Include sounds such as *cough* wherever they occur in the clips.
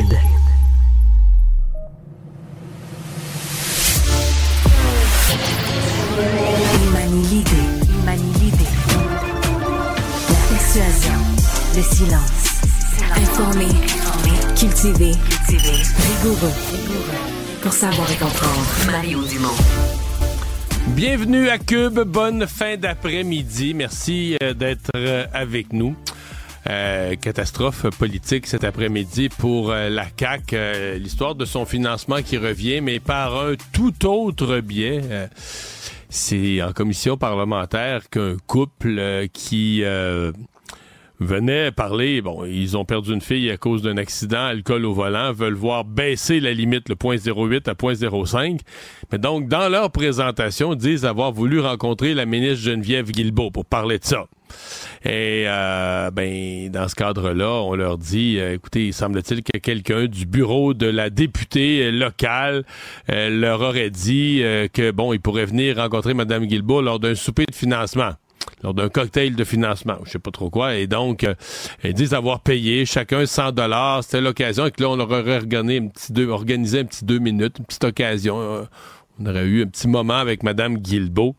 Il manie l'idée, il manie l'idée. La persuasion, le silence. Informé. Cultivé, rigoureux. Pour savoir et comprendre. Mario Dumont. Bienvenue à Cube, bonne fin d'après-midi. Merci euh, d'être euh, avec nous. Euh, catastrophe politique cet après-midi pour euh, la CAC, euh, l'histoire de son financement qui revient, mais par un tout autre biais. C'est en commission parlementaire qu'un couple qui venait parler, bon, ils ont perdu une fille à cause d'un accident, alcool au volant, veulent voir baisser la limite, le point 08 à point 05. Mais donc, dans leur présentation, disent avoir voulu rencontrer la ministre Geneviève Guilbeault pour parler de ça. Et euh, ben dans ce cadre-là, on leur dit, euh, écoutez, il semble-t-il que quelqu'un du bureau de la députée locale euh, leur aurait dit euh, que bon, il pourrait venir rencontrer Mme Guilbeault lors d'un souper de financement lors d'un cocktail de financement, je sais pas trop quoi, et donc euh, ils disent avoir payé chacun 100 dollars. C'était l'occasion et que là on leur aurait organisé un petit deux, organisé un petit deux minutes, une petite occasion. euh, on aurait eu un petit moment avec Madame Guilbeault,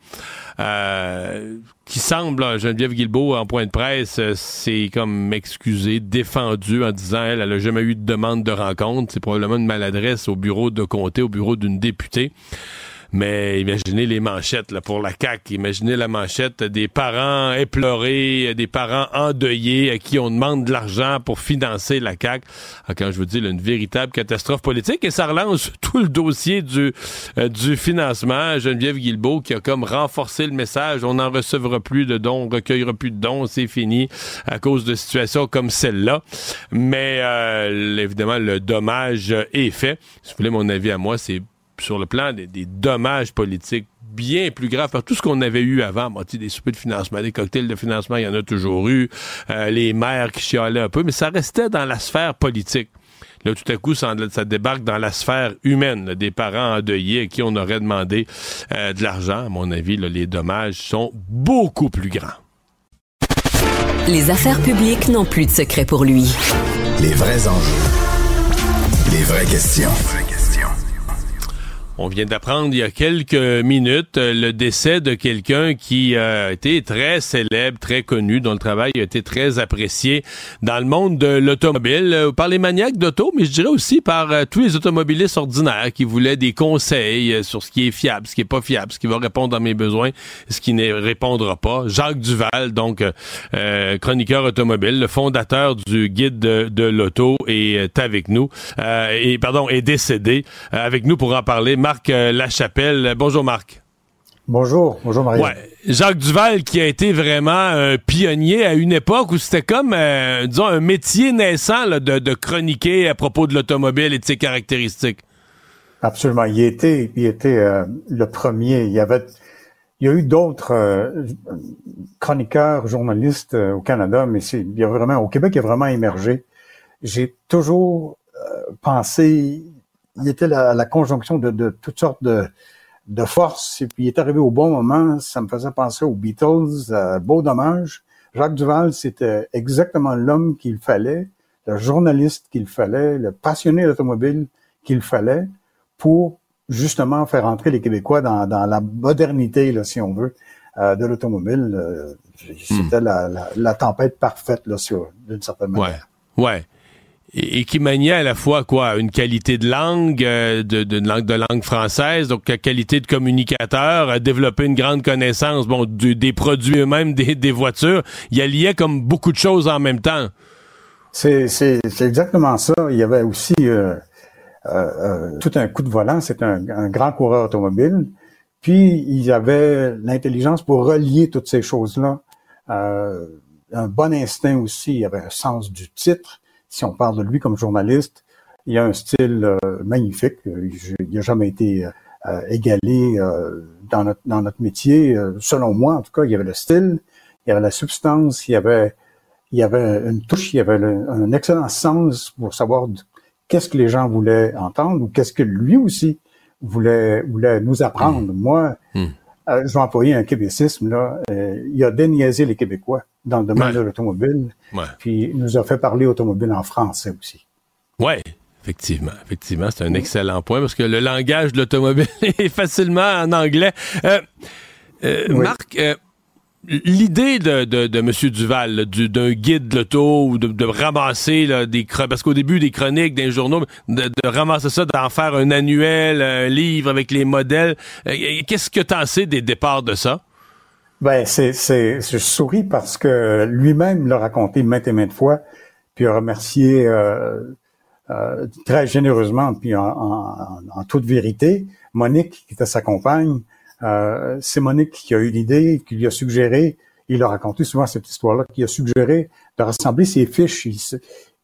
euh, qui semble, là, Geneviève Guilbeault, en point de presse, euh, c'est comme m'excuser, défendu en disant elle, elle a jamais eu de demande de rencontre. C'est probablement une maladresse au bureau de comté, au bureau d'une députée. Mais imaginez les manchettes là, pour la CAQ. Imaginez la manchette des parents éplorés, des parents endeuillés à qui on demande de l'argent pour financer la CAQ. Ah, quand je vous dis une véritable catastrophe politique. Et ça relance tout le dossier du, euh, du financement. Geneviève Guilbeault qui a comme renforcé le message. On n'en recevra plus de dons, on recueillera plus de dons, c'est fini à cause de situations comme celle-là. Mais euh, évidemment, le dommage est fait. Si vous voulez mon avis à moi, c'est sur le plan des, des dommages politiques bien plus graves par tout ce qu'on avait eu avant. Bon, des soupers de financement, des cocktails de financement, il y en a toujours eu. Euh, les maires qui chialaient un peu, mais ça restait dans la sphère politique. Là, tout à coup, ça, ça débarque dans la sphère humaine, là, des parents endeuillés à qui on aurait demandé euh, de l'argent. À mon avis, là, les dommages sont beaucoup plus grands. Les affaires publiques n'ont plus de secret pour lui. Les vrais enjeux. Les vraies questions. On vient d'apprendre il y a quelques minutes euh, le décès de quelqu'un qui euh, a été très célèbre, très connu, dont le travail a été très apprécié dans le monde de l'automobile, euh, par les maniaques d'auto, mais je dirais aussi par tous les automobilistes ordinaires qui voulaient des conseils sur ce qui est fiable, ce qui est pas fiable, ce qui va répondre à mes besoins, ce qui ne répondra pas. Jacques Duval, donc chroniqueur automobile, le fondateur du guide de, l'auto, est avec nous, et pardon, est décédé. Avec nous pour en parler, euh, Lachapelle. Bonjour Marc. Bonjour, bonjour Marie. Ouais, Jacques Duval qui a été vraiment un pionnier à une époque où c'était comme, euh, disons, un métier naissant là, de, de chroniquer à propos de l'automobile et de ses caractéristiques. Absolument. Il était, il était euh, le premier. Il y avait, il y a eu d'autres euh, chroniqueurs, journalistes au Canada, mais c'est, il y a vraiment, au Québec, il a vraiment émergé. J'ai toujours pensé, il était la, la conjonction de, de toutes sortes de, de forces, et puis il est arrivé au bon moment. Ça me faisait penser aux Beatles, euh, beau dommage. Jacques Duval, c'était exactement l'homme qu'il fallait, le journaliste qu'il fallait, le passionné d'automobile qu'il fallait pour justement faire entrer les Québécois dans, dans la modernité, là, si on veut, euh, de l'automobile. Euh, C'était la, la, la tempête parfaite, là, sur, d'une certaine Ouais, manière. ouais. Et, qui maniait à la fois quoi, une qualité de langue, euh, de, langue de langue française, donc qualité de communicateur, a développé une grande connaissance, bon, du- des produits eux-mêmes, des, des voitures. Il alliait comme beaucoup de choses en même temps. C'est, exactement ça. Il y avait aussi euh, euh, euh, tout un coup de volant. C'est un, un grand coureur automobile. Puis, il avait l'intelligence pour relier toutes ces choses-là. Euh, un bon instinct aussi. Il avait un sens du titre. Si on parle de lui comme journaliste, il a un style euh, magnifique. Euh, je- il n'a jamais été euh, égalé euh, dans, notre, dans notre métier. Euh, selon moi, en tout cas, il y avait le style, il y avait la substance, il y avait il y avait une touche, il y avait le- un excellent sens pour savoir qu'est-ce que les gens voulaient entendre ou qu'est-ce que lui aussi voulait, voulait nous apprendre. Moi, Mm. Euh, je vais employer un québécisme, là. euh, il a déniaisé les Québécois dans le domaine Ouais. de l'automobile, Ouais. puis il nous a fait parler automobile en français aussi. Ouais. Effectivement, effectivement, c'est un excellent point parce que le langage de l'automobile *laughs* est facilement en anglais. Euh, Marc, l'idée de, de, M. Duval, d'un guide de l'auto ou de, ramasser là, des parce qu'au début des chroniques, des journaux, de, ramasser ça, d'en faire un annuel, un livre avec les modèles, qu'est-ce que tu en sais des départs de ça? Ben, c'est, c'est, je souris parce que lui-même l'a raconté maintes et maintes fois, puis a remercié euh, très généreusement, puis en, toute vérité, Monique, qui était sa compagne, euh, c'est Monique qui a eu l'idée, qui lui a suggéré, il a raconté souvent cette histoire-là, qui a suggéré de rassembler ses fiches.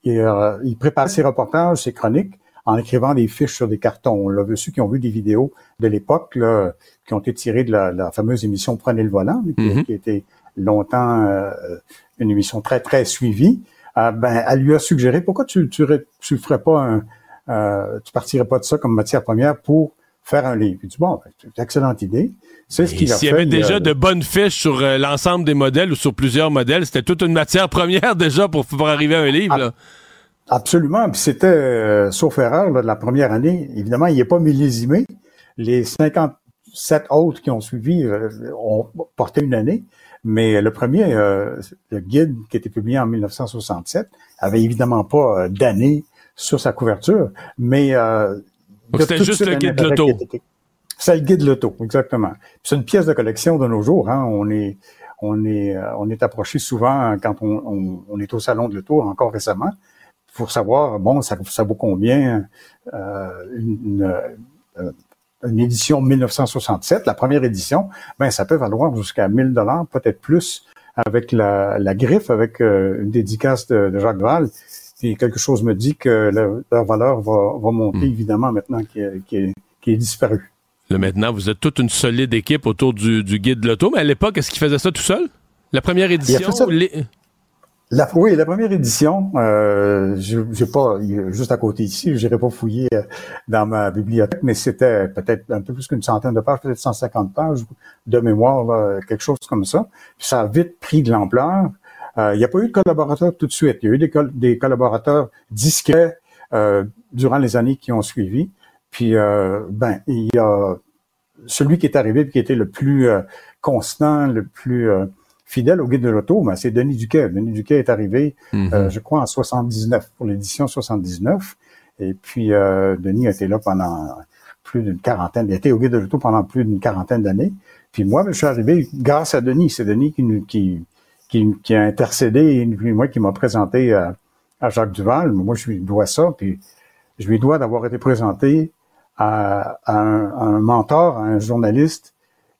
Il, euh, il préparait ses reportages, ses chroniques, en écrivant des fiches sur des cartons. On l'a vu, ceux qui ont vu des vidéos de l'époque, qui ont été tirées de la, fameuse émission Prenez le volant, qui, mm-hmm. qui était longtemps euh, une émission très, très suivie. Euh, ben, elle lui a suggéré pourquoi tu tu, tu ferais pas un, euh, tu partirais pas de ça comme matière première pour faire un livre. Il dit bon, ben, c'est une excellente idée. C'est ce qu'il a fait. S'il y avait déjà de bonnes fiches sur euh, l'ensemble des modèles ou sur plusieurs modèles, c'était toute une matière *laughs* première déjà pour, pour arriver à un livre. Là. Absolument. Puis c'était, sauf erreur, de la première année, évidemment, il n'est pas millésimé. Les 57 autres qui ont suivi ont porté une année. Mais le premier, euh, le guide qui a été publié en 1967, avait évidemment pas euh, d'année sur sa couverture, mais euh, c'était juste le guide de l'auto. C'est le guide de l'auto, exactement. C'est une pièce de collection de nos jours. Hein. On est, on est, on est approché souvent quand on, on, est au salon de l'auto, encore récemment, pour savoir bon, ça, ça vaut combien une, une édition 1967, la première édition, ben ça peut valoir jusqu'à 1000 dollars, peut-être plus, avec la, la griffe, avec euh, une dédicace de, Jacques Val. Et quelque chose me dit que leur valeur va, va monter, hmm. évidemment, maintenant qui est, est, disparu. Là, maintenant, vous êtes toute une solide équipe autour du, du guide de l'auto, mais à l'époque, est-ce qu'il faisait ça tout seul? La première édition? La, oui, la première édition, euh, j'ai pas, juste à côté ici, j'irai pas fouiller euh, dans ma bibliothèque, mais c'était peut-être un peu plus qu'une centaine de pages, peut-être 150 pages de mémoire, quelque chose comme ça. Puis ça a vite pris de l'ampleur. Euh, il n'y a pas eu de collaborateurs tout de suite. Il y a eu des, des collaborateurs discrets euh, durant les années qui ont suivi. Puis, euh, ben, il y a celui qui est arrivé, qui était le plus constant, le plus fidèle au guide de l'auto, ben, c'est Denis Duquet. Denis Duquet est arrivé, mhm. euh, je crois, en 79, pour l'édition 79. Et puis, euh, Denis a été là pendant plus d'une quarantaine, il était au guide de l'auto pendant plus d'une quarantaine d'années. Puis moi, ben, je suis arrivé grâce à Denis. C'est Denis qui, qui, qui, a intercédé et puis moi qui m'a présenté à, Jacques Duval. Moi, je lui dois ça. Puis je lui dois d'avoir été présenté à, un, à, un, mentor, à un journaliste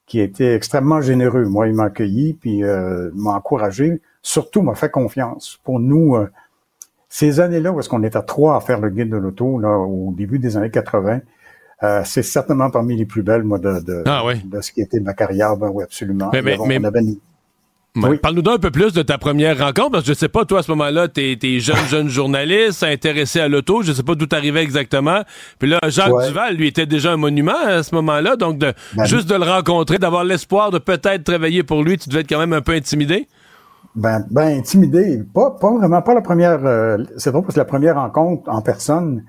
qui était extrêmement généreux. Moi, il m'a accueilli, puis euh, m'a encouragé, surtout m'a fait confiance. Pour nous, euh, ces années-là où est-ce qu'on était trois à faire le guide de l'auto, là, au début des années 80, euh, c'est certainement parmi les plus belles, moi, de, de, ah de ce qui était ma carrière. Ben oui, absolument. Mais, mais, Parle-nous d'un peu plus de ta première rencontre, parce que je sais pas, toi, à ce moment-là, tu es, jeune, jeune journaliste, intéressé à l'auto, je sais pas d'où t'arrivais exactement. Puis là, Jacques Duval, lui, était déjà un monument à ce moment-là, donc de, ben, juste de le rencontrer, d'avoir l'espoir de peut-être travailler pour lui, tu devais être quand même un peu intimidé? Ben, ben intimidé, pas, pas vraiment, pas la première, euh, c'est drôle parce que la première rencontre en personne,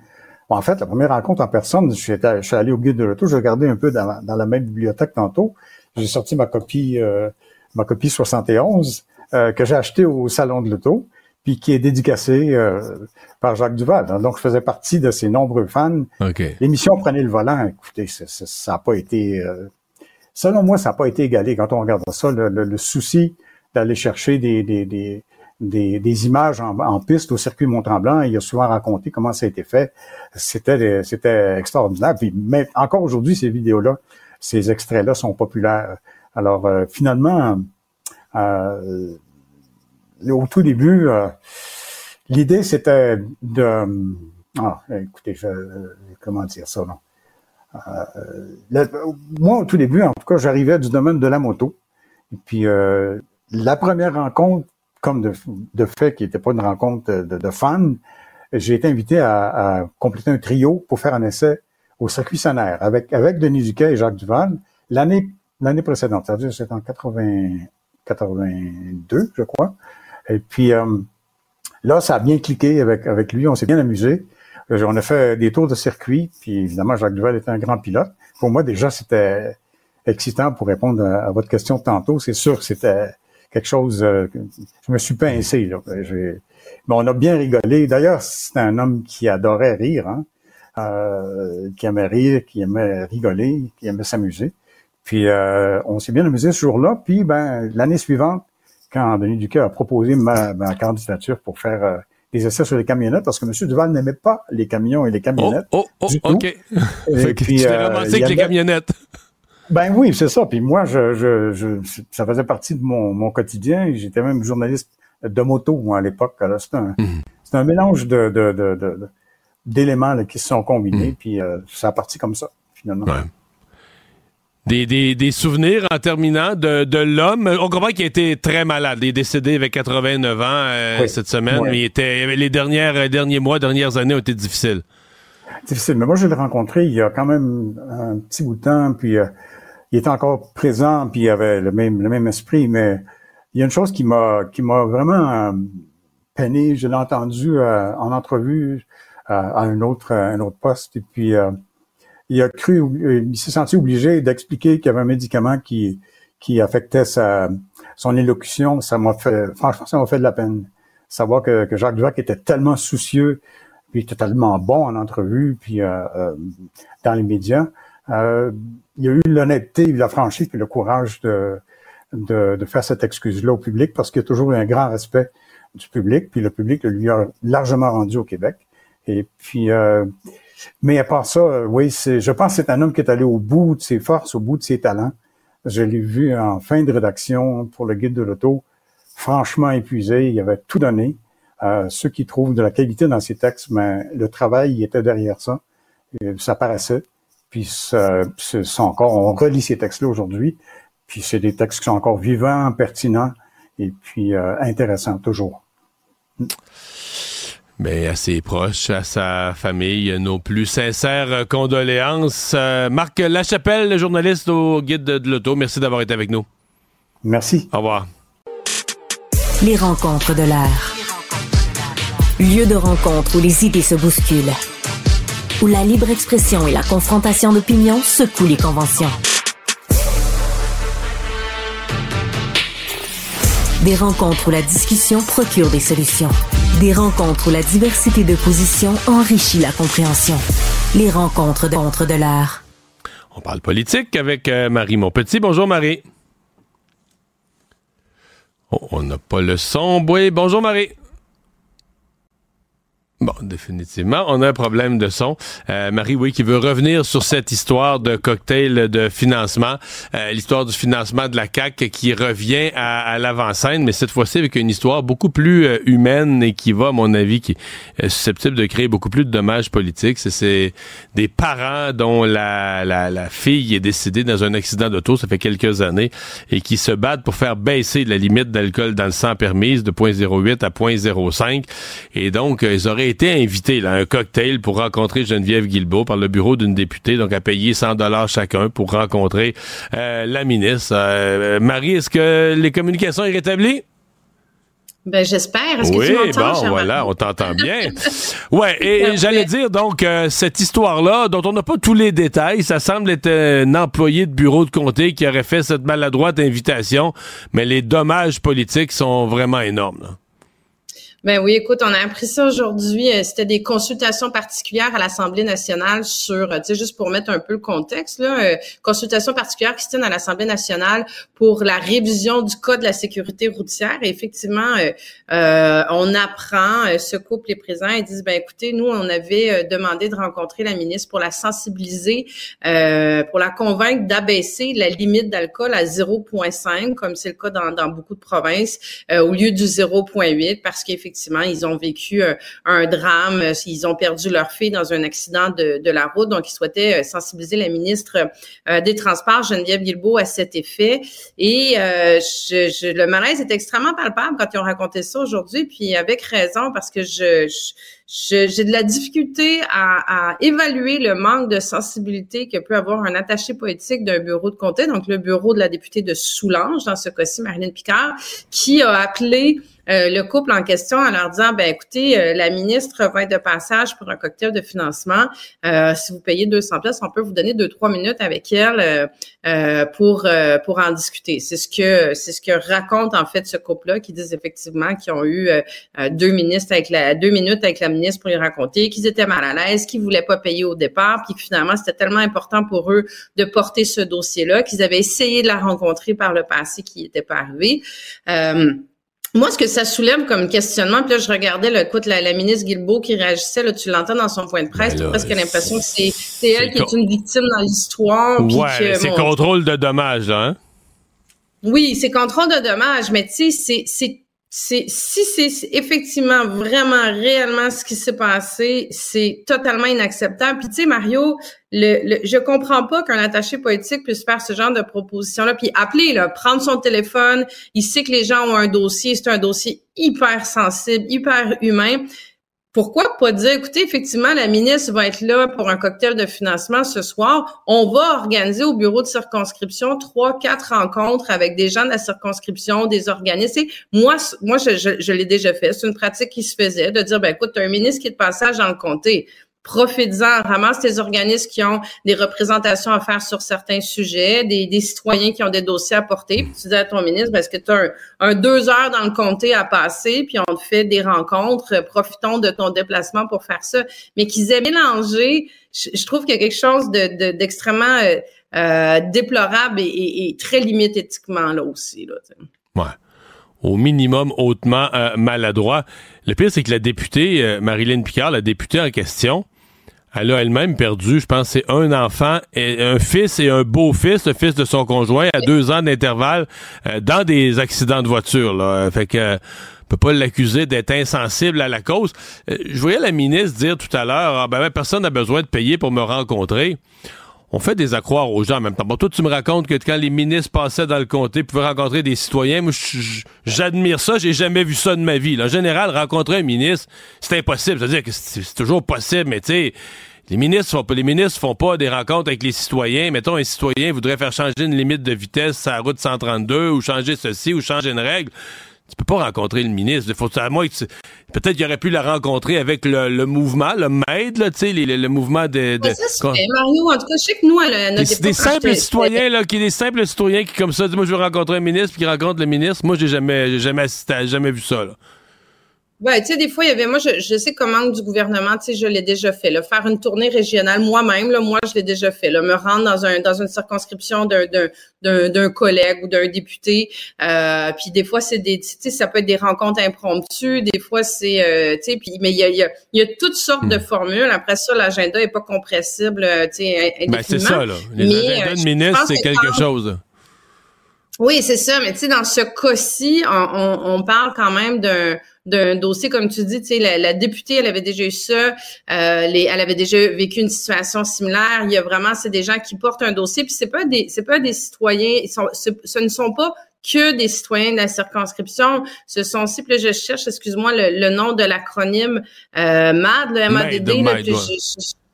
en fait, la première rencontre en personne, je suis, allé au guide de l'auto, j'ai regardé un peu dans, la même bibliothèque tantôt, j'ai sorti ma copie... Euh, ma copie 71, euh, que j'ai acheté au Salon de l'Auto, puis qui est dédicacée euh, par Jacques Duval. Donc, je faisais partie de ses nombreux fans. L'émission Prenez le volant, écoutez, ça n'a pas été... Euh, selon moi, ça n'a pas été égalé quand on regarde ça. Le, souci d'aller chercher des, des, des, des, images en, piste au circuit Mont-Tremblant, il a souvent raconté comment ça a été fait. C'était c'était extraordinaire. Puis, mais encore aujourd'hui, ces vidéos-là, ces extraits-là sont populaires. Alors, euh, finalement, euh, au tout début, euh, l'idée, c'était de... Ah, écoutez, comment dire ça, non? moi, au tout début, en tout cas, j'arrivais du domaine de la moto. Et puis, la première rencontre, comme de, fait, qui n'était pas une rencontre de, fans, j'ai été invité à, compléter un trio pour faire un essai au circuit Sonnaire avec, avec Denis Duquet et Jacques Duval. L'année l'année précédente, c'est-à-dire c'était en 80, 82, je crois. Et puis euh, là, ça a bien cliqué avec, lui, on s'est bien amusé. on a fait des tours de circuit, puis évidemment, Jacques Duval était un grand pilote. Pour moi, déjà, c'était excitant pour répondre à, votre question tantôt. C'est sûr que c'était quelque chose... je me suis pincé, là. Mais on a bien rigolé. D'ailleurs, c'était un homme qui adorait rire, hein? Euh, qui aimait rire, qui aimait rigoler, qui aimait s'amuser. Puis euh, on s'est bien amusé ce jour-là. Puis ben l'année suivante, quand Denis Duquet a proposé ma, candidature pour faire euh, des essais sur les camionnettes, parce que M. Duval n'aimait pas les camions et les camionnettes. Oh, oh, oh OK. Et puis, tu avec les camionnettes. Ben oui, c'est ça. Puis moi, je, je, ça faisait partie de mon, mon quotidien. J'étais même journaliste de moto à l'époque. C'était un, mhm. un, mélange de, d'éléments qui se sont combinés, mhm. puis euh, ça a parti comme ça, finalement. Des, des, des, souvenirs en terminant de, de l'homme. On comprend qu'il était très malade. Il est décédé avec 89 ans euh, cette semaine, mais il était, les dernières, euh, derniers mois, dernières années ont été difficiles. Difficile. Mais moi, je l'ai rencontré il y a quand même un petit bout de temps, puis il était encore présent, puis il avait le même, le même esprit, mais il y a une chose qui m'a qui m'a vraiment peiné. Je l'ai entendu en entrevue à un autre, un autre poste. Et puis, euh, il a cru, il s'est senti obligé d'expliquer qu'il y avait un médicament qui, qui affectait sa, son élocution. Ça m'a fait, franchement, ça m'a fait de la peine. Savoir que, que Jacques Duvak était tellement soucieux, puis totalement bon en entrevue, puis euh, euh, dans les médias. Euh, il a eu l'honnêteté, la franchise, puis le courage de, de, de faire cette excuse-là au public, parce qu'il y a toujours eu un grand respect du public, puis le public le lui a largement rendu au Québec. Et puis, euh, mais à part ça, oui, c'est, je pense que c'est un homme qui est allé au bout de ses forces, au bout de ses talents. Je l'ai vu en fin de rédaction pour le guide de l'auto, franchement épuisé. Il avait tout donné. Euh, ceux qui trouvent de la qualité dans ses textes, mais le travail il était derrière ça. ça paraissait. Puis ça, c'est encore, on relit ces textes-là aujourd'hui. Puis c'est des textes qui sont encore vivants, pertinents et puis euh, intéressants toujours mais à ses proches, à sa famille, nos plus sincères condoléances. Euh, Marc Lachapelle, journaliste au Guide de, l'Auto, merci d'avoir été avec nous. Merci. Au revoir. Les rencontres de l'air. Lieu de rencontre où les idées se bousculent. Où la libre expression et la confrontation d'opinions secouent les conventions. Des rencontres où la discussion procure des solutions. Des rencontres où la diversité de positions enrichit la compréhension. Les rencontres de, contre de l'art. On parle politique avec euh, Marie Montpetit. Bonjour Marie. Oh, on n'a pas le son. Oui, bonjour Marie. Bon, définitivement, on a un problème de son. Euh, Marie, oui, qui veut revenir sur cette histoire de cocktail de financement, euh, l'histoire du financement de la CAC qui revient à, l'avant-scène, mais cette fois-ci avec une histoire beaucoup plus euh, humaine et qui va, à mon avis, qui est susceptible de créer beaucoup plus de dommages politiques. C'est des parents dont la, la, la, fille est décédée dans un accident d'auto, ça fait quelques années, et qui se battent pour faire baisser la limite d'alcool dans le sang permise de 0.08 à 0.05. Et donc, ils auraient été invité à un cocktail pour rencontrer Geneviève Guilbeault par le bureau d'une députée, donc à payer 100 dollars chacun pour rencontrer euh, la ministre. Euh, Marie, est-ce que les communications sont rétablies? Ben, j'espère. Est-ce oui, que tu m'entends? bon, voilà, on t'entend bien. *laughs* ouais, et j'allais dire, donc, euh, cette histoire-là, dont on n'a pas tous les détails, ça semble être un employé de bureau de comté qui aurait fait cette maladroite invitation, mais les dommages politiques sont vraiment énormes. Ben oui, écoute, on a appris ça aujourd'hui. Euh, c'était des consultations particulières à l'Assemblée nationale sur, euh, tu sais, juste pour mettre un peu le contexte, là, euh, consultations particulières qui se tiennent à l'Assemblée nationale pour la révision du Code de la sécurité routière. Et effectivement, euh, on apprend, ce couple est présent, ils disent, ben écoutez, nous, on avait demandé de rencontrer la ministre pour la sensibiliser, pour la convaincre d'abaisser la limite d'alcool à 0,5, comme c'est le cas dans, dans beaucoup de provinces, au lieu du 0,8, parce qu'effectivement, effectivement, ils ont vécu euh, un drame, euh, ils ont perdu leur fille dans un accident de, de la route, donc ils souhaitaient euh, sensibiliser la ministre des Transports, Geneviève Guilbeault, à cet effet. Et je, je, le malaise est extrêmement palpable quand ils ont raconté ça aujourd'hui, puis avec raison, parce que je, j'ai de la difficulté à, à, évaluer le manque de sensibilité que peut avoir un attaché politique d'un bureau de comté, donc le bureau de la députée de Soulanges, dans ce cas-ci, Marilyn Picard, qui a appelé le couple en question en leur disant, ben écoutez, la ministre va être de passage pour un cocktail de financement. si vous payez 200 pièces, on peut vous donner deux trois minutes avec elle pour pour en discuter. C'est ce que c'est ce que raconte en fait ce couple-là qui disent effectivement qu'ils ont eu deux ministres avec la deux minutes avec la ministre pour lui raconter qu'ils étaient mal à l'aise, qu'ils voulaient pas payer au départ, puis que finalement c'était tellement important pour eux de porter ce dossier-là qu'ils avaient essayé de la rencontrer par le passé qui n'était pas arrivé. Euh, moi, ce que ça soulève comme questionnement, puis là, je regardais, le écoute, la, ministre Guilbeault qui réagissait, là, tu l'entends dans son point de presse, tu as presque l'impression que c'est, elle qui est une victime dans l'histoire. Ouais, c'est contrôle de dommages, là, hein? Oui, c'est contrôle de dommages, mais tu sais, c'est c'est si c'est effectivement vraiment réellement ce qui s'est passé, c'est totalement inacceptable. Puis tu sais Mario, le, je comprends pas qu'un attaché politique puisse faire ce genre de proposition là, puis appeler là, prendre son téléphone, il sait que les gens ont un dossier, c'est un dossier hyper sensible, hyper humain pourquoi pas dire, écoutez, effectivement, la ministre va être là pour un cocktail de financement ce soir. On va organiser au bureau de circonscription trois, quatre rencontres avec des gens de la circonscription, des organismes. moi, moi, je, l'ai déjà fait. C'est une pratique qui se faisait de dire, ben écoute, as un ministre qui est de passage dans le comté profites-en, ramasse tes organismes qui ont des représentations à faire sur certains sujets, des, citoyens qui ont des dossiers à porter, puis tu dis à ton ministre, ben, est-ce que tu as un, deux heures dans le comté à passer, puis on te fait des rencontres, profitons de ton déplacement pour faire ça. Mais qu'ils aient mélangé, je, trouve qu'il y a quelque chose de, d'extrêmement euh, euh, déplorable et, très limite éthiquement là aussi. Là, ouais au minimum hautement euh, maladroit. Le pire, c'est que la députée, Marilyn Picard, la députée en question, elle a elle-même perdu, je pense, c'est un enfant, et un fils et un beau-fils, le fils de son conjoint, à deux ans d'intervalle, euh, dans des accidents de voiture. Là. Fait que euh, peut pas l'accuser d'être insensible à la cause. Euh, je voyais la ministre dire tout à l'heure, ah, ben, ben, personne n'a besoin de payer pour me rencontrer. On fait des accroires aux gens en même temps. Bon, toi, tu me racontes que quand les ministres passaient dans le comté, pouvaient rencontrer des citoyens. Moi, j'admire ça. J'ai jamais vu ça de ma vie. En général, rencontrer un ministre, c'est impossible. C'est-à-dire que c'est toujours possible, mais tu sais, les ministres font pas, les ministres font pas des rencontres avec les citoyens. Mettons, un citoyen voudrait faire changer une limite de vitesse à la route 132 ou changer ceci ou changer une règle. Tu peux pas rencontrer le ministre. Faut, à moi, peut-être qu'il aurait pu la rencontrer avec le, mouvement, le MAID, là, tu sais, le, mouvement de. de ça, Mario, en tout cas, je sais que nous, à notre C'est des simples citoyens, là, qui des simples citoyens qui, comme ça, disent, moi, je veux rencontrer un ministre, puis qui rencontre le ministre. Moi, j'ai jamais, j'ai jamais assisté, jamais vu ça, là. Ouais, tu sais, des fois, il y avait, moi, je, je sais comment du gouvernement, tu sais, je l'ai déjà fait, là, faire une tournée régionale moi-même, là, moi, je l'ai déjà fait, là, me rendre dans un dans une circonscription d'un d'un d'un collègue ou d'un député, euh, puis des fois, c'est des, tu sais, ça peut être des rencontres impromptues, des fois, c'est, euh, tu sais, puis mais il y a, y, a, y a toutes sortes de hmm. formules. Après ça, l'agenda est pas compressible, euh, tu sais, ben, c'est ça, là. Les agendas de ministre, c'est quelque chose. Oui, c'est ça, mais tu sais, dans ce cas-ci, on, on, on parle quand même d'un d'un dossier, comme tu dis, tu sais, la, députée, elle avait déjà eu ça, euh, les, elle avait déjà vécu une situation similaire. Il y a vraiment, c'est des gens qui portent un dossier, puis c'est pas des, c'est pas des citoyens, ils sont, ce, ne sont pas que des citoyens de la circonscription. Ce sont aussi, puis je cherche, excuse-moi, le, nom de l'acronyme euh, MAD, le MADD, là,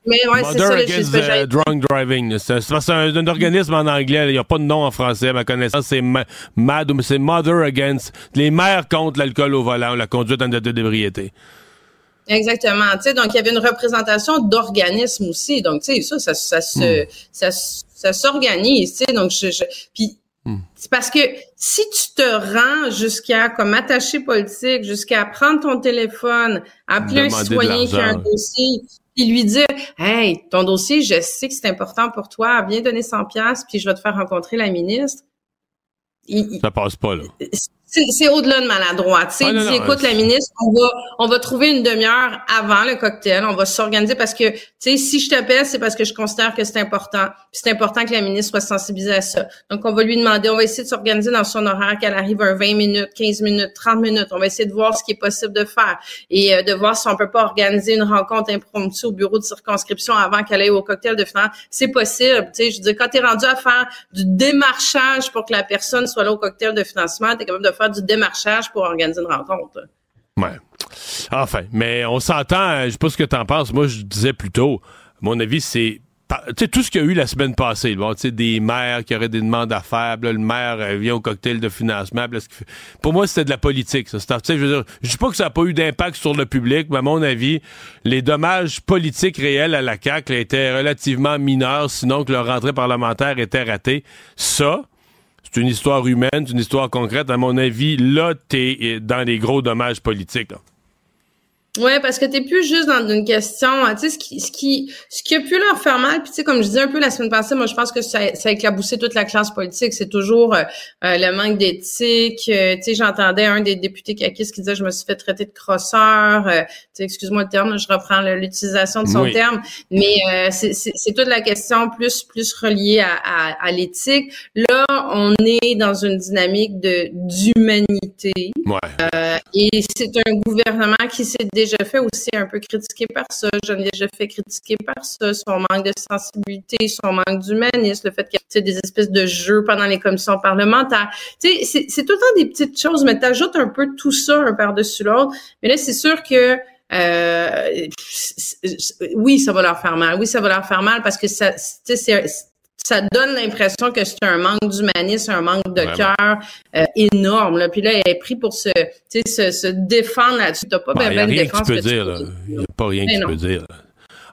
mais ouais, Mother Against uh, Drunk Driving. C'est un, organisme en anglais. Il n'y a pas de nom en français, à ma connaissance. C'est MAD ou c'est Mother Against. Les mères contre l'alcool au volant, la conduite en état de débriété. Exactement. Tu sais, donc il y avait une représentation d'organismes aussi. Donc tu sais, ça, ça, ça se, hmm. ça, ça s'organise. Tu sais, donc je, je puis hmm. c'est parce que si tu te rends jusqu'à comme attaché politique, jusqu'à prendre ton téléphone, appeler un citoyen qui a un dossier, puis lui dire Hey, ton dossier, je sais que c'est important pour toi, viens donner 100 pièces puis je vais te faire rencontrer la ministre. ça passe pas, là c'est au-delà de maladroit. Tu sais, ah, écoute, la ministre, on va, on va trouver une demi-heure avant le cocktail. On va s'organiser parce que, tu sais, si je t'appelle, c'est parce que je considère que c'est important. C'est important que la ministre soit sensibilisée à ça. Donc, on va lui demander, on va essayer de s'organiser dans son horaire qu'elle arrive à 20 minutes, 15 minutes, 30 minutes. On va essayer de voir ce qui est possible de faire et euh, de voir si on peut pas organiser une rencontre impromptue au bureau de circonscription avant qu'elle aille au cocktail de finance. C'est possible. Tu sais, je veux dire, quand tu es rendu à faire du démarchage pour que la personne soit là au cocktail de financement, tu es capable de faire du démarchage pour organiser une rencontre. Ouais. Enfin, mais on s'entend, je sais pas ce que tu en penses. Moi, je disais plutôt, à mon avis, c'est sais, tout ce qu'il y a eu la semaine passée, bon, des maires qui auraient des demandes à faire, le maire vient au cocktail de financement. pour moi, c'était de la politique. Je je dis pas que ça n'a pas eu d'impact sur le public, mais à mon avis, les dommages politiques réels à la CAQ étaient relativement mineurs, sinon que leur rentrée parlementaire était ratée. Ça, c'est une histoire humaine, une histoire concrète. À mon avis, là, t'es dans les gros dommages politiques. Ouais, parce que t'es plus juste dans une question, tu sais, ce qui, ce qui, ce qui a pu leur faire mal. Puis tu sais, comme je disais un peu la semaine passée, moi je pense que ça, ça a éclaboussé toute la classe politique. C'est toujours euh, euh, le manque d'éthique. Euh, tu sais, j'entendais un des députés caquistes qui disait, je me suis fait traiter de crosseur. tu sais, excuse-moi le terme, je reprends l'utilisation de son terme, mais c'est toute la question plus plus reliée à, à, à l'éthique. Là, on est dans une dynamique de d'humanité. Ouais. et c'est un gouvernement qui s'est déjà fait aussi un peu critiquer par ça. Je l'ai déjà fait critiquer par ça, son manque de sensibilité, son manque d'humanisme, le fait qu'il y ait des espèces de jeux pendant les commissions parlementaires. Tu sais, c'est tout le temps des petites choses, mais tu ajoutes un peu tout ça un par-dessus l'autre. Mais là, c'est sûr que euh, oui, ça va leur faire mal. Oui, ça va leur faire mal parce que ça, c'est ça donne l'impression que c'est un manque d'humanisme, un manque de cœur euh, énorme. Là. Puis là, elle est pris pour se, se, se défendre là-dessus. T'as pas ben, bien de défense. Il n'y a pas rien que tu peux dire.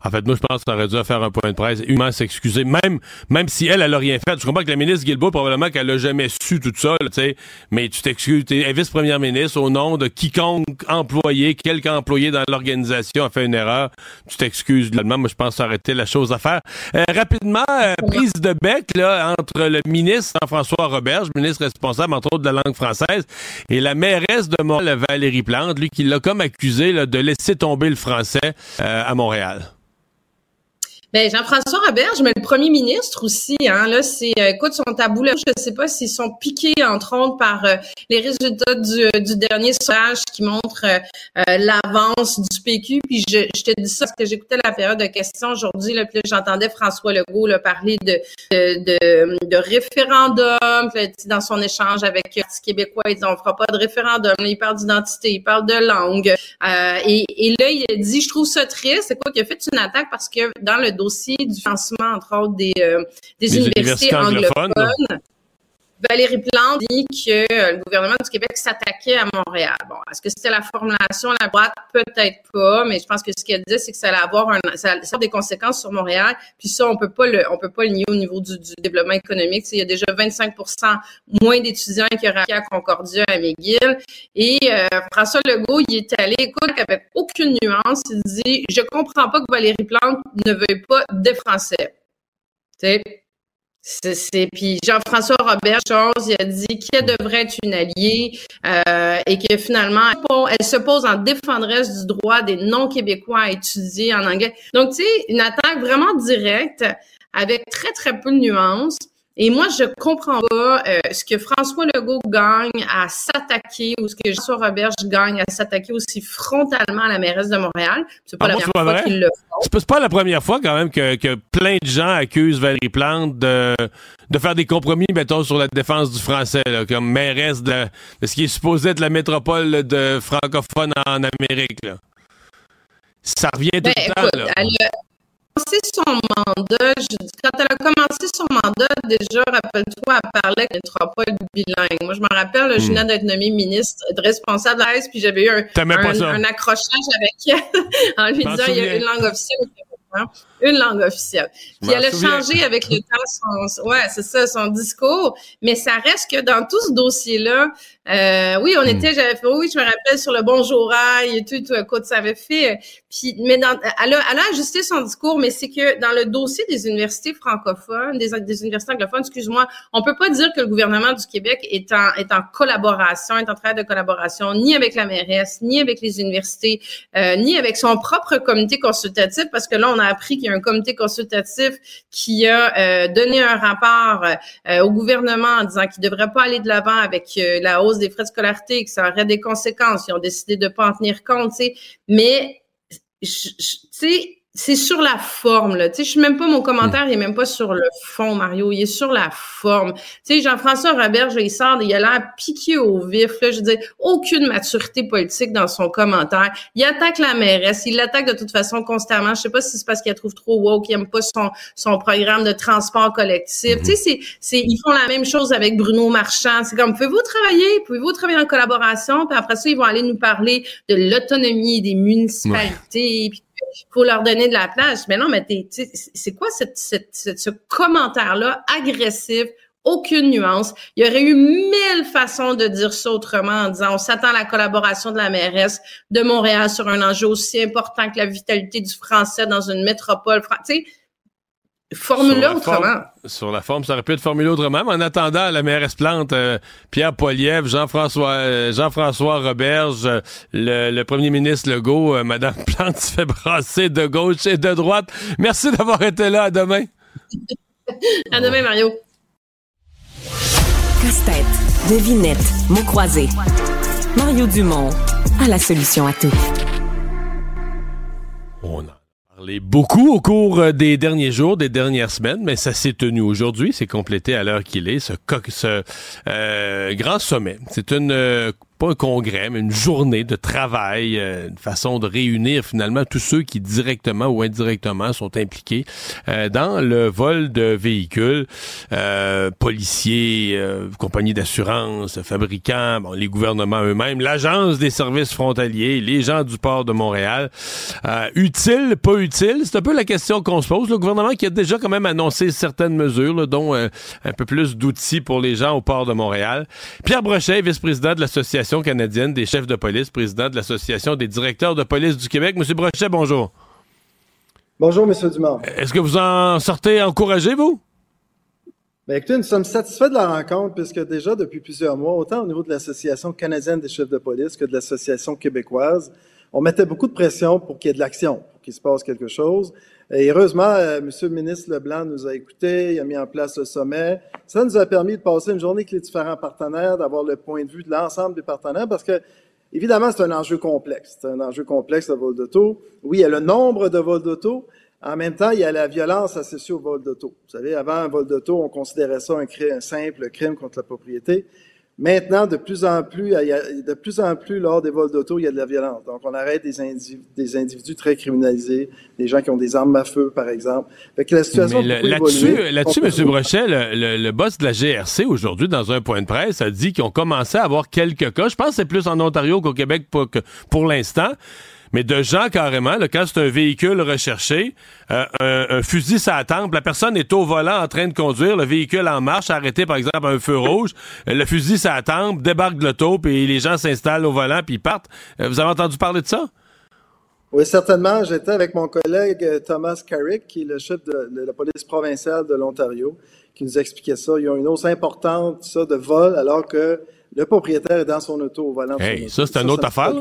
En fait, moi, je pense qu'on aurait dû faire un point de presse, humain s'excuser, même, même si elle, elle a rien fait. Je comprends que la ministre Guilbeault, probablement qu'elle a jamais su tout ça, tu sais, mais tu t'excuses, tu es vice-première ministre au nom de quiconque employé, quelque employé dans l'organisation a fait une erreur, tu t'excuses. Moi, je pense que ça aurait été la chose à faire. Euh, rapidement, euh, prise de bec, là, entre le ministre Jean-François Roberge, ministre responsable, entre autres, de la langue française, et la mairesse de Montréal, Valérie Plante, lui, qui l'a comme accusé, là, de laisser tomber le français euh, à Montréal. Ben Jean-François Roberge, mais le premier ministre aussi. Hein, là, c'est euh, écoute son tabou là, je sais pas s'ils sont piqués entre autres par euh, les résultats du, du, dernier sondage qui montre euh, l'avance du PQ. Puis je, je, te dis ça parce que j'écoutais la période de questions aujourd'hui. Là, puis j'entendais François Legault là, parler de de, de, référendum. dans son échange avec le québécois, il dit on fera pas de référendum. il parle d'identité, il parle de langue. et, et là, il a dit, je trouve ça triste. C'est quoi qu'il a fait une attaque parce que dans le dossier du financement, entre autres, des, euh, des, universités, anglophones. Valérie Plante dit que le gouvernement du Québec s'attaquait à Montréal. Bon, est-ce que c'était la formulation la droite? Peut-être pas, mais je pense que ce qu'elle disait, c'est que ça allait avoir ça, des conséquences sur Montréal. Puis ça, on peut pas le, on peut pas le nier au niveau du, développement économique. Il y a déjà 25% moins d'étudiants qui auraient à Concordia, à McGill. Et euh, François Legault, il est allé, écoute, avec aucune nuance, il dit, je comprends pas que Valérie Plante ne veuille pas des Français. sais c'est puis Jean-François Robert chose, a dit qu'elle devrait être une alliée euh, et que finalement elle se pose en défendresse du droit des non-québécois à étudier en anglais. Donc tu sais une attaque vraiment directe avec très très peu de nuances. Et moi, je comprends pas euh, ce que François Legault gagne à s'attaquer ou ce que Jean Roberge gagne à s'attaquer aussi frontalement à la mairesse de Montréal. C'est pas ah, la première fois qu'il le font. C'est pas la première fois quand même que, que plein de gens accusent Valérie Plante de, de faire des compromis, mettons, sur la défense du français, là, comme mairesse de, de, ce qui est supposé être la métropole de francophone en Amérique. Là. Ça revient tout ben, le temps. là son mandat, quand elle a commencé son mandat, déjà, rappelle-toi, elle parlait qu'elle ne pas bilingue. Moi, je me rappelle, je venais d'être nommée ministre, responsable de la puis j'avais eu un, un, accrochage avec elle *laughs* en lui disant, il y a une langue officielle une langue officielle. Puis elle a changé avec le temps son, ouais, c'est ça, son discours. Mais ça reste que dans tout ce dossier-là, euh, oui, on hmm. était, j'avais fait, oui, je me rappelle sur le bonjour et tout, tout, écoute, ça avait fait. Puis, mais dans, elle a, elle a ajusté son discours, mais c'est que dans le dossier des universités francophones, des, des universités anglophones, excuse-moi, on peut pas dire que le gouvernement du Québec est en, est en collaboration, est en train de collaboration, ni avec la mairesse, ni avec les universités, euh, ni avec son propre comité consultatif, parce que là, on a appris qu'il y a un comité consultatif qui a euh, donné un rapport euh, au gouvernement en disant qu'il devrait pas aller de l'avant avec euh, la hausse des frais de scolarité, que ça aurait des conséquences. Ils ont décidé de pas en tenir compte, sais. Mais, tu sais, c'est sur la forme là. Tu sais, je suis même pas mon commentaire, il est même pas sur le fond, Mario. Il est sur la forme. Tu sais, Jean-François Roberge, il sort, il a l'air piqué au vif. Là, je veux dire, aucune maturité politique dans son commentaire. Il attaque la mairesse, il l'attaque de toute façon constamment. Je sais pas si c'est parce qu'il trouve trop woke, qu'il aime pas son son programme de transport collectif. Tu sais, c'est c'est ils font la même chose avec Bruno Marchand. C'est comme pouvez-vous travailler, pouvez-vous travailler en collaboration, puis après ça ils vont aller nous parler de l'autonomie des municipalités. Faut leur donner de la place. Mais non, mais c'est quoi cette, ce commentaire-là agressif, aucune nuance? Il y aurait eu mille façons de dire ça autrement en disant on s'attend à la collaboration de la mairesse de Montréal sur un enjeu aussi important que la vitalité du français dans une métropole. Tu sais, Formule autrement. sur la forme, ça aurait pu être formulé autrement, mais en attendant, la mairesse Plante, euh, Pierre Poilievre, Jean-François euh, Jean-François Roberge, euh, le, premier ministre Legault, Madame *laughs* Plante se fait brasser de gauche et de droite. Merci d'avoir été là. À demain. à demain, Mario. Casse-tête, devinette, mots croisés. Mario Dumont a la solution à tout. On a beaucoup au cours euh, des derniers jours, des dernières semaines, mais ça s'est tenu aujourd'hui. C'est complété à l'heure qu'il est, ce, ce euh, grand sommet. C'est une euh, pas un congrès, mais une journée de travail, euh, une façon de réunir finalement tous ceux qui directement ou indirectement sont impliqués euh, dans le vol de véhicules, euh, policiers, compagnies d'assurance, fabricants, bon, les gouvernements eux-mêmes, l'agence des services frontaliers, les gens du port de Montréal. utile, pas utile, c'est un peu la question qu'on se pose. Le gouvernement qui a déjà quand même annoncé certaines mesures, dont un peu plus d'outils pour les gens au port de Montréal. Pierre Brochet, vice-président de l'association canadienne des chefs de police, président de l'Association des directeurs de police du Québec. Monsieur Brochet, bonjour. Bonjour, Monsieur Dumont. Est-ce que vous en sortez encouragé, vous? Bien, écoutez, nous sommes satisfaits de la rencontre puisque déjà depuis plusieurs mois, autant au niveau de l'Association canadienne des chefs de police que de l'Association québécoise, on mettait beaucoup de pression pour qu'il y ait de l'action, pour qu'il se passe quelque chose. Et heureusement, euh, M. le ministre Leblanc nous a écoutés, il a mis en place le sommet. Ça nous a permis de passer une journée avec les différents partenaires, d'avoir le point de vue de l'ensemble des partenaires, parce que, évidemment, c'est un enjeu complexe. C'est un enjeu complexe, le vol d'auto. Oui, il y a le nombre de vols d'auto. En même temps, il y a la violence associée au vol d'auto. Vous savez, avant un vol d'auto, on considérait ça un, un simple crime contre la propriété. Maintenant, de plus en plus, de plus en plus, lors des vols d'auto, il y a de la violence. Donc, on arrête des, individus, des individus très criminalisés, des gens qui ont des armes à feu, par exemple. Fait que la situation là-dessus, là-dessus, M. Brochet, le, le, boss de la GRC aujourd'hui, dans un point de presse, a dit qu'ils ont commencé à avoir quelques cas. Je pense que c'est plus en Ontario qu'au Québec pour, pour l'instant mais de gens carrément, là, quand c'est un véhicule recherché, euh, un, fusil ça la personne est au volant en train de conduire, le véhicule en marche, arrêté par exemple à un feu rouge, euh, le fusil ça débarque de l'auto, puis les gens s'installent au volant, puis ils partent. Euh, vous avez entendu parler de ça? Oui, certainement. J'étais avec mon collègue Thomas Carrick, qui est le chef de, la police provinciale de l'Ontario, qui nous expliquait ça. Ils ont une hausse importante ça, de vol, alors que le propriétaire est dans son auto au volant. Hey, ça, c'est une autre affaire.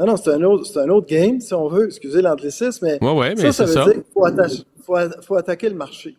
Non, non, c'est un, autre, c'est un autre game, si on veut. Excusez l'anglicisme, mais, ouais, mais ça, ça veut dire qu'il faut, faut, attaquer le marché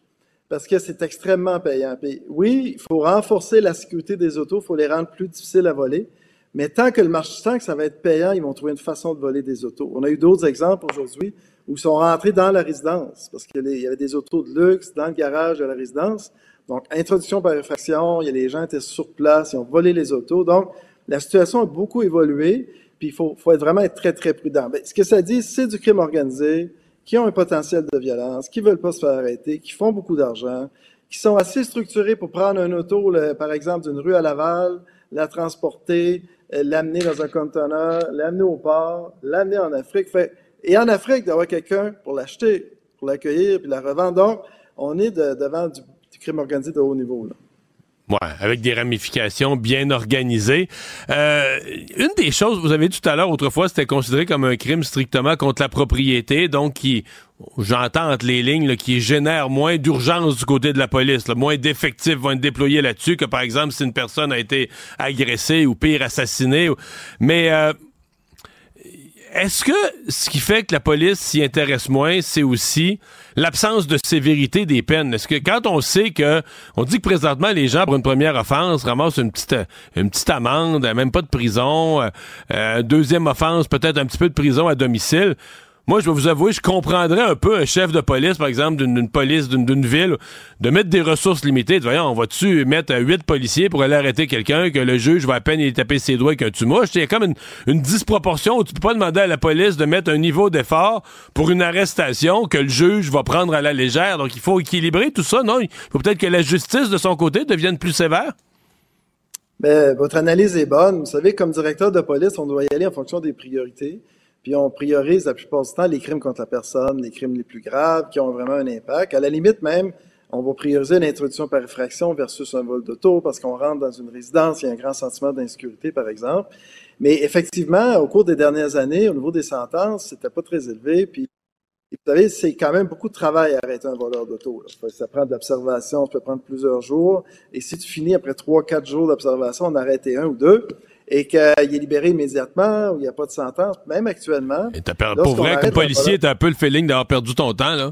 parce que c'est extrêmement payant. Puis, oui, il faut renforcer la sécurité des autos, il faut les rendre plus difficiles à voler. Mais tant que le marché sent que ça va être payant, ils vont trouver une façon de voler des autos. On a eu d'autres exemples aujourd'hui où ils sont rentrés dans la résidence parce qu'il y avait des autos de luxe dans le garage de la résidence. Donc, introduction par effraction, il y a les gens étaient sur place, ils ont volé les autos. Donc, la situation a beaucoup évolué. Puis il faut, faut être vraiment être très, très prudent. Ben, ce que ça dit, c'est du crime organisé, qui ont un potentiel de violence, qui veulent pas se faire arrêter, qui font beaucoup d'argent, qui sont assez structurés pour prendre un auto, par exemple, d'une rue à Laval, la transporter, euh, l'amener dans un conteneur, l'amener au port, l'amener en Afrique. Et en Afrique, d'avoir quelqu'un pour l'acheter, pour l'accueillir, puis la revendre. Donc, on est devant du, du crime organisé de haut niveau. Là. Avec des ramifications bien organisées. Euh, une des choses, vous avez dit tout à l'heure, autrefois, c'était considéré comme un crime strictement contre la propriété, donc qui, j'entends entre les lignes, qui génère moins d'urgence du côté de la police, moins d'effectifs vont être déployés là-dessus que, par exemple, si une personne a été agressée ou pire, assassinée. Mais euh, est-ce que ce qui fait que la police s'y intéresse moins, c'est aussi l'absence de sévérité des peines? Est-ce que quand on sait que, on dit que présentement, les gens, pour une première offense, ramassent une petite, une petite amende, même pas de prison, euh, euh, deuxième offense, peut-être un petit peu de prison à domicile, moi, je vais vous avouer, je comprendrais un peu un chef de police, par exemple, d'une police d'une ville, de mettre des ressources limitées. Voyons, on va-tu mettre huit policiers pour aller arrêter quelqu'un que le juge va à peine y taper ses doigts avec un tumouche? Il y a comme une, une, disproportion où tu peux pas demander à la police de mettre un niveau d'effort pour une arrestation que le juge va prendre à la légère. Donc, il faut équilibrer tout ça, non? Il faut peut-être que la justice, de son côté, devienne plus sévère. Mais votre analyse est bonne. Vous savez, comme directeur de police, on doit y aller en fonction des priorités. Puis on priorise la plupart du temps les crimes contre la personne, les crimes les plus graves qui ont vraiment un impact. À la limite même, on va prioriser l'introduction par effraction versus un vol d'auto parce qu'on rentre dans une résidence, il y a un grand sentiment d'insécurité, par exemple. Mais effectivement, au cours des dernières années, au niveau des sentences, c'était pas très élevé. Puis, vous savez, c'est quand même beaucoup de travail à arrêter un voleur d'auto. Ça prend de l'observation, ça peut prendre plusieurs jours. Et si tu finis après trois, quatre jours d'observation, on arrêté un ou deux, et qu'il est libéré immédiatement, ou il n'y a pas de sentence, même actuellement. Et pour vrai, comme policier, t'as un peu le feeling d'avoir perdu ton temps, là.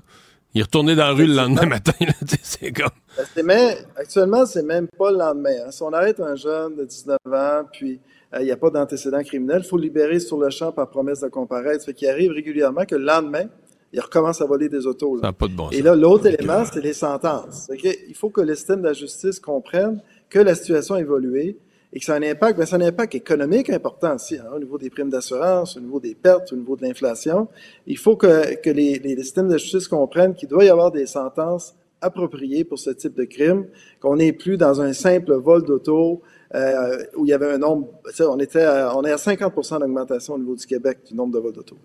Il est retourné dans la rue le lendemain matin, *laughs* c'est comme... Ben, actuellement, c'est même pas le lendemain. Hein. Si on arrête un jeune de 19 ans, puis euh, il n'y a pas d'antécédent criminel, il faut le libérer sur le champ par promesse de comparaître. Ce qui arrive régulièrement que le lendemain, il recommence à voler des autos. Là. Ça pas de bon Et là, l'autre élément, c'est les sentences. Il faut que le système de la justice comprenne que la situation a évolué, et que ça a un impact, ben, ça a un impact économique important aussi, hein, au niveau des primes d'assurance, au niveau des pertes, au niveau de l'inflation. Il faut que, que les, les, systèmes de justice comprennent qu'il doit y avoir des sentences appropriées pour ce type de crime, qu'on n'est plus dans un simple vol d'auto euh, où il y avait un nombre, on était, on est à 50 d'augmentation au niveau du Québec du nombre de vols d'auto.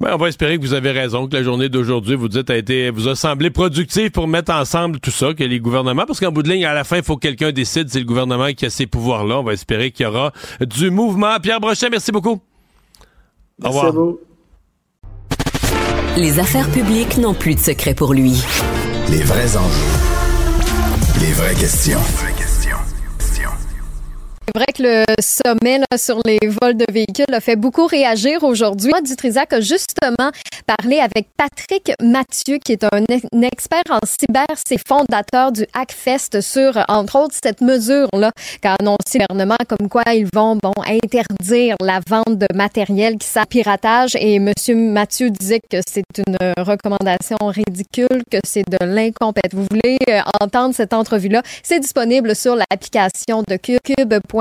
Ben, on va espérer que vous avez raison, que la journée d'aujourd'hui, vous dites, a été, vous a semblé productive pour mettre ensemble tout ça, que les gouvernements, parce qu'en bout de ligne, à la fin, il faut que quelqu'un décide, c'est le gouvernement qui a ces pouvoirs-là. On va espérer qu'il y aura du mouvement. Pierre Brochet, merci beaucoup. Merci Au revoir. À vous. Les affaires publiques n'ont plus de secret pour lui. Les vrais enjeux. Les vraies questions. C'est vrai que le sommet sur les vols de véhicules a fait beaucoup réagir aujourd'hui. Dutrisac a justement parlé avec Patrick Mathieu, qui est un, expert en cyber, c'est fondateur du Hackfest sur, entre autres, cette mesure-là qu'a annoncé le gouvernement, comme quoi ils vont bon interdire la vente de matériel qui sert piratage. Et Monsieur Mathieu disait que c'est une recommandation ridicule, que c'est de l'incompétence. Vous voulez euh, entendre cette entrevue-là? C'est disponible sur l'application de cube.com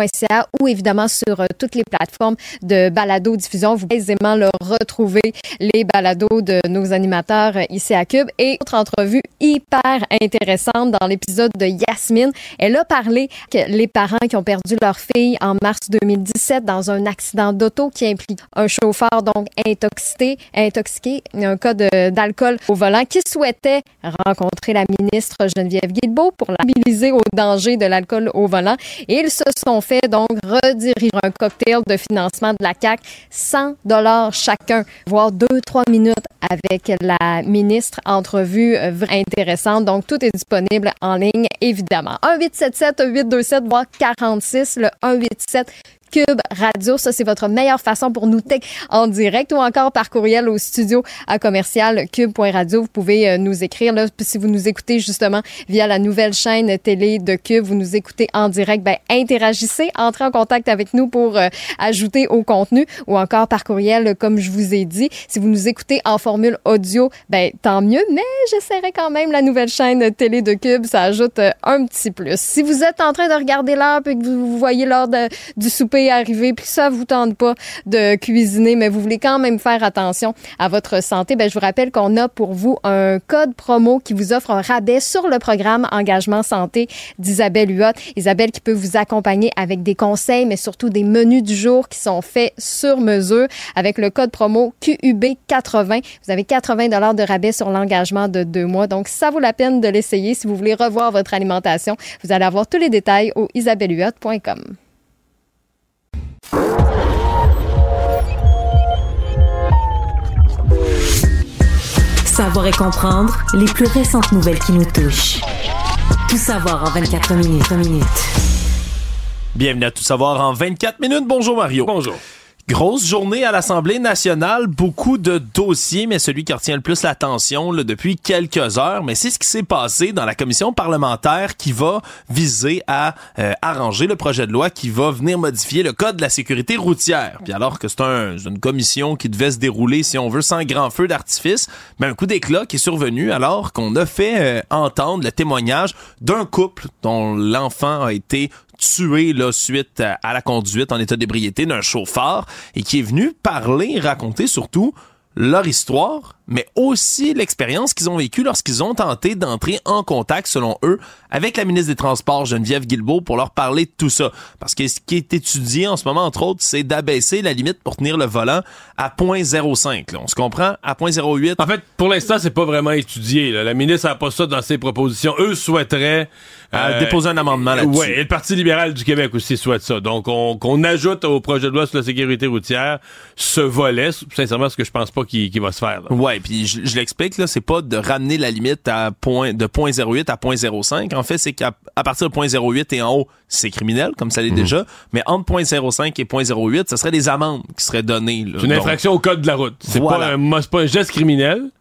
ou évidemment sur euh, toutes les plateformes de balado-diffusion. Vous pouvez aisément le retrouver, les balados de nos animateurs euh, ici à Cube. Et autre entrevue hyper intéressante dans l'épisode de Yasmine. Elle a parlé que les parents qui ont perdu leur fille en mars 2017 dans un accident d'auto qui implique un chauffeur donc intoxiqué, intoxiqué, un cas d'alcool au volant, qui souhaitait rencontrer la ministre Geneviève Guilbeault pour la au danger de l'alcool au volant. Ils se sont fait donc rediriger un cocktail de financement de la CAC 100 dollars chacun, voire 2-3 minutes avec la ministre. Entrevue euh, intéressante. Donc, tout est disponible en ligne, évidemment. 1-877-827, voire 46, le 187 Cube Radio. Ça, c'est votre meilleure façon pour nous tech en direct ou encore par courriel au studio à commercial cube.radio. Vous pouvez euh, nous écrire là, si vous nous écoutez justement via la nouvelle chaîne télé de Cube, vous nous écoutez en direct, ben interagissez, entrez en contact avec nous pour euh, ajouter au contenu ou encore par courriel comme je vous ai dit. Si vous nous écoutez en formule audio, ben tant mieux, mais j'essaierai quand même la nouvelle chaîne télé de Cube, ça ajoute euh, un petit plus. Si vous êtes en train de regarder l'heure et que vous voyez l'heure du souper arriver, puis ça vous tente pas de cuisiner, mais vous voulez quand même faire attention à votre santé, ben je vous rappelle qu'on a pour vous un code promo qui vous offre un rabais sur le programme Engagement Santé d'Isabelle Huot. Isabelle qui peut vous accompagner avec des conseils, mais surtout des menus du jour qui sont faits sur mesure avec le code promo QUB80. Vous avez 80 dollars de rabais sur l'engagement de deux mois. Donc, ça vaut la peine de l'essayer. Si vous voulez revoir votre alimentation, vous allez avoir tous les détails au isabellehuot.com. Savoir et comprendre les plus récentes nouvelles qui nous touchent. Tout savoir en 24 minutes. minutes. Bienvenue à Tout savoir en 24 minutes. Bonjour Mario. Bonjour. Grosse journée à l'Assemblée nationale, beaucoup de dossiers, mais celui qui retient le plus l'attention depuis quelques heures, mais c'est ce qui s'est passé dans la commission parlementaire qui va viser à euh, arranger le projet de loi qui va venir modifier le code de la sécurité routière. Puis alors que c'est un, une commission qui devait se dérouler, si on veut, sans grand feu d'artifice, ben un coup d'éclat qui est survenu alors qu'on a fait euh, entendre le témoignage d'un couple dont l'enfant a été tué là, suite à la conduite en état d'ébriété d'un chauffeur et qui est venu parler, raconter surtout leur histoire, mais aussi l'expérience qu'ils ont vécue lorsqu'ils ont tenté d'entrer en contact, selon eux, avec la ministre des Transports, Geneviève Guilbeault, pour leur parler de tout ça. Parce que ce qui est étudié en ce moment, entre autres, c'est d'abaisser la limite pour tenir le volant à 0.05. On se comprend? À 0.08. En fait, pour l'instant, c'est pas vraiment étudié. La ministre n'a pas ça dans ses propositions. Eux souhaiteraient euh, déposer un amendement là-dessus. Oui, et le Parti libéral du Québec aussi souhaite ça. Donc, on, qu'on ajoute au projet de loi sur la sécurité routière ce volet, sincèrement, ce que je pense pas qu'il, va se faire. Là. Ouais, puis je, l'explique, là, c'est pas de ramener la limite à point, de 0.08 à 0.05. En fait, c'est qu'à à partir de 0.08 et en haut, c'est criminel, comme ça l'est mhm. déjà. Mais entre 0.05 et 0.08, ce serait des amendes qui seraient données. C'est une infraction au code de la route. C'est pas, un, pas un geste criminel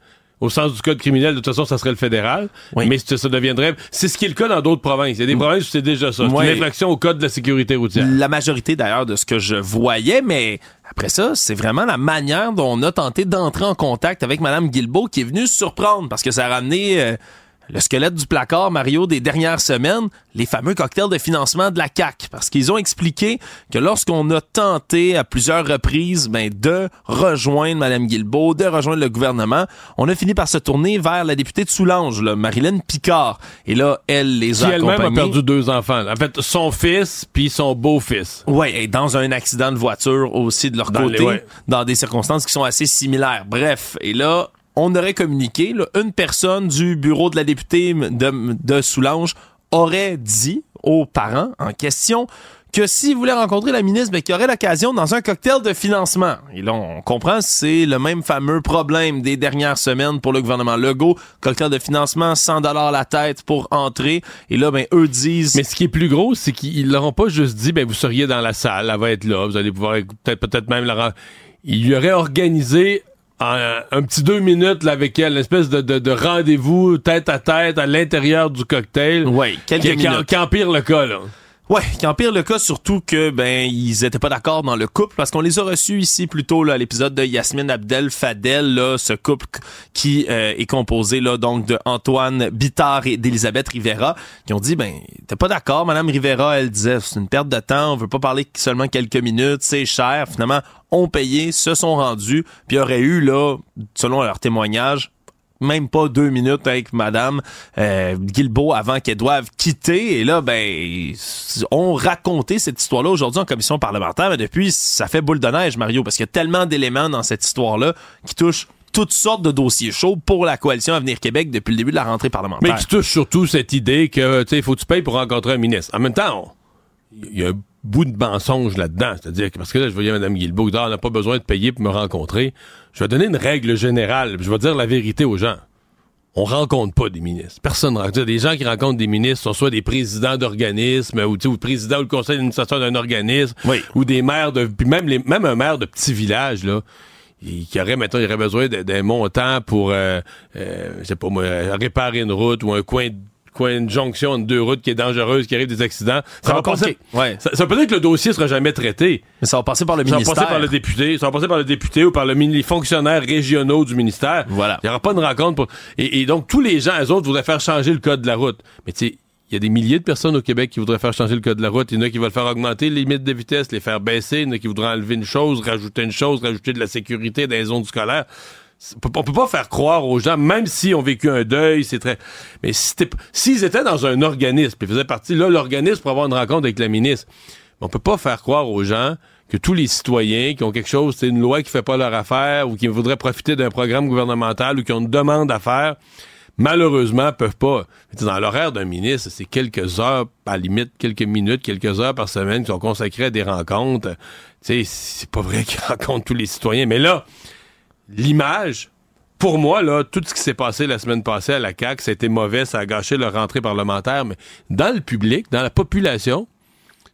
au sens du code criminel, de toute façon, ça serait le fédéral. Mais ça deviendrait. C'est ce qui est le cas dans d'autres provinces. Il y a des provinces où c'est déjà ça. C'est une infraction au code de la sécurité routière. La majorité, d'ailleurs, de ce que je voyais, mais après ça, c'est vraiment la manière dont on a tenté d'entrer en contact avec Mme Guilbeault qui est venue surprendre parce que ça a ramené. Euh, le squelette du placard, Mario, des dernières semaines, les fameux cocktails de financement de la CAC, parce qu'ils ont expliqué que lorsqu'on a tenté à plusieurs reprises ben, de rejoindre Mme Guilbeault, de rejoindre le gouvernement, on a fini par se tourner vers la députée de Soulanges, Marilyn Picard. Et là, elle les a Qui elle-même a perdu deux enfants. En fait, son fils puis son beau-fils. Oui, et dans un accident de voiture aussi de leur côté, dans des circonstances qui sont assez similaires. Bref, et là, on aurait communiqué, une personne du bureau de la députée de, de Soulanges aurait dit aux parents en question que s'ils voulaient rencontrer la ministre, ben, qu'il y aurait l'occasion dans un cocktail de financement. Et là, on comprend, c'est le même fameux problème des dernières semaines pour le gouvernement Legault. Cocktail de financement, 100 dollars la tête pour entrer. Et là, ben, eux disent... Mais ce qui est plus gros, c'est qu'ils leur ont pas juste dit, ben, vous seriez dans la salle, elle va être là, vous allez pouvoir peut-être peut-être même leur... Il y aurait organisé un, petit deux minutes là, avec elle, une espèce de, de, rendez-vous tête à tête à l'intérieur du cocktail. Oui, quelques qui, minutes. Qui, empire le cas, là. Ouais, qui empire le cas surtout que ben ils étaient pas d'accord dans le couple parce qu'on les a reçus ici plutôt là à l'épisode de Yasmine Abdel Fadel là ce couple qui euh, est composé là donc de Antoine Bittard et d'Elisabeth Rivera qui ont dit ben t'es pas d'accord madame Rivera elle disait c'est une perte de temps on veut pas parler seulement quelques minutes c'est cher. Finalement ont payé se sont rendus puis aurait eu là selon leur témoignage même pas deux minutes avec Madame euh, avant qu'elle doive quitter. Et là, ben, on racontait cette histoire-là aujourd'hui en commission parlementaire, mais depuis, ça fait boule de neige, Mario, parce qu'il y a tellement d'éléments dans cette histoire-là qui touchent toutes sortes de dossiers chauds pour la coalition Avenir Québec depuis le début de la rentrée parlementaire. Mais qui touche surtout cette idée que, tu sais, il faut que tu payes pour rencontrer un ministre. En même temps, il y a bout de mensonge là-dedans. C'est-à-dire que, parce que là, je voyais Mme Guilbeault, on n'a pas besoin de payer pour me rencontrer. Je vais donner une règle générale. Je vais dire la vérité aux gens. On rencontre pas des ministres. Personne ne rencontre. Des gens qui rencontrent des ministres sont soit des présidents d'organismes ou, ou président ou le conseil d'administration d'un organisme ou des maires de puis même les même un maire de petit village là qui aurait maintenant il aurait besoin d'un montant pour euh, euh, je sais pas moi réparer une route ou un coin de quoi, une jonction entre deux routes qui est dangereuse, qui arrive des accidents. Ça, va passer. Ouais. Ça, ça, peut dire que le dossier sera jamais traité. Mais ça va passer par le ministère. Ça va passer par le député. Ça va passer par le député ou par le, les fonctionnaires régionaux du ministère. Voilà. Il n'y aura pas de rencontre pour. Et, et, donc, tous les gens, eux autres, voudraient faire changer le code de la route. Mais tu sais, il y a des milliers de personnes au Québec qui voudraient faire changer le code de la route. Il y en a qui veulent faire augmenter les limites de vitesse, les faire baisser. Il y en a qui voudraient enlever une chose, rajouter une chose, rajouter de la sécurité dans les zones scolaires on peut pas faire croire aux gens, même si ont vécu un deuil, c'est très. Mais s'ils étaient dans un organisme, ils faisaient partie, là, l'organisme pour avoir une rencontre avec la ministre, on peut pas faire croire aux gens que tous les citoyens qui ont quelque chose, c'est une loi qui fait pas leur affaire ou qui voudraient profiter d'un programme gouvernemental ou qui ont une demande à faire, malheureusement, peuvent pas. Dans l'horaire d'un ministre, c'est quelques heures, à limite, quelques minutes, quelques heures par semaine qui sont consacrées à des rencontres. Tu sais, c'est pas vrai qu'ils *laughs* rencontrent tous les citoyens. Mais là, l'image, pour moi, là, tout ce qui s'est passé la semaine passée à la CAQ, ça a été mauvais, ça a gâché leur rentrée parlementaire, mais dans le public, dans la population,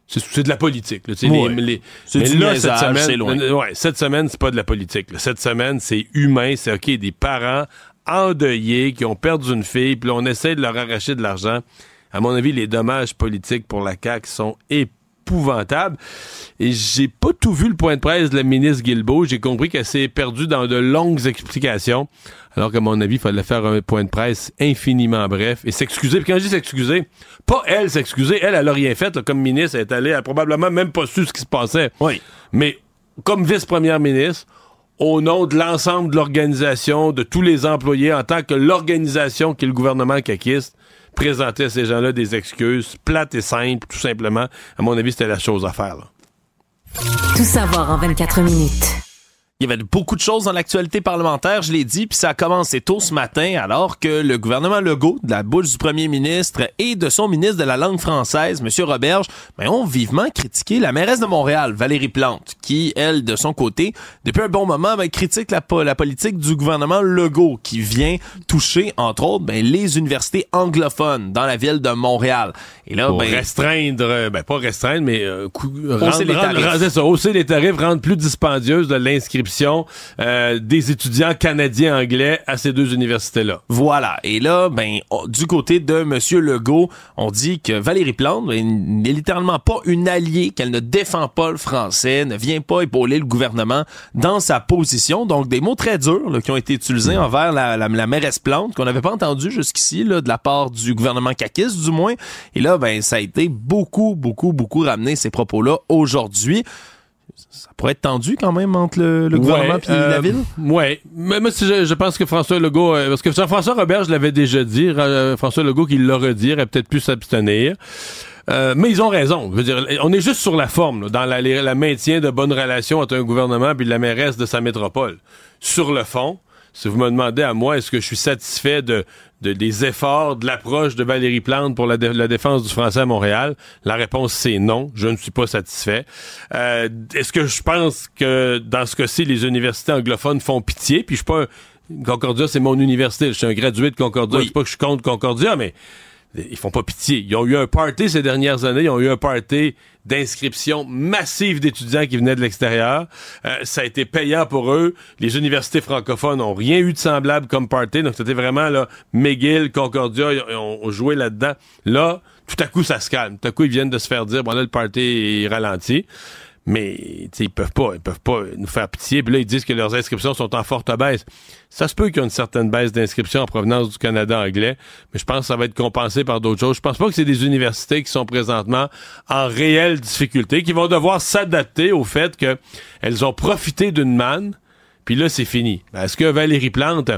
c'est de la politique. Là, Ouais. les- les- C'est mais du là, cette semaine, loin. euh, ouais, cette semaine, c'est pas de la politique. là. Cette semaine, c'est humain. C'est OK, des parents endeuillés qui ont perdu une fille, puis on essaie de leur arracher de l'argent. À mon avis, les dommages politiques pour la CAQ sont Et j'ai pas tout vu le point de presse de la ministre Guilbeault. J'ai compris qu'elle s'est perdue dans de longues explications. Alors qu'à mon avis, il fallait faire un point de presse infiniment bref et s'excuser. Puis quand je dis s'excuser, pas elle s'excuser. Elle, elle a rien fait. là, comme ministre, elle est allée, elle a probablement même pas su ce qui se passait. Oui. Mais comme vice-première ministre, au nom de l'ensemble de l'organisation, de tous les employés, en tant que l'organisation qui est le gouvernement caquiste, présenter à ces gens-là des excuses plates et simples, tout simplement. À mon avis, c'était la chose à faire. Tout savoir en 24 minutes. Il y avait beaucoup de choses dans l'actualité parlementaire, je l'ai dit, puis ça a commencé tôt ce matin alors que le gouvernement Legault, de la bouche du premier ministre et de son ministre de la langue française, M. Roberge, ben, ont vivement critiqué la mairesse de Montréal, Valérie Plante, qui, elle, de son côté, depuis un bon moment, ben, critique la, po- la politique du gouvernement Legault, qui vient toucher, entre autres, ben, les universités anglophones dans la ville de Montréal. Et là, Pour ben, restreindre, euh, ben pas restreindre, mais euh, rendre, les rendre- tarifs. rendre- c'est ça, hausser les tarifs, rendre plus dispendieuse de l'inscription euh, des étudiants canadiens anglais à ces deux universités-là. Voilà. Et là, ben, on- du côté de Monsieur Legault, on dit que Valérie Plante ben, n'est littéralement pas une alliée, qu'elle ne défend pas le français, ne vient pas épauler le gouvernement dans sa position. Donc, des mots très durs là, qui ont été utilisés envers la, la, la mairesse Plante, qu'on n'avait pas entendu jusqu'ici, là, de la part du gouvernement caquiste, du moins. Et là, ben, ça a été beaucoup, beaucoup, beaucoup ramené, ces propos-là, aujourd'hui. Ça pourrait être tendu quand même entre le, le gouvernement et la ville? Oui. Mais moi, si je, je pense que François Legault, euh, parce que Jean-François Robert, je l'avais déjà dit, euh, François Legault qui l'a redit, aurait peut-être pu s'abstenir. Euh, mais ils ont raison. Je veux dire, on est juste sur la forme, là, dans la, les- la maintien de bonnes relations entre un gouvernement et la mairesse de sa métropole. Sur le fond, si vous me demandez à moi, est-ce que je suis satisfait de, de- des efforts, de l'approche de Valérie Plante pour la, dé- la défense du français à Montréal, la réponse c'est non. Je ne suis pas satisfait. Euh, est-ce que je pense que dans ce cas-ci, les universités anglophones font pitié? Puis je suis pas un- Concordia, c'est mon université. Je suis un gradué de Concordia. Oui. C'est pas que je suis contre Concordia, mais ils font pas pitié. Ils ont eu un party ces dernières années. Ils ont eu un party d'inscription massive d'étudiants qui venaient de l'extérieur. Euh, ça a été payant pour eux. Les universités francophones n'ont rien eu de semblable comme party. Donc, c'était vraiment, là, McGill, Concordia, ils ont, joué là-dedans. Là, tout à coup, ça se calme. Tout à coup, ils viennent de se faire dire, bon, là, le party est ralenti. Mais ils peuvent pas, ils peuvent pas nous faire pitié. Puis là, ils disent que leurs inscriptions sont en forte baisse. Ça se peut qu'il y ait une certaine baisse d'inscriptions en provenance du Canada anglais, mais je pense que ça va être compensé par d'autres choses. Je pense pas que c'est des universités qui sont présentement en réelle difficulté, qui vont devoir s'adapter au fait qu'elles ont profité d'une manne, puis là, c'est fini. Est-ce que Valérie Plante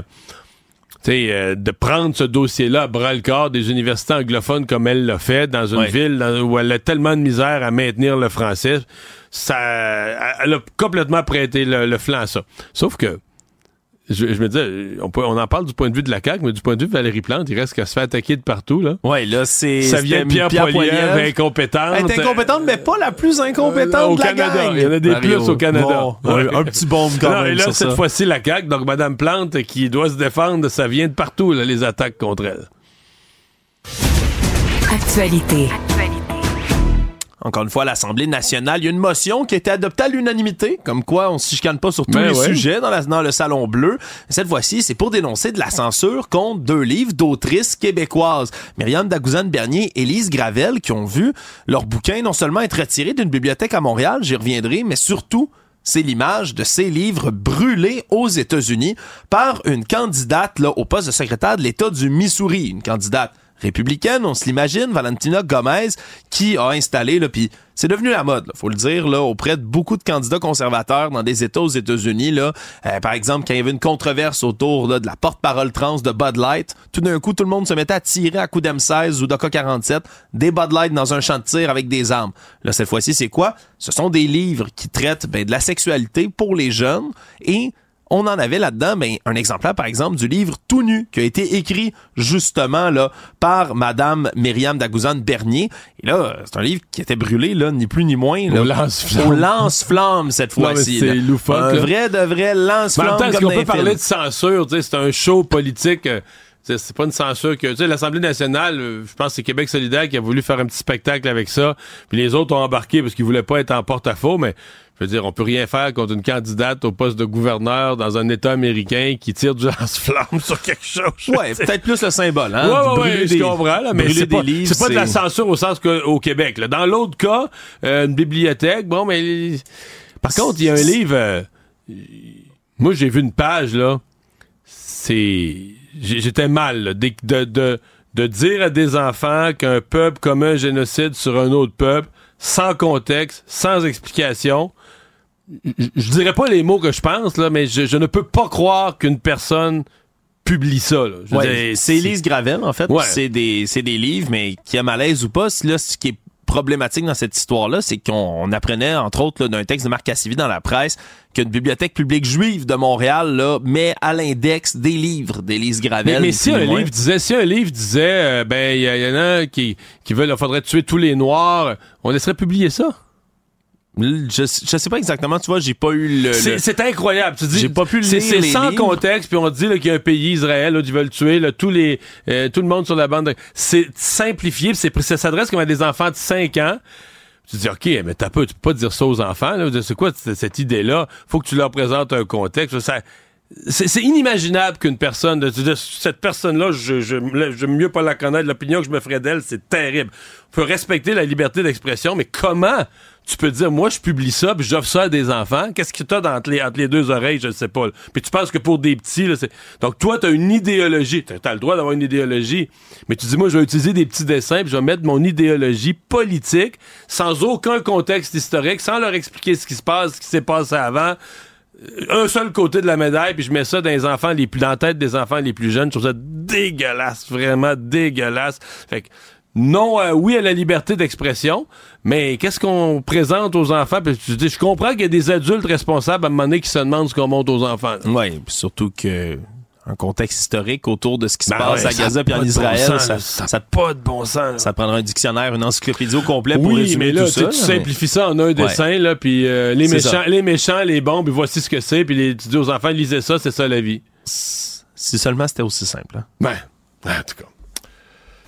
euh, de prendre ce dossier-là à bras le corps des universités anglophones comme elle l'a fait dans une ville dans- où elle a tellement de misère à maintenir le français, ça, elle a complètement prêté le, le flanc à ça. Sauf que, je, je me disais, on, peut- on en parle du point de vue de la CAQ, mais du point de vue de Valérie Plante, il reste qu'à se faire attaquer de partout, là. Ouais, là, c'est. Ça vient de c'était Pierre, Poilievre, incompétente. Elle est incompétente, mais pas la plus incompétente Euh, au de la Canada. gang. Il y en a des Mario. plus au Canada. Bon, Ouais. un, un petit bombe quand Non, même et là, sur cette ça. fois-ci, la CAQ, donc Mme Plante, qui doit se défendre, ça vient de partout, là, les attaques contre elle. Actualité. Encore une fois, à l'Assemblée nationale, il y a une motion qui a été adoptée à l'unanimité, comme quoi on se chicane pas sur tous Ben les ouais. sujets dans, la- dans le Salon Bleu. Cette fois-ci, c'est pour dénoncer de la censure contre deux livres d'autrices québécoises, Myriam Dagouzane-Bernier et Élise Gravel, qui ont vu leur bouquin non seulement être retiré d'une bibliothèque à Montréal, j'y reviendrai, mais surtout c'est l'image de ces livres brûlés aux États-Unis par une candidate là, au poste de secrétaire de l'État du Missouri, une candidate républicaine, on se l'imagine, Valentina Gomez, qui a installé, là, puis c'est devenu la mode, là, faut le dire, là, auprès de beaucoup de candidats conservateurs dans des États aux États-Unis. Là, Euh, par exemple, quand il y avait une controverse autour là, de la porte-parole trans de Bud Light, tout d'un coup, tout le monde se mettait à tirer à coups d'M16 ou d'AK-47 des Bud Light dans un champ de tir avec des armes. Là, cette fois-ci, c'est quoi? Ce sont des livres qui traitent ben, de la sexualité pour les jeunes et on en avait là-dedans ben, un exemplaire, par exemple, du livre Tout nu, qui a été écrit justement là par Madame Myriam Dagouzane-Bernier. Et là, c'est un livre qui était brûlé, là, ni plus ni moins. Là, Au lance-flamme. Au lance-flamme, cette fois-ci. c'est loufoque, Un là. vrai de vrai lance-flamme même temps, est-ce comme qu'on peut parler de censure? C'est un show politique. euh, C'est pas une censure que. Tu sais, l'Assemblée nationale, euh, je pense que c'est Québec solidaire qui a voulu faire un petit spectacle avec ça. Puis les autres ont embarqué parce qu'ils voulaient pas être en porte-à-faux, mais je veux dire, on peut rien faire contre une candidate au poste de gouverneur dans un État américain qui tire du *laughs* lance-flamme sur quelque chose. Ouais, peut-être plus le symbole, hein? Ouais, ouais, ouais je comprends, là, mais c'est pas, pas de la censure au sens qu'au Québec. Là. Dans l'autre cas, euh, une bibliothèque, bon, mais par contre, il y a un livre. Euh, moi, j'ai vu une page là. C'est j'étais mal de, de, de, dire à des enfants qu'un peuple commet un génocide sur un autre peuple, sans contexte, sans explication. Je, dirais pas les mots que je pense, là, mais je, ne peux pas croire qu'une personne publie ça. c'est Elise Gravel, en fait. C'est des, des livres, mais qui a malaise ou pas, là, ce qui est problématique dans cette histoire-là, c'est qu'on apprenait, entre autres, d'un texte de Marc Cassivi dans la presse, qu'une bibliothèque publique juive de Montréal là, met à l'index des livres d'Élise Gravel. Mais, si un livre disait, si un livre disait, euh, ben il y, en a qui, qui veulent, il faudrait tuer tous les Noirs, on laisserait publier ça? Je, je sais pas exactement, tu vois, j'ai pas eu le. C'est incroyable. Tu dis, j'ai pas pu C'est sans contexte, puis on dit qu'il y a un pays, Israël, là, ils veulent tuer là, tous les, euh, tout le monde sur la bande. C'est simplifié, c'est ça s'adresse comme à des enfants de 5 ans. Tu dis, OK, mais t'as pas, tu peux pas dire ça aux enfants. C'est quoi cette idée-là? Faut que tu leur présentes un contexte. Ça, c'est inimaginable qu'une personne, de, cette personne-là, je, je, je, mieux pas la connaître, l'opinion que je me ferais d'elle, c'est terrible. On peut respecter la liberté d'expression, mais comment tu peux dire, moi, je publie ça, puis j'offre ça à des enfants. Qu'est-ce que t'as entre les, entre les deux oreilles, je ne sais pas. Puis tu penses que pour des petits, là, c'est... Donc, toi, t'as une idéologie. T'as as le droit d'avoir une idéologie. Mais tu dis, moi, je vais utiliser des petits dessins, puis je vais mettre mon idéologie politique, sans aucun contexte historique, sans leur expliquer ce qui se passe, ce qui s'est passé avant euh, un seul côté de la médaille, puis je mets ça dans les enfants les plus dans la tête des enfants les plus jeunes. Je trouve ça dégueulasse, vraiment dégueulasse. Fait que non, euh, oui à la liberté d'expression, mais qu'est-ce qu'on présente aux enfants? je comprends qu'il y a des adultes responsables à un moment donné qui se demandent ce qu'on montre aux enfants. Oui, surtout que un contexte historique autour de ce qui se ben passe à Gaza et en Israël. ça, ça, pas de bon sens. Ça prendra un dictionnaire, une encyclopédie au complet pour résumer mais là, tout ça. Tu simplifies ça en un dessin, là, puis euh, les, méchants, les méchants, les bons, puis voici ce que c'est, puis tu dis aux enfants, lisez ça, c'est ça la vie. Si seulement c'était aussi simple. Hein. Ben, en tout cas.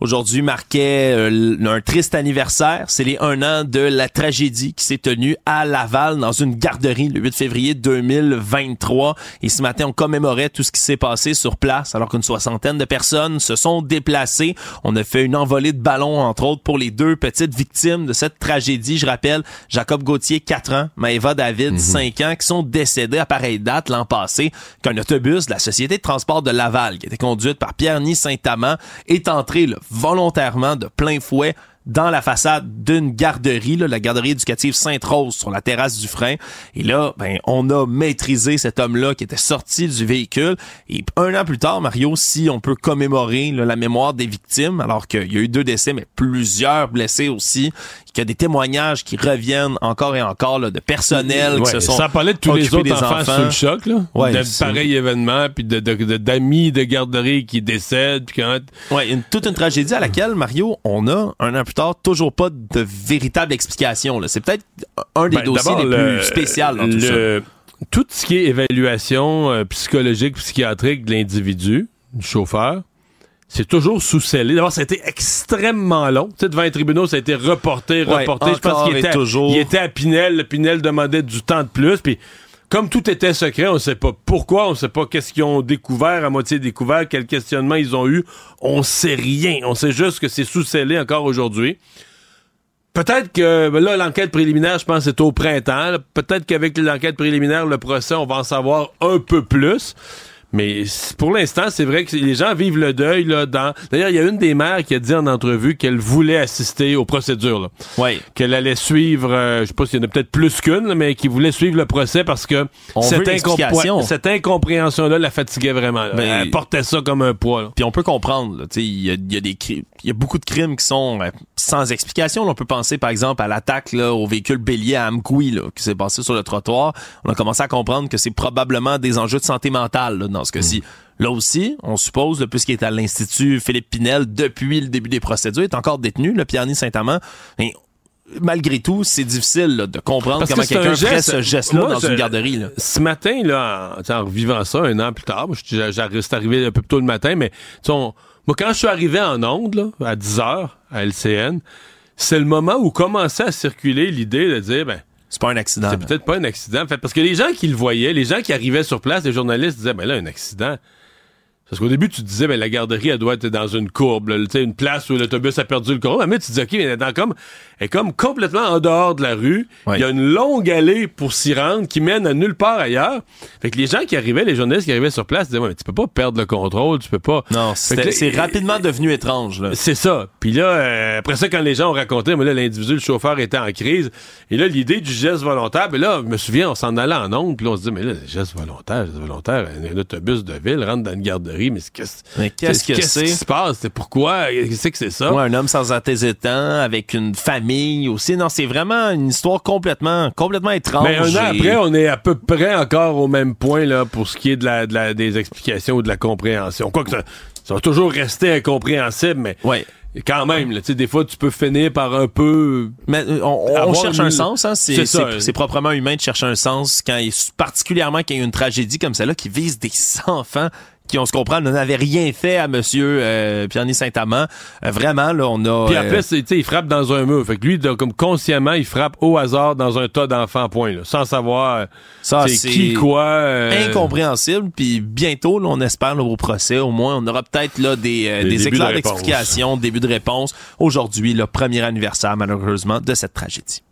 Aujourd'hui marquait euh, un triste anniversaire. C'est les un an de la tragédie qui s'est tenue à Laval dans une garderie le 8 février 2023. Et ce matin, on commémorait tout ce qui s'est passé sur place alors qu'une soixantaine de personnes se sont déplacées. On a fait une envolée de ballons, entre autres, pour les deux petites victimes de cette tragédie. Je rappelle, Jacob Gauthier, 4 ans, Maëva David, 5 mhm. ans, qui sont décédés à pareille date l'an passé qu'un autobus de la Société de transport de Laval, qui était conduite par Pierre-Ny Saint-Amand, est entré là, volontairement de plein fouet dans la façade d'une garderie, la garderie éducative Sainte-Rose sur la terrasse du frein. Et là, ben, on a maîtrisé cet homme-là qui était sorti du véhicule. Et un an plus tard, Mario, si on peut commémorer la mémoire des victimes, alors qu'il y a eu deux décès, mais plusieurs blessés aussi, qu'il y a des témoignages qui reviennent encore et encore là, de personnel qui se sont Ça parlait de tous les autres enfants, sous le choc, là, ouais, de pareils événements, puis de, d'amis de, garderie qui décèdent. Puis quand... Ouais, une, toute une tragédie à laquelle, Mario, on a, un an plus tard, toujours pas de véritable explication. C'est peut-être un des ben, dossiers les plus spéciaux dans tout ça. Tout ce qui est évaluation euh, psychologique, psychiatrique de l'individu, du chauffeur, c'est toujours sous-scellé. D'abord, ça a été extrêmement long. Tu sais, devant les tribunaux, ça a été reporté, reporté. Je pense qu'il était, toujours... il était à Pinel. Le Pinel demandait du temps de plus. Puis, comme tout était secret, on ne sait pas pourquoi, on ne sait pas qu'est-ce qu'ils ont découvert, à moitié découvert, quel questionnement ils ont eu. On sait rien. On sait juste que c'est sous-scellé encore aujourd'hui. Peut-être que ben là, l'enquête préliminaire, je pense, c'est au printemps. Peut-être qu'avec l'enquête préliminaire, le procès, on va en savoir un peu plus. Mais pour l'instant, c'est vrai que les gens vivent le deuil là dans. D'ailleurs, il y a une des mères qui a dit en entrevue qu'elle voulait assister aux procédures. Là. Oui. Qu'elle allait suivre. Euh, je sais pas s'il y en a peut-être plus qu'une, mais qui voulait suivre le procès parce que cette, cette incompréhension-là la fatiguait vraiment. Ben, elle portait ça comme un poids. Puis on peut comprendre. Il y a, y a des il y a beaucoup de crimes qui sont euh, sans explication. on peut penser par exemple à l'attaque au véhicule bélier à Amkoui qui s'est passé sur le trottoir. On a commencé à comprendre que c'est probablement des enjeux de santé mentale dans ce cas-ci. Mm. Là aussi, on suppose, puisqu'il est à l'Institut Philippe Pinel depuis le début des procédures, est encore détenu, le Pierre Saint-Amand. malgré tout, c'est difficile là, de comprendre Parce comment que quelqu'un ferait geste- ce geste-là Moi, dans une garderie. Là. Ce matin, là, en, en revivant ça un an plus tard, je- c'est arrivé un peu plus tôt le matin, mais on- moi, quand je suis arrivé en onde, là, à 10 h à LCN, c'est le moment où commençait à circuler l'idée de dire, ben, C'est pas un accident. c'est peut-être pas un accident. En fait, parce que les gens qui le voyaient, les gens qui arrivaient sur place, les journalistes disaient, ben là, un accident. Parce qu'au début, tu te disais, ben, la garderie, elle doit être dans une courbe, là, tu sais, une place où l'autobus a perdu le courant. Mais tu dis, OK, mais elle est, dans comme, elle est comme complètement en dehors de la rue. Il Ouais. y a une longue allée pour s'y rendre qui mène à nulle part ailleurs. Fait que les gens qui arrivaient, les journalistes qui arrivaient sur place disaient, ouais, mais tu peux pas perdre le contrôle, tu peux pas. Non, c'est rapidement devenu étrange. Là. c'est ça. Puis là, euh, après ça, quand les gens ont raconté, mais là, l'individu, le chauffeur était en crise. Et là, l'idée du geste volontaire, ben là, je me souviens, on s'en allait en onde, puis on se dit, mais là, geste volontaire, geste volontaire, un, un autobus de ville rentre dans une garderie, mais qu'est-ce qu'est-ce que qu'est-ce qui se passe? C'est pourquoi? Qu'est-ce que c'est ça? Ouais, un homme sans antécédents, avec une famille aussi. Non, c'est vraiment une histoire complètement, complètement étrange. Mais un an après, on est à peu près encore au même point là pour ce qui est de la, de la- des explications ou de la compréhension. Quoique ça, ça va toujours rester incompréhensible, mais Ouais. quand même, là, des fois, tu peux finir par un peu Mais euh, on, cherche une- un sens, hein? c'est, proprement humain de chercher un sens quand particulièrement quand il y a une tragédie comme celle-là qui vise des *laughs* enfants qui, on se comprend, n'avaient rien fait à Monsieur euh, Pierre Saint-Amand. Euh, vraiment, là, on a. Puis euh, après, c'est- tu sais, il frappe dans un mur. Fait que lui, de- comme consciemment, il frappe au hasard dans un tas d'enfants, point, là, sans savoir euh, ça, c'est qui, quoi. euh, incompréhensible. Puis bientôt, là, on espère là, au procès, au moins, on aura peut-être là des, euh, Des des, éclairs de début de réponse. Aujourd'hui, le premier anniversaire, malheureusement, de cette tragédie.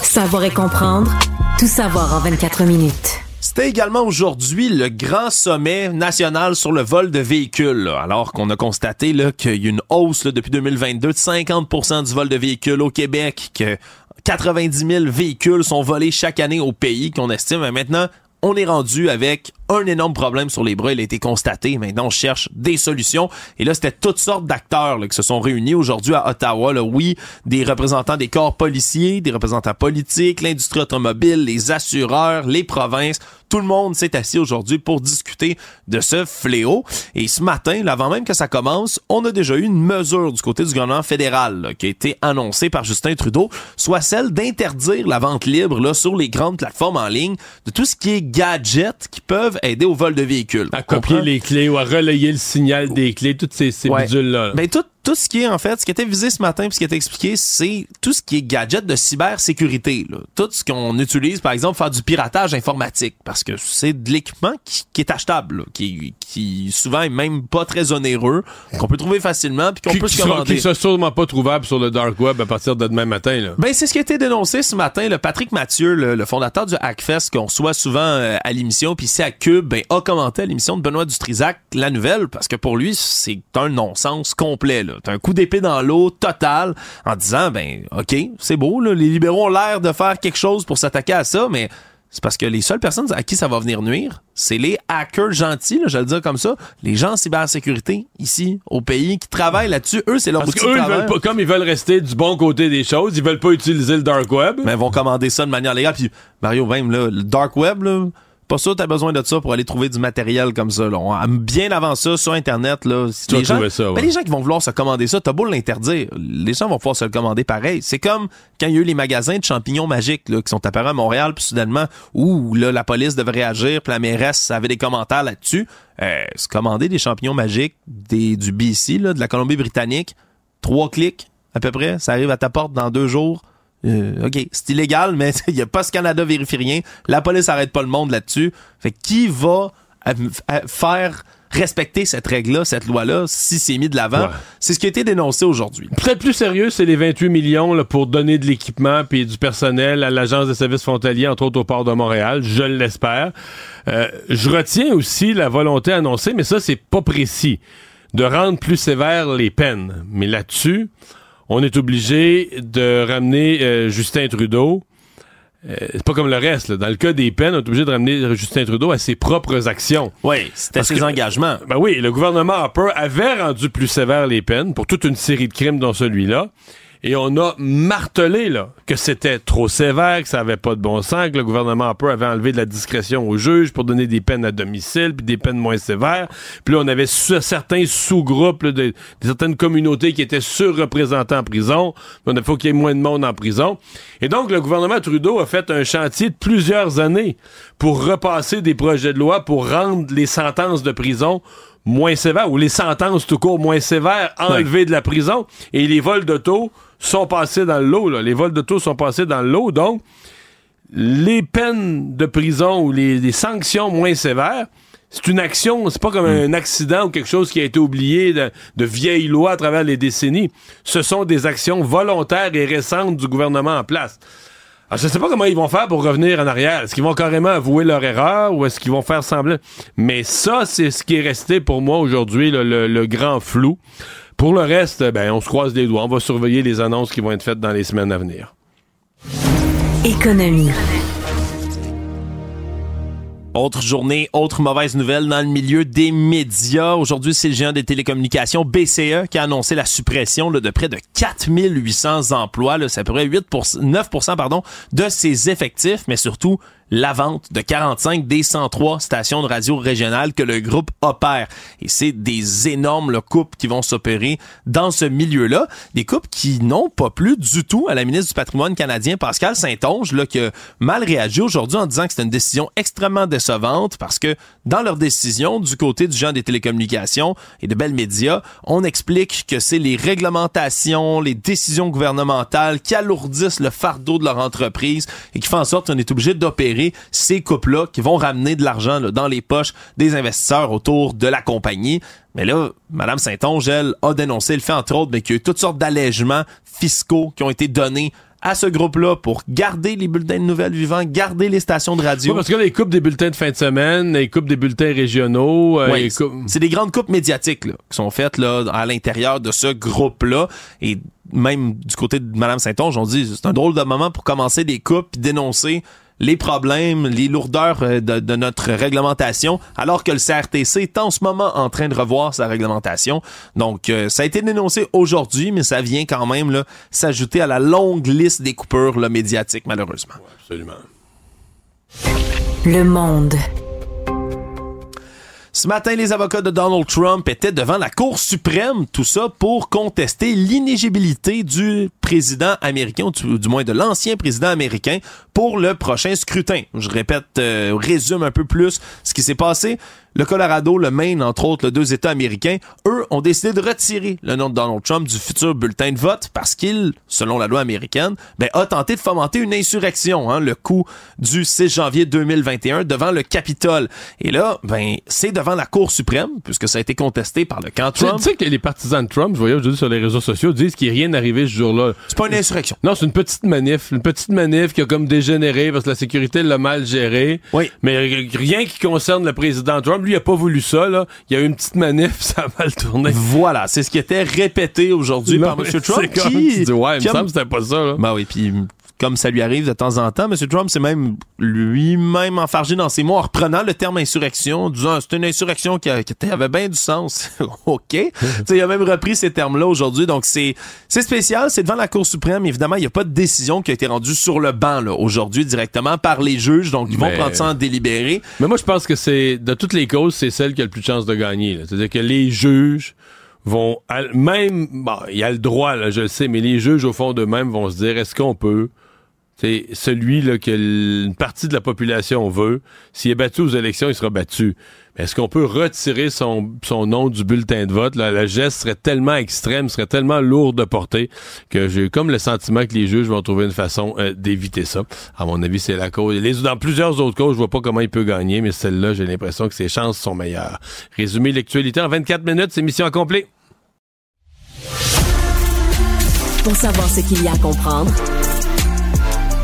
Savoir et comprendre, tout savoir en 24 minutes. C'était également aujourd'hui le grand sommet national sur le vol de véhicules, alors qu'on a constaté qu'il y a une hausse depuis 2022 de 50% du vol de véhicules au Québec, que 90 000 véhicules sont volés chaque année au pays, qu'on estime. Maintenant, on est rendu avec un énorme problème sur les bras. Il a été constaté. Maintenant, on cherche des solutions. Et là, c'était toutes sortes d'acteurs qui se sont réunis aujourd'hui à Ottawa. Là. Oui, des représentants des corps policiers, des représentants politiques, l'industrie automobile, les assureurs, les provinces. Tout le monde s'est assis aujourd'hui pour discuter de ce fléau. Et ce matin, là, avant même que ça commence, on a déjà eu une mesure du côté du gouvernement fédéral là, qui a été annoncée par Justin Trudeau, soit celle d'interdire la vente libre là, sur les grandes plateformes en ligne de tout ce qui est gadgets qui peuvent aider au vol de véhicules. à copier les clés ou à relayer le signal des clés, toutes ces, ces Ouais. bidules-là. Ben, tout, tout ce qui est, en fait, ce qui était visé ce matin puis ce qui était expliqué, c'est tout ce qui est gadget de cybersécurité. Là. Tout ce qu'on utilise, par exemple, pour faire du piratage informatique. Parce que c'est de l'équipement qui, qui est achetable, là, qui, qui souvent est même pas très onéreux, qu'on peut trouver facilement puis qu'on peut se sera, commander. qui sera sûrement pas trouvable sur le dark web à partir de demain matin. Là. Ben, c'est ce qui a été dénoncé ce matin. Le Patrick Mathieu, le, le fondateur du Hackfest, qu'on reçoit souvent euh, à l'émission, puis ici à Cube, ben, a commenté à l'émission de Benoît Dutrisac la nouvelle, parce que pour lui, c'est un non-sens complet. là. T'as un coup d'épée dans l'eau total en disant, ben, OK, c'est beau, là, les libéraux ont l'air de faire quelque chose pour s'attaquer à ça, mais c'est parce que les seules personnes à qui ça va venir nuire, c'est les hackers gentils, là, je vais le dire comme ça, les gens en cybersécurité ici au pays qui travaillent là-dessus. Eux, c'est leur Parce outil de qu'eux, ils travail. veulent pas, comme ils veulent rester du bon côté des choses, ils veulent pas utiliser le dark web. mais ils vont commander ça de manière légale. Puis Mario, même là, le dark web, là, pas sûr que t'as besoin de ça pour aller trouver du matériel comme ça. Là. On- bien avant ça, sur Internet, là, si Tu les, gens, trouver ça, ouais. ben, les gens qui vont vouloir se commander ça, t'as beau l'interdire, les gens vont pouvoir se le commander pareil. C'est comme quand il y a eu les magasins de champignons magiques là, qui sont apparus à Montréal, puis soudainement, où là, la police devait réagir, puis la mairesse avait des commentaires là-dessus. Euh, se commander des champignons magiques des, du BC, là, de la Colombie-Britannique, trois clics à peu près, ça arrive à ta porte dans deux jours. Euh, OK, c'est illégal, mais *laughs* il y a pas ce Canada vérifie rien. La police arrête pas le monde là-dessus. Fait que qui va euh, euh, faire respecter cette règle-là, cette loi-là, si c'est mis de l'avant? Ouais. C'est ce qui a été dénoncé aujourd'hui. Peut-être plus sérieux, c'est les 28 millions là, pour donner de l'équipement puis du personnel à l'Agence des services frontaliers, entre autres au port de Montréal. Je l'espère. Euh, je retiens aussi la volonté annoncée, mais ça, c'est pas précis, de rendre plus sévères les peines. Mais là-dessus, on est obligé de ramener euh, Justin Trudeau. Euh, c'est pas comme le reste. là. Dans le cas des peines, on est obligé de ramener Justin Trudeau à ses propres actions. Oui, c'était ses que- engagements. Ben oui, le gouvernement Harper avait rendu plus sévères les peines pour toute une série de crimes dont celui-là. Et on a martelé là, que c'était trop sévère, que ça avait pas de bon sens, que le gouvernement Harper avait enlevé de la discrétion aux juges pour donner des peines à domicile, puis des peines moins sévères. Puis là, on avait certains sous-groupes, de, certaines communautés qui étaient surreprésentées en prison. On a faut qu'il y ait moins de monde en prison. Et donc, le gouvernement Trudeau a fait un chantier de plusieurs années pour repasser des projets de loi pour rendre les sentences de prison moins sévères, ou les sentences tout court moins sévères, enlevées de la prison. Et les vols d'auto sont passés dans l'eau. Les vols d'auto sont passés dans l'eau. Donc, les peines de prison ou les, sanctions moins sévères, c'est une action, c'est pas comme hmm. un accident ou quelque chose qui a été oublié de, de vieilles lois à travers les décennies. Ce sont des actions volontaires et récentes du gouvernement en place. Alors, je sais pas comment ils vont faire pour revenir en arrière. Est-ce qu'ils vont carrément avouer leur erreur ou est-ce qu'ils vont faire semblant? Mais ça, c'est ce qui est resté pour moi aujourd'hui, le grand flou. Pour le reste, ben, on se croise les doigts. On va surveiller les annonces qui vont être faites dans les semaines à venir. Économie. Autre journée, autre mauvaise nouvelle dans le milieu des médias. Aujourd'hui, c'est le géant des télécommunications BCE qui a annoncé la suppression de près de 4800 emplois. C'est à peu près 8 9 pardon, de ses effectifs, mais surtout la vente de 45 des 103 stations de radio régionales que le groupe opère. Et c'est des énormes coupes qui vont s'opérer dans ce milieu-là. Des coupes qui n'ont pas plu du tout à la ministre du patrimoine canadien, Pascal Saint-Onge, là, qui a mal réagi aujourd'hui en disant que c'est une décision extrêmement décevante parce que dans leur décision, du côté du genre des télécommunications et de Bell Media, on explique que c'est les réglementations, les décisions gouvernementales qui alourdissent le fardeau de leur entreprise et qui font en sorte qu'on est obligé d'opérer ces coupes-là qui vont ramener de l'argent dans les poches des investisseurs autour de la compagnie. Mais là, Mme Saint-Onge, elle, a dénoncé le fait, entre autres, qu'il y a eu toutes sortes d'allègements fiscaux qui ont été donnés à ce groupe-là pour garder les bulletins de nouvelles vivants, garder les stations de radio. parce que les coupes des bulletins de fin de semaine, les coupes des bulletins régionaux. Euh, c'est des grandes coupes médiatiques là, qui sont faites là, à l'intérieur de ce groupe-là. Et même du côté de Mme Saint-Onge, on dit c'est un drôle de moment pour commencer des coupes et dénoncer les problèmes, les lourdeurs euh, de, notre réglementation, alors que le CRTC est en ce moment en train de revoir sa réglementation. Donc, euh, ça a été dénoncé aujourd'hui, mais ça vient quand même s'ajouter à la longue liste des coupures médiatiques, malheureusement. absolument. Le monde. Ce matin, les avocats de Donald Trump étaient devant la Cour suprême, tout ça pour contester l'inégibilité du président américain, ou du, moins de l'ancien président américain, pour le prochain scrutin. Je répète, euh, résume un peu plus ce qui s'est passé. Le Colorado, le Maine, entre autres, les deux États américains, eux, ont décidé de retirer le nom de Donald Trump du futur bulletin de vote parce qu'il, selon la loi américaine, ben, a tenté de fomenter une insurrection, hein, le coup du 6 janvier 2021 devant le Capitole. Et là, ben, c'est devant la Cour suprême, puisque ça a été contesté par le camp Trump. Tu sais que les partisans de Trump, je voyais aujourd'hui sur les réseaux sociaux, disent qu'il n'y a rien arrivé ce jour-là. C'est pas une insurrection. Non, c'est une petite manif. Une petite manif qui a comme dégénéré parce que la sécurité l'a mal géré. Oui. Mais rien qui concerne le président Trump lui, il a pas voulu ça, là. Il y a eu une petite manif, *laughs* ça a mal tourné. Voilà, c'est ce qui était répété aujourd'hui par M. Trump. Qui, dit, ouais, il me semble que c'était pas ça, là. Ben oui, puis comme ça lui arrive de temps en temps. M. Trump s'est même lui-même enfargé dans ses mots en reprenant le terme insurrection, disant c'est une insurrection qui, avait bien du sens. *laughs* OK. il a même repris ces termes-là aujourd'hui. Donc, c'est spécial. C'est devant la Cour suprême. Évidemment, il n'y a pas de décision qui a été rendue sur le banc aujourd'hui directement par les juges. Donc, ils vont prendre ça en délibéré. Mais moi, je pense que c'est, de toutes les causes, c'est celle qui a le plus de chance de gagner. C'est-à-dire que les juges vont même bon, il y a le droit là, je le sais, mais les juges au fond d'eux-mêmes vont se dire est-ce qu'on peut c'est celui là, que une partie de la population veut. S'il est battu aux élections, il sera battu. Mais est-ce qu'on peut retirer son, nom du bulletin de vote? Le geste serait tellement extrême, serait tellement lourd de portée que j'ai comme le sentiment que les juges vont trouver une façon euh, d'éviter ça. À mon avis, c'est la cause. Dans plusieurs autres causes, je vois pas comment il peut gagner, mais celle-là, j'ai l'impression que ses chances sont meilleures. Résumé l'actualité en 24 minutes, c'est mission accomplie. Pour savoir ce qu'il y a à comprendre,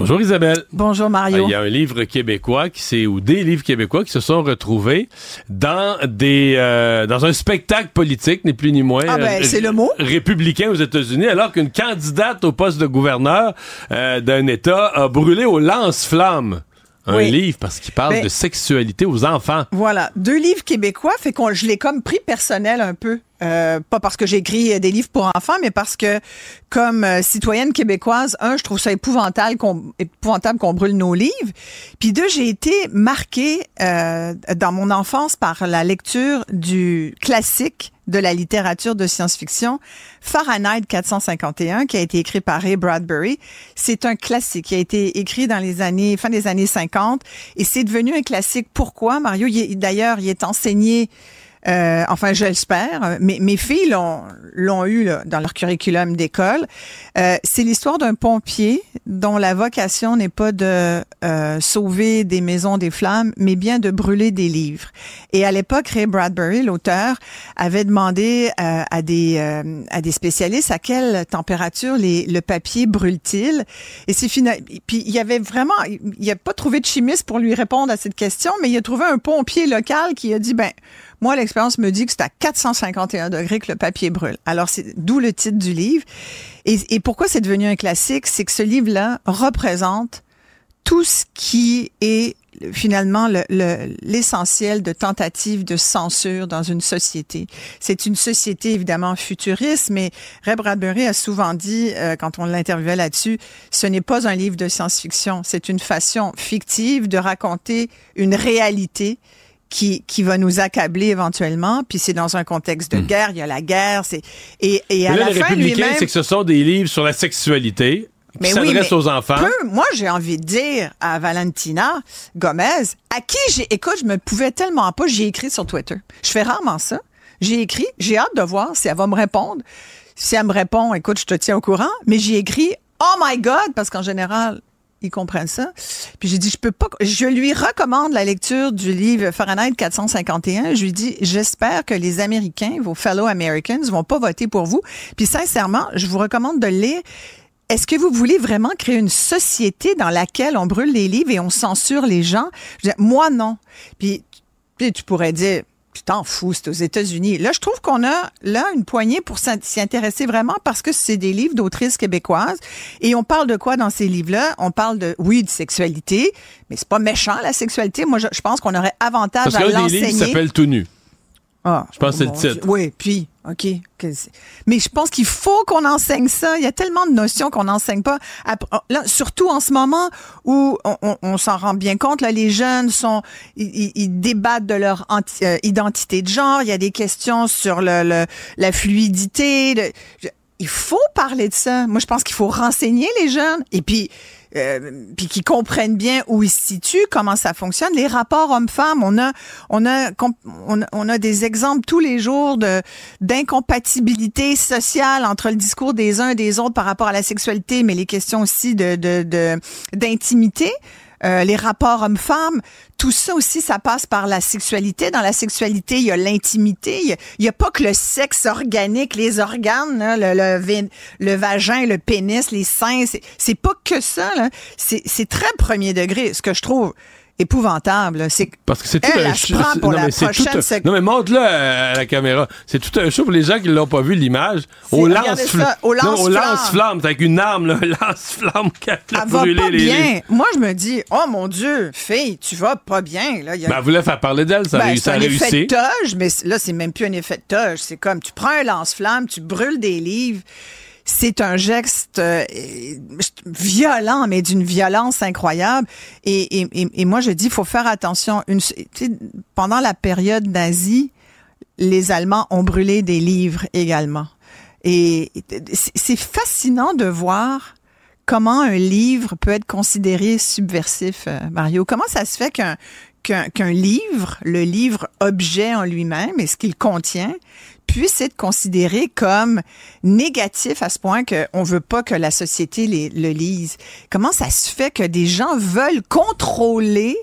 Bonjour Isabelle. Bonjour Mario. Il y a un livre québécois qui s'est ou des livres québécois qui se sont retrouvés dans des euh, dans un spectacle politique ni plus ni moins. Ah ben, euh, c'est le mot. Républicain aux États-Unis, alors qu'une candidate au poste de gouverneur euh, d'un État a brûlé au lance-flammes un Oui. livre parce qu'il parle Ben- de sexualité aux enfants. Voilà, deux livres québécois, fait qu'on je l'ai comme pris personnel un peu. Euh, pas parce que j'ai écrit des livres pour enfants, mais parce que comme euh, citoyenne québécoise, un, je trouve ça épouvantable qu'on épouvantable qu'on brûle nos livres. Puis deux, j'ai été marquée euh, dans mon enfance par la lecture du classique de la littérature de science-fiction, Fahrenheit 451, qui a été écrit par Ray Bradbury. C'est un classique qui a été écrit dans les années, fin des années 50, et c'est devenu un classique. Pourquoi, Mario? D'ailleurs, il est enseigné euh, enfin, je l'espère. Mes, mes filles l'ont, l'ont eu là, dans leur curriculum d'école. Euh, c'est l'histoire d'un pompier dont la vocation n'est pas de euh, sauver des maisons des flammes, mais bien de brûler des livres. Et à l'époque, Ray Bradbury, l'auteur, avait demandé euh, à des euh, à des spécialistes à quelle température les, le papier brûle-t-il. Et c'est final. Puis il y avait vraiment, il n'a pas trouvé de chimiste pour lui répondre à cette question, mais il a trouvé un pompier local qui a dit ben moi, l'expérience me dit que c'est à 451 degrés que le papier brûle. Alors, c'est d'où le titre du livre. Et, et pourquoi c'est devenu un classique? C'est que ce livre-là représente tout ce qui est finalement le- le- l'essentiel de tentatives de censure dans une société. C'est une société évidemment futuriste, mais Ray Bradbury a souvent dit, euh, quand on l'interviewait là-dessus, ce n'est pas un livre de science-fiction, c'est une façon fictive de raconter une réalité qui, qui va nous accabler éventuellement. Puis c'est dans un contexte de guerre, il y a la guerre, c'est et, et à là, la les fin républicains, lui-même. c'est que ce sont des livres sur la sexualité qui Mais oui, mais aux enfants. peu- moi, j'ai envie de dire à Valentina Gomez, à qui j'ai, écoute, je me pouvais tellement pas, j'ai écrit sur Twitter. Je fais rarement ça. J'ai écrit, j'ai hâte de voir si elle va me répondre. Si elle me répond, écoute, je te tiens au courant. Mais j'ai écrit, oh my God, parce qu'en général, ils comprennent ça. Puis j'ai dit, je peux pas, je lui recommande la lecture du livre Fahrenheit 451. Je lui dis, j'espère que les Américains, vos fellow Americans, vont pas voter pour vous. Puis sincèrement, je vous recommande de lire. Est-ce que vous voulez vraiment créer une société dans laquelle on brûle les livres et on censure les gens? Je dis, moi, non. Puis, puis tu pourrais dire, t'en fous, c'est aux États-Unis. Là, je trouve qu'on a là une poignée pour s'y intéresser vraiment parce que c'est des livres d'autrices québécoises. Et on parle de quoi dans ces livres-là? On parle de, oui, de sexualité, mais c'est pas méchant, la sexualité. Moi, je, je pense qu'on aurait avantage Parce à y a des livres l'enseigner. s'appellent Tout nu. Ah, Je pense que c'est le titre. Dieu. Oui, puis, OK. Mais je pense qu'il faut qu'on enseigne ça. Il y a tellement de notions qu'on n'enseigne pas. Oh, Là, surtout en ce moment où on, on- on s'en rend bien compte, là, les jeunes sont, ils, débattent de leur anti- euh, identité de genre. Il y a des questions sur le, le- la fluidité. le- il faut parler de ça. Moi, je pense qu'il faut renseigner les jeunes. Et puis, euh, puis qu'ils comprennent bien où ils se situent, comment ça fonctionne. Les rapports hommes-femmes, on a, on a, on a, des exemples tous les jours de d'incompatibilité sociale entre le discours des uns et des autres par rapport à la sexualité, mais les questions aussi de de- de- d'intimité. Euh, les rapports hommes-femmes, tout ça aussi, ça passe par la sexualité. Dans la sexualité, il y a l'intimité. Il y a- pas que le sexe organique, les organes, le, le, vagin, le pénis, les seins. C'est, pas que ça. C'est très premier degré. Ce que je trouve épouvantable, c'est Parce que c'est tout un show. pour non, la mais c'est tout prochaine un- sec- Non, mais montre-le à la caméra. C'est tout un show pour les gens qui l'ont pas vu, l'image. Au lance-flamme. au lance-flamme. lance-flamme. C'est avec une arme, là, *laughs* un lance-flamme qui a brûlé pas les bien. Moi, je me dis, oh mon Dieu, fille, tu vas pas bien. Là. Y a- Ben, elle voulait faire parler d'elle, ça a Ben, réussi c'est un effet de toge, mais là, c'est même plus un effet de toge. C'est comme, tu prends un lance-flamme, tu brûles des livres. C'est un geste euh, violent, mais d'une violence incroyable. Et, et, et- moi, je dis, il faut faire attention. Pendant la période nazie, les Allemands ont brûlé des livres également. Et c'est fascinant de voir comment un livre peut être considéré subversif, euh, Mario. Comment ça se fait qu'un qu'un qu'un livre, le livre objet en lui-même et ce qu'il contient, puisse être considéré comme négatif à ce point qu'on veut pas que la société les- le lise. Comment ça se fait que des gens veulent contrôler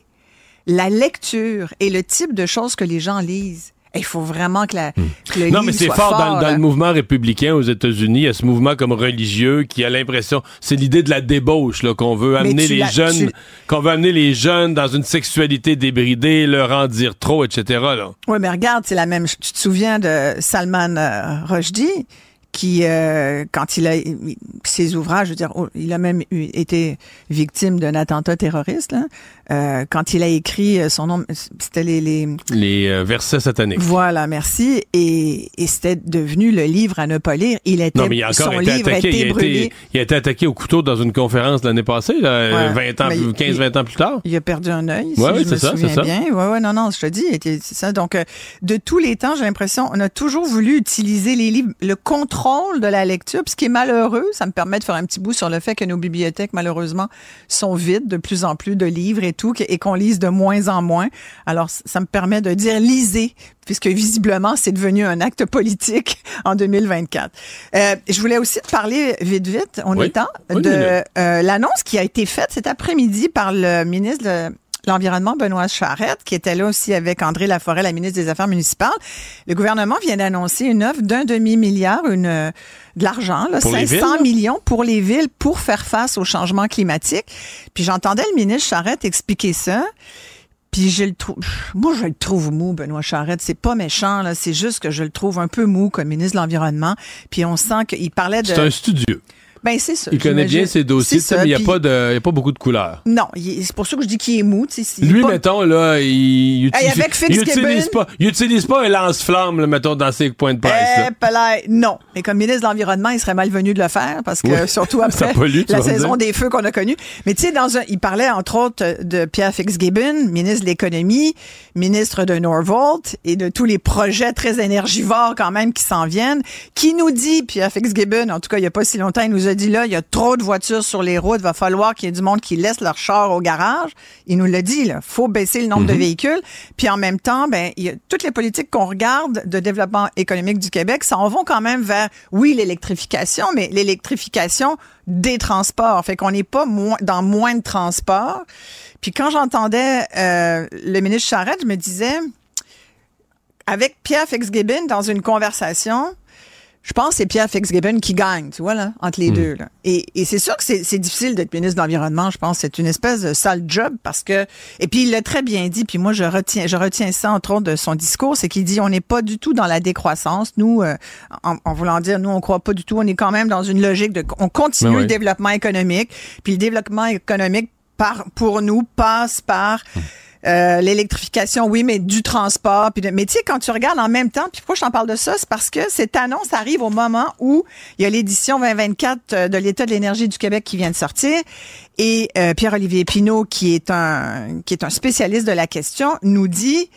la lecture et le type de choses que les gens lisent? Il faut vraiment que, la, que le Hmm. Non, mais c'est fort, dans, le mouvement républicain aux États-Unis. Il y a ce mouvement comme religieux qui a l'impression, c'est l'idée de la débauche là qu'on veut amener les jeunes, tu- qu'on veut amener les jeunes dans une sexualité débridée, leur en dire trop, etc. Là. Oui, mais regarde, c'est la même. Tu te souviens de Salman euh, Rushdie, qui, euh, quand il a ses ouvrages, je veux dire, oh, il a même eu- été victime d'un attentat terroriste. là. Euh, quand il a écrit euh, son nom, c'était les, les Les euh, versets sataniques. voilà, merci, et, et c'était devenu le livre à ne pas lire. Il était Non, mais il a encore son été livre attaqué. a été Il a brûlé. été, il a été attaqué au couteau dans une conférence l'année passée, là, euh, Ouais, 20 ans, mais plus- il- 15-20 ans plus tard. Il a perdu un œil, si Ouais, oui, je c'est me ça, souviens c'est ça. bien. Ouais, ouais, non, non, je te dis, c'est ça. Donc, euh, de tous les temps, j'ai l'impression, on a toujours voulu utiliser les livres, le contrôle de la lecture, ce qui est malheureux, ça me permet de faire un petit bout sur le fait que nos bibliothèques, malheureusement, sont vides de plus en plus de livres et tout, et qu'on lise de moins en moins. Alors, ça me permet de dire lisez, puisque visiblement, c'est devenu un acte politique en 2024. Euh, je voulais aussi te parler vite, vite, on Oui. est temps, de euh, l'annonce qui a été faite cet après-midi par le ministre de l'Environnement, Benoît Charette, qui était là aussi avec André Laforêt, la ministre des Affaires municipales. Le gouvernement vient d'annoncer une offre d'un demi-milliard, une de l'argent, là, Pour les 500 villes? millions pour les villes pour faire face au changement climatique. Puis j'entendais le ministre Charette expliquer ça. Puis je le trouve, moi je le trouve mou, Benoît Charette. C'est pas méchant là, c'est juste que je le trouve un peu mou comme ministre de l'environnement. Puis on sent qu'il parlait de. C'est un studieux. Ben c'est ça. Il connaît bien ses dossiers, ça, mais il n'y a, pas de- y a pas beaucoup de couleurs. Non, c'est pour ça que je dis qu'il est mou. tu sais, il est Lui, pas- mettons, là, il utilise, avec il utilise pas, il utilise pas un lance-flamme, mettons, dans ses points de presse. Eh, non. Mais comme ministre de l'Environnement, il serait malvenu de le faire parce que Oui. *laughs* surtout après pollue, la saison des feux qu'on a connue. Mais tu sais, dans un, il parlait entre autres de Pierre Fitzgibbon, ministre de l'économie, ministre de Norvolt et de tous les projets très énergivores quand même qui s'en viennent. Qui nous dit, Pierre Fitzgibbon, en tout cas il y a pas si longtemps, il nous a dit là, il y a trop de voitures sur les routes, va falloir qu'il y ait du monde qui laisse leur char au garage. Il nous l'a dit, là, faut baisser le nombre de véhicules. Puis en même temps, ben, il y a toutes les politiques qu'on regarde de développement économique du Québec, ça en vont quand même vers, oui, l'électrification, mais l'électrification des transports. Fait qu'on n'est pas moins, dans moins de transports. Puis quand j'entendais euh, le ministre Charette, je me disais, avec Pierre Fitzgibbon dans une conversation, je pense que c'est Pierre Fitzgibbon qui gagne, tu vois, là, entre les deux. Là. Et, et c'est sûr que c'est difficile d'être ministre de l'Environnement, je pense. C'est une espèce de sale job parce que... Et puis, il l'a très bien dit, puis moi, je retiens, je retiens ça, entre autres, de son discours, c'est qu'il dit, on n'est pas du tout dans la décroissance. Nous, euh, en, en voulant dire, nous, on croit pas du tout. On est quand même dans une logique de... On continue Ben le développement économique, puis le développement économique, par, pour nous, passe par... Euh, l'électrification, oui, mais du transport. Puis de- mais tu sais, quand tu regardes en même temps, puis pourquoi je t'en parle de ça, c'est parce que cette annonce arrive au moment où il y a l'édition 2024 euh, de l'État de l'énergie du Québec qui vient de sortir. Et euh, Pierre-Olivier Pinault, qui est un qui est un spécialiste de la question, nous dit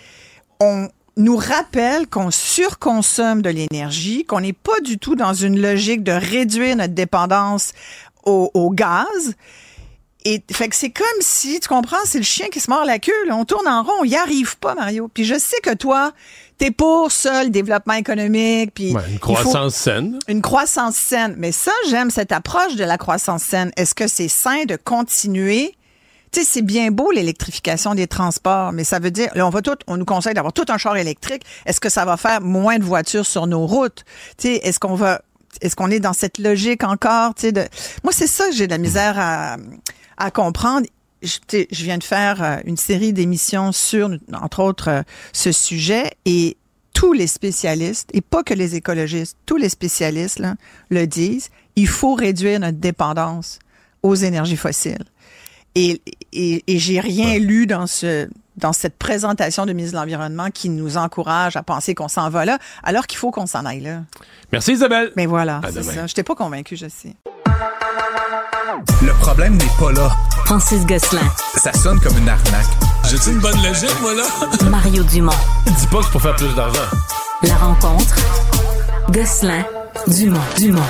on nous rappelle qu'on surconsomme de l'énergie, qu'on n'est pas du tout dans une logique de réduire notre dépendance au, au gaz. Et fait que c'est comme si, tu comprends, c'est le chien qui se mord la queue. là. On tourne en rond, on y arrive pas, Mario. Puis je sais que toi, t'es pour ça, le développement économique. Puis Ouais, une croissance saine. une croissance saine. Mais ça, j'aime cette approche de la croissance saine. Est-ce que c'est sain de continuer? Tu sais, c'est bien beau l'électrification des transports, mais ça veut dire, là, on va tout, on nous conseille d'avoir tout un char électrique. Est-ce que ça va faire moins de voitures sur nos routes? Tu sais, est-ce qu'on va, est-ce qu'on est dans cette logique encore? Tu sais, de, moi, c'est ça que j'ai de la misère à, à comprendre. Je, je viens de faire euh, une série d'émissions sur, entre autres, euh, ce sujet et tous les spécialistes, et pas que les écologistes, tous les spécialistes là, le disent, il faut réduire notre dépendance aux énergies fossiles. Et, et, et j'ai rien lu dans ce dans cette présentation de ministre de l'Environnement qui nous encourage à penser qu'on s'en va là, alors qu'il faut qu'on s'en aille là. Merci Isabelle. Mais voilà, c'est ça. Je n'étais pas convaincue, je sais. Le problème n'est pas là. Francis Gosselin, Ça sonne comme une arnaque. J'ai-tu une bonne logique, moi, là? *laughs* Mario Dumont. Dis pas que c'est pour faire plus d'argent. La rencontre. Gosselin, Dumont, Dumont.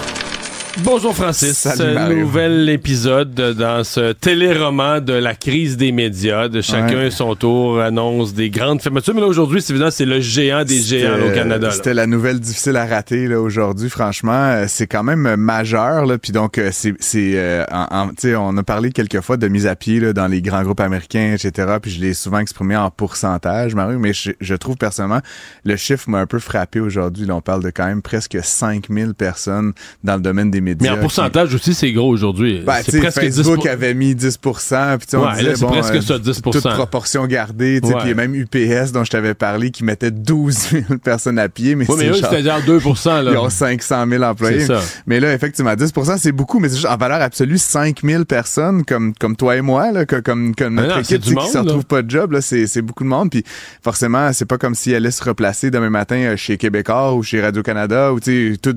Bonjour Francis. Salut, Mario. Nouvel épisode dans ce téléroman de la crise des médias. De chacun Ouais. son tour annonce des grandes fermetures. Mais là aujourd'hui, c'est évident, c'est le géant des géants là, au Canada. C'était la nouvelle difficile à rater là aujourd'hui. Franchement, Euh, c'est quand même euh, majeur. Là, puis donc, euh, c'est, c'est, euh, en- en- on a parlé quelques fois de mise à pied là, dans les grands groupes américains, etc. Puis je l'ai souvent exprimé en pourcentage, Mario. Mais je, je trouve personnellement le chiffre m'a un peu frappé aujourd'hui. On parle de quand même presque 5000 personnes dans le domaine des médias. Mais en qui- pourcentage aussi, c'est gros aujourd'hui. Ben, c'est presque 10 Facebook avait mis 10 puis on Ouais, disait, là, c'est bon, presque euh, ça, 10 Toute proportion gardée, puis il y a même UPS dont je t'avais parlé qui mettait 12 000 *laughs* personnes à pied, mais Ouais, mais eux, c'était genre 2 là. *laughs* Ils ont 500 000 employés. C'est ça. Mais là, effectivement, 10% c'est beaucoup, mais c'est juste en valeur absolue, 5 000 personnes comme, comme toi et moi, là, comme, comme notre non, équipe qui se monde, là. retrouve pas de job, là, c'est, c'est beaucoup de monde. Puis forcément, c'est pas comme si elle allait se replacer demain matin euh, chez Québécois ou chez Radio-Canada ou toutes,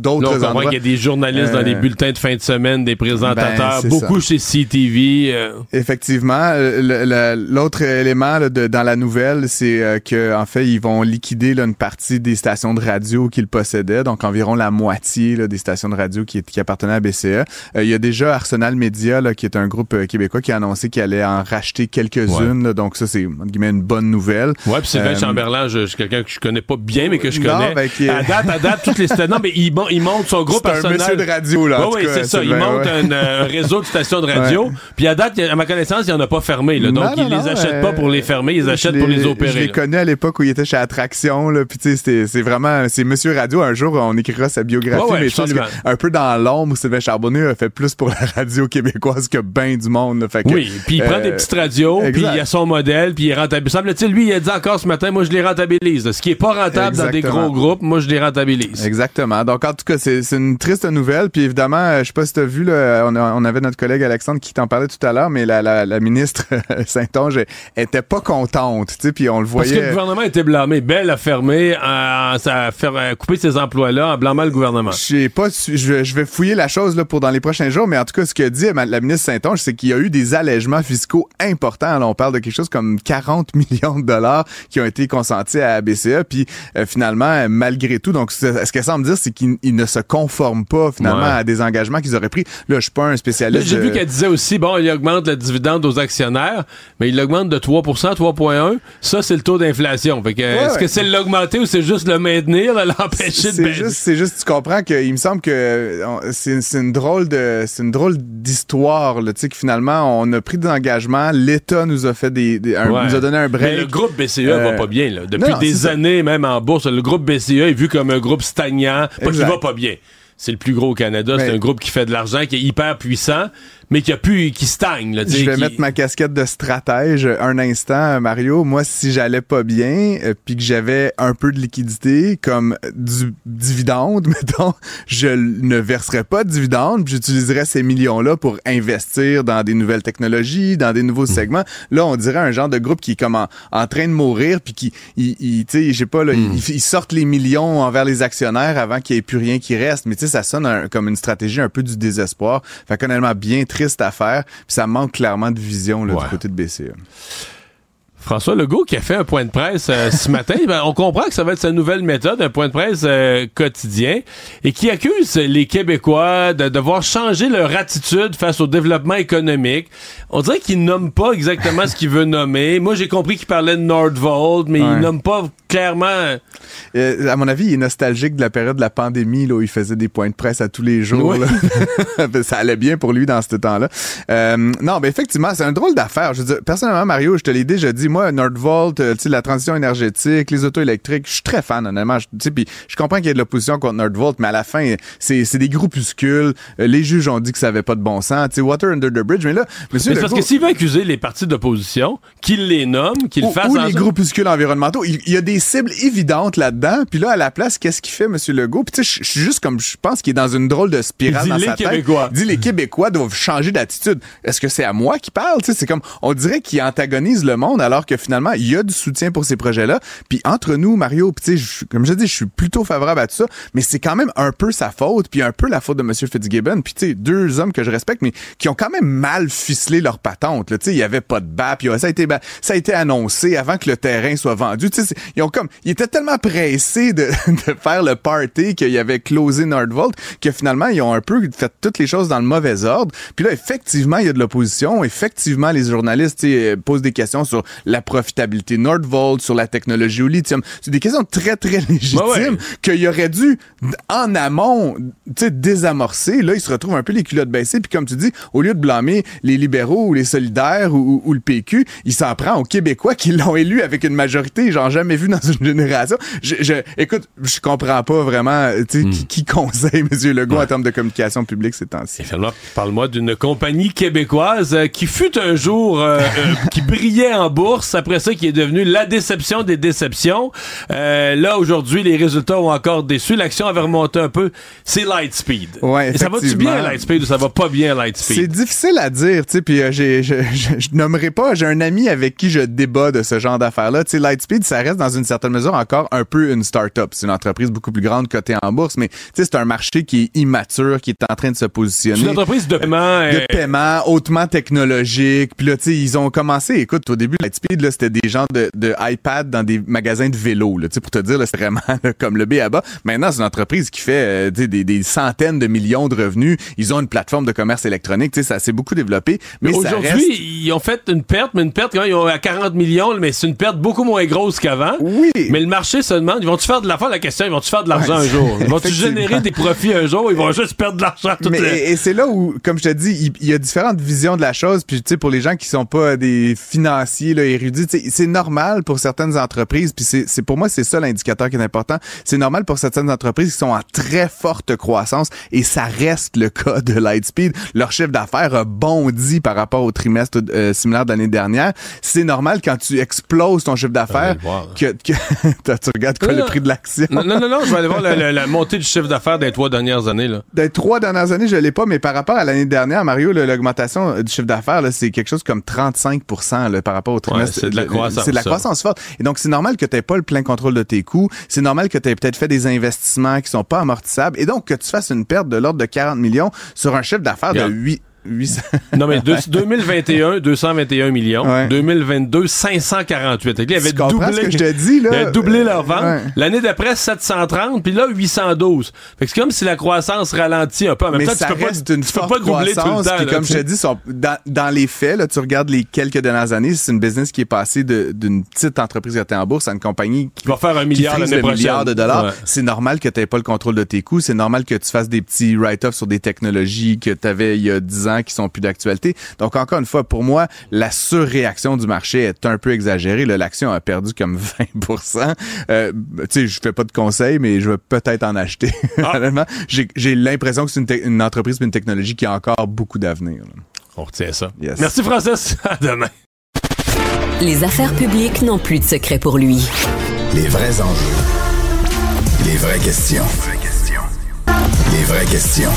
d'autres endroits. qu'il y a des journalistes dans Euh, les bulletins de fin de semaine, des présentateurs, ben, beaucoup ça. chez CTV. euh, Effectivement, euh, l'autre élément là, de- dans la nouvelle, c'est euh, que en fait, ils vont liquider là, une partie des stations de radio qu'ils possédaient, donc environ la moitié là, des stations de radio qui, qui appartenaient à BCE. Euh, il y a déjà Arsenal Media, là, qui est un groupe euh, québécois, qui a annoncé qu'il allait en racheter quelques-unes. donc ça, c'est une bonne nouvelle. Ouais, puis Sylvain Euh, Chamberlain, je, je suis quelqu'un que je connais pas bien, mais que je Non, connais. ben, qui À date, à date, toutes les stations. Non, mais il, il monte son gros *laughs* C'est de radio, là, oui, cas, c'est ça. Il Sylvain, monte ouais. un, euh, *laughs* réseau de stations de radio. Puis à date, à ma connaissance, il en a pas fermé. Là, donc, Non, il non, les non, achète euh, pas pour les fermer, ils je achètent pour les Je opérer. l'ai là. connu à l'époque où il était chez Attraction, là, puis tu sais, c'est- vraiment, c'est Monsieur Radio. Un jour, on écrira sa biographie, mais je pense un peu dans l'ombre, Sylvain Charbonneau a fait plus pour la radio québécoise que ben du monde. Fait que, Oui, puis il prend euh, des petites radios, puis il a son modèle, puis il rentabilise. Semble-t-il, lui, il a dit encore ce matin, moi, je les rentabilise. Ce qui est pas rentable dans des gros groupes, moi, je les rentabilise. Exactement. Donc, en tout cas, c'est une triste nouvelle. Puis évidemment, euh, je sais pas si tu as vu, là, on, a- on avait notre collègue Alexandre qui t'en parlait tout à l'heure, mais la, la, la ministre *laughs* Saint-Onge était pas contente. Puis on le Parce que voyait. le gouvernement était blâmé. Bell a fermé, euh, ça a fait, euh, couper ses emplois-là en blâmant le gouvernement. Je sais pas, je vais, je vais fouiller la chose là, pour dans les prochains jours, mais en tout cas, ce que dit la ministre Saint-Onge, c'est qu'il y a eu des allègements fiscaux importants. Là, on parle de quelque chose comme 40 *laughs* millions de dollars qui ont été consentis à la BCE, puis euh, finalement, malgré tout, donc ce ce qu'elle semble dire, c'est qu'ils ils ne se conforment pas finalement Ouais. à des engagements qu'ils auraient pris. Là, je suis pas un spécialiste. J'ai de- vu qu'elle disait aussi, bon, il augmente le dividende aux actionnaires, mais il l'augmente de 3% 3,1 Ça, c'est le taux d'inflation. Fait que, est-ce ouais. que c'est l'augmenter ou c'est juste le maintenir, *laughs* l'empêcher de C'est baisser? juste, c'est juste, tu comprends qu'il me semble que c'est une drôle de, c'est une drôle d'histoire, tu sais, que finalement, on a pris des engagements, l'État nous a fait des, des- un- Ouais. nous a donné un break. Mais le groupe BCE Euh, va pas bien. Là. Depuis non, des ça. années, même en bourse, le groupe BCE est vu comme un groupe stagnant. Pas qu'il Exact. va pas bien. C'est le plus gros au Canada. C'est un groupe qui fait de l'argent, qui est hyper puissant, mais qui a pu, qui stagne. Là, Je vais qui- mettre ma casquette de stratège un instant, Mario. Moi, si j'allais pas bien, euh, puis que j'avais un peu de liquidité, comme du dividende, *laughs* mettons, je ne verserais pas de dividende, puis j'utiliserais ces millions-là pour investir dans des nouvelles technologies, dans des nouveaux segments. Là, on dirait un genre de groupe qui est comme en, en train de mourir, puis qui, il, il- tu sais, pas, là, ils, ils sortent les millions envers les actionnaires avant qu'il n'y ait plus rien qui reste. Mais tu sais, ça sonne un- comme une stratégie un peu du désespoir. Fait qu'honnêtement, bien triste à faire. Puis ça manque clairement de vision là, Ouais. du côté de BCE. François Legault qui a fait un point de presse euh, ce *laughs* matin, ben, on comprend que ça va être sa nouvelle méthode, un point de presse euh, quotidien, et qui accuse les Québécois de devoir changer leur attitude face au développement économique. On dirait qu'il nomme pas exactement ce qu'il veut nommer. Moi, j'ai compris qu'il parlait de Nordvolt, mais il nomme pas clairement. Euh, à mon avis, il est nostalgique de la période de la pandémie là, où il faisait des points de presse à tous les jours. Oui. là. *laughs* ça allait bien pour lui dans ce temps-là. Non, mais effectivement, c'est un drôle d'affaire. Je veux dire, personnellement, Mario, je te l'ai déjà dit, moi, Nordvolt, euh, tu sais, la transition énergétique, les autos électriques, je suis très fan, honnêtement. Je- Tu sais, puis je comprends qu'il y ait de l'opposition contre Nordvolt, mais à la fin, c'est des groupuscules. Euh, les juges ont dit que ça avait pas de bon sens. Tu sais, water under the bridge. Mais là, monsieur Mais parce que s'il veut accuser les partis d'opposition, qu'il les nomme, qu'il fasse ou en les groupuscules environnementaux. Il y a des cibles évidentes là-dedans. Puis là, à la place, qu'est-ce qu'il fait, M. Legault? Puis tu sais, je- suis juste comme, je pense qu'il est dans une drôle de spirale dans les sa tête. Québécois. Dit les Québécois doivent changer d'attitude. Est-ce que c'est à moi qui parle? Tu sais, c'est comme, on dirait qu'il antagonise le monde alors que finalement, il y a du soutien pour ces projets-là. Puis entre nous, Mario, puis sais, comme je dis, je suis plutôt favorable à tout ça, mais c'est quand même un peu sa faute, puis un peu la faute de M. Fitzgibbon. Puis tu sais, deux hommes que je respecte, mais qui ont quand même mal ficelé leur patente. Tu il y avait pas de BAP, puis ça a été ça a été annoncé avant que le terrain soit vendu. Ils ont comme, ils étaient tellement pressés de, *laughs* de faire le party qu'il y avait closé Nordvolt que finalement ils ont un peu fait toutes les choses dans le mauvais ordre. Puis là, effectivement, il y a de l'opposition. Effectivement, les journalistes posent des questions sur la profitabilité Nordvolt, sur la technologie au lithium. C'est des questions très très *laughs* légitimes qu'il aurait dû en amont, tu sais, désamorcer. Là, ils se retrouvent un peu les culottes baissées. Puis comme tu dis, au lieu de blâmer les libéraux ou les solidaires ou, ou le PQ, il s'en prend aux Québécois qui l'ont élu avec une majorité, genre jamais vu dans une génération. Je, je écoute, je comprends pas vraiment, sais, qui, hmm. qui, conseille M. Legault en termes de communication publique ces temps-ci. Parle-moi d'une compagnie québécoise euh, qui fut un jour euh, euh, qui brillait en bourse, après ça qui est devenue la déception des déceptions. là aujourd'hui, les résultats ont encore déçu. L'action avait remonté un peu. C'est Lightspeed. Ouais, ça va-tu bien Lightspeed ou ça va pas bien Lightspeed C'est difficile à dire, tu sais. Puis j'ai, je, je, nommerai pas. J'ai un ami avec qui je débat de ce genre d'affaires-là. Tu sais, Lightspeed, ça reste dans une certaine mesure encore un peu une start-up. C'est une entreprise beaucoup plus grande cotée en bourse, mais tu sais, c'est un marché qui est immature, qui est en train de se positionner. C'est une entreprise de paiement. De euh, paiement, hautement technologique. Puis là, tu sais, ils ont commencé, écoute, au début, Lightspeed, là, c'était des gens de, de iPad dans des magasins de vélo, là, tu sais, pour te dire, là, c'est vraiment comme le B à bas. Maintenant, c'est une entreprise qui fait, euh, des, des centaines de millions de revenus. Ils ont une plateforme de commerce électronique, tu sais, ça s'est beaucoup développé. Mais, aujourd'hui, ils ont fait une perte, mais une perte quand ils ont à 40 millions, mais c'est une perte beaucoup moins grosse qu'avant. Oui. Mais le marché se demande, ils vont-tu faire de la la question, ils vont-tu faire de l'argent un jour? Ils vont-tu générer des profits un jour? Ils vont juste perdre de l'argent tout mais, Et c'est là où, comme je te dis, il, y a différentes visions de la chose. Puis, tu sais, pour les gens qui sont pas des financiers, là, érudits, c'est normal pour certaines entreprises. Puis c'est pour moi, c'est ça l'indicateur qui est important. C'est normal pour certaines entreprises qui sont en très forte croissance. Et ça reste le cas de Lightspeed. Leur chiffre d'affaires a bondi par rapport au trimestre euh, similaire d'année dernière. C'est normal quand tu exploses ton chiffre d'affaires que, que *laughs* tu regardes quoi le prix de l'action? Non, non, non, je vais aller voir la, *laughs* montée du chiffre d'affaires des trois dernières années. Là. Des trois dernières années, je l'ai pas, mais par rapport à l'année dernière, Mario, l'augmentation du chiffre d'affaires, c'est quelque chose comme 35% par rapport au trimestre. C'est de la croissance. C'est de la croissance forte. Et donc, c'est normal que tu n'aies pas le plein contrôle de tes coûts. C'est normal que tu aies peut-être fait des investissements qui sont pas amortissables. Et donc, que tu fasses une perte de l'ordre de 40 millions sur un chiffre d'affaires de 8 non, mais 2021, 221 *laughs* millions. 2022, 548. Il avait doublé, ce que je te dis, là? doublé leur vente. L'année d'après, 730, puis là, 812. Fait que c'est comme si la croissance ralentit un peu. En même mais temps, ça tu peux reste pas, une tu peux pas doubler tout le temps. Puis comme je te dis, dans, dans, les faits, là, tu regardes les quelques dernières années, c'est une business qui est passée d'une petite entreprise qui était en bourse à une compagnie qui va faire un milliard milliard de dollars. C'est normal que tu n'aies pas le contrôle de tes coûts. C'est normal que tu fasses des petits write-offs sur des technologies que tu avais il y a 10 ans qui sont plus d'actualité. Donc, encore une fois, pour moi, la surréaction du marché est un peu exagérée. L'action a perdu comme *laughs* 20 euh, Tu sais, je fais pas de conseils, mais je vais peut-être en acheter. *laughs* Ah. J'ai l'impression que c'est une, une, entreprise une technologie qui a encore beaucoup d'avenir. On retient ça. Merci, Francis. *laughs* À demain. Les affaires publiques n'ont plus de secret pour lui. Les vrais enjeux. Les vraies questions. Les vraies questions.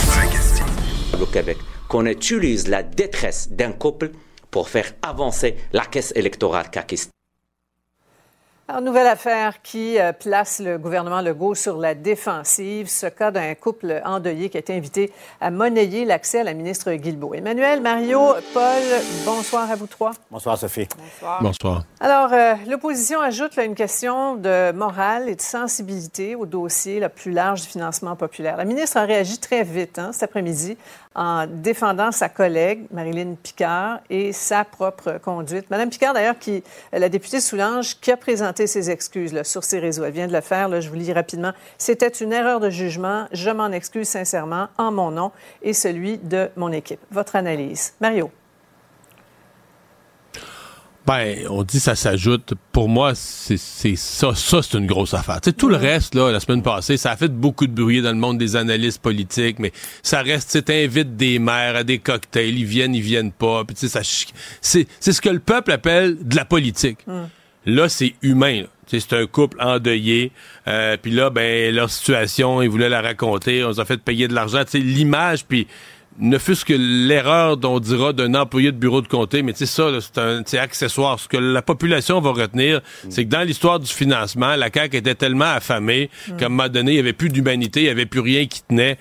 Au Québec qu'on utilise la détresse d'un couple pour faire avancer la caisse électorale caquiste. Alors, nouvelle affaire qui euh, place le gouvernement Legault sur la défensive. Ce cas d'un couple endeuillé qui a été invité à monnayer l'accès à la ministre Guilbeault. Emmanuel, Mario, Paul, bonsoir à vous trois. Bonsoir, Sophie. Bonsoir. Bonsoir. Alors, euh, l'opposition ajoute là, une question de morale et de sensibilité au dossier le plus large du financement populaire. La ministre a réagi très vite hein, cet après-midi en défendant sa collègue, Marilyn Picard, et sa propre conduite. Madame Picard, d'ailleurs, qui, la députée Soulange, qui a présenté ses excuses sur ses réseaux. Elle vient de le faire, je vous lis rapidement. C'était une erreur de jugement. Je m'en excuse sincèrement en mon nom et celui de mon équipe. Votre analyse. Mario. Ben, on dit ça s'ajoute. Pour moi, c'est ça. Ça, c'est une grosse affaire. Tu sais, tout le reste, là, la semaine passée, ça a fait beaucoup de bruit dans le monde des analystes politiques, mais ça reste, tu t'invites des maires à des cocktails, ils viennent, ils viennent pas. Puis, tu sais, c'est ce que le peuple appelle de la politique. Hmm. Là, c'est humain. C'est un couple endeuillé. Euh, puis là, ben, leur situation, ils voulaient la raconter. On les a fait payer de l'argent. Tu sais, l'image, puis ne fût-ce que l'erreur dont on dira d'un employé de bureau de comté, mais tu sais ça, c'est un accessoire. Ce que la population va retenir, c'est que dans l'histoire du financement, la CAQ était tellement affamée qu'à un moment donné, il n'y avait plus d'humanité, il n'y avait plus rien qui tenait.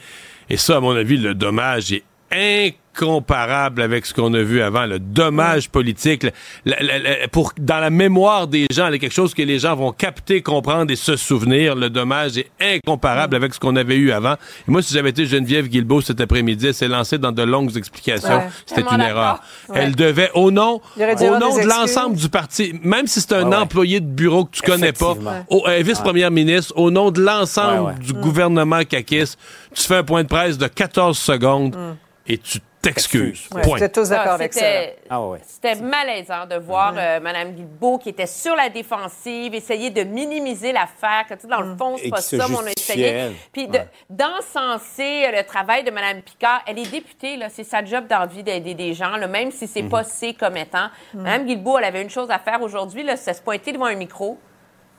Et ça, à mon avis, le dommage est incomparable avec ce qu'on a vu avant. Le dommage politique, pour dans la mémoire des gens, il y a quelque chose que les gens vont capter, comprendre et se souvenir. Le dommage est incomparable avec ce qu'on avait eu avant. Et moi, si j'avais été Geneviève Guilbeault cet après-midi, elle s'est lancée dans de longues explications. Ouais. C'était une erreur. Elle devait, au nom, au nom de l'ensemble du parti, même si c'est un Ouais, employé de bureau que tu connais pas, au, un vice-première ministre, au nom de l'ensemble du gouvernement caquiste, tu fais un point de presse de 14 secondes et tu t'excuses. Ouais, Point. Tous d'accord Ah, avec ça. c'était- Ah ouais. C'était malaisant de voir euh, Mme Guilbeault qui était sur la défensive, essayer de minimiser l'affaire, que tu sais, dans le fond, Et c'est pas ça, mais on a essayé. Puis de- Ouais. d'encenser euh, le travail de Mme Picard. Elle est députée, là, c'est sa job d'envie d'aider des gens, là, même si c'est Mhm. pas ses commettants. Mme Guilbeault, elle avait une chose à faire aujourd'hui, là, c'est se pointer devant un micro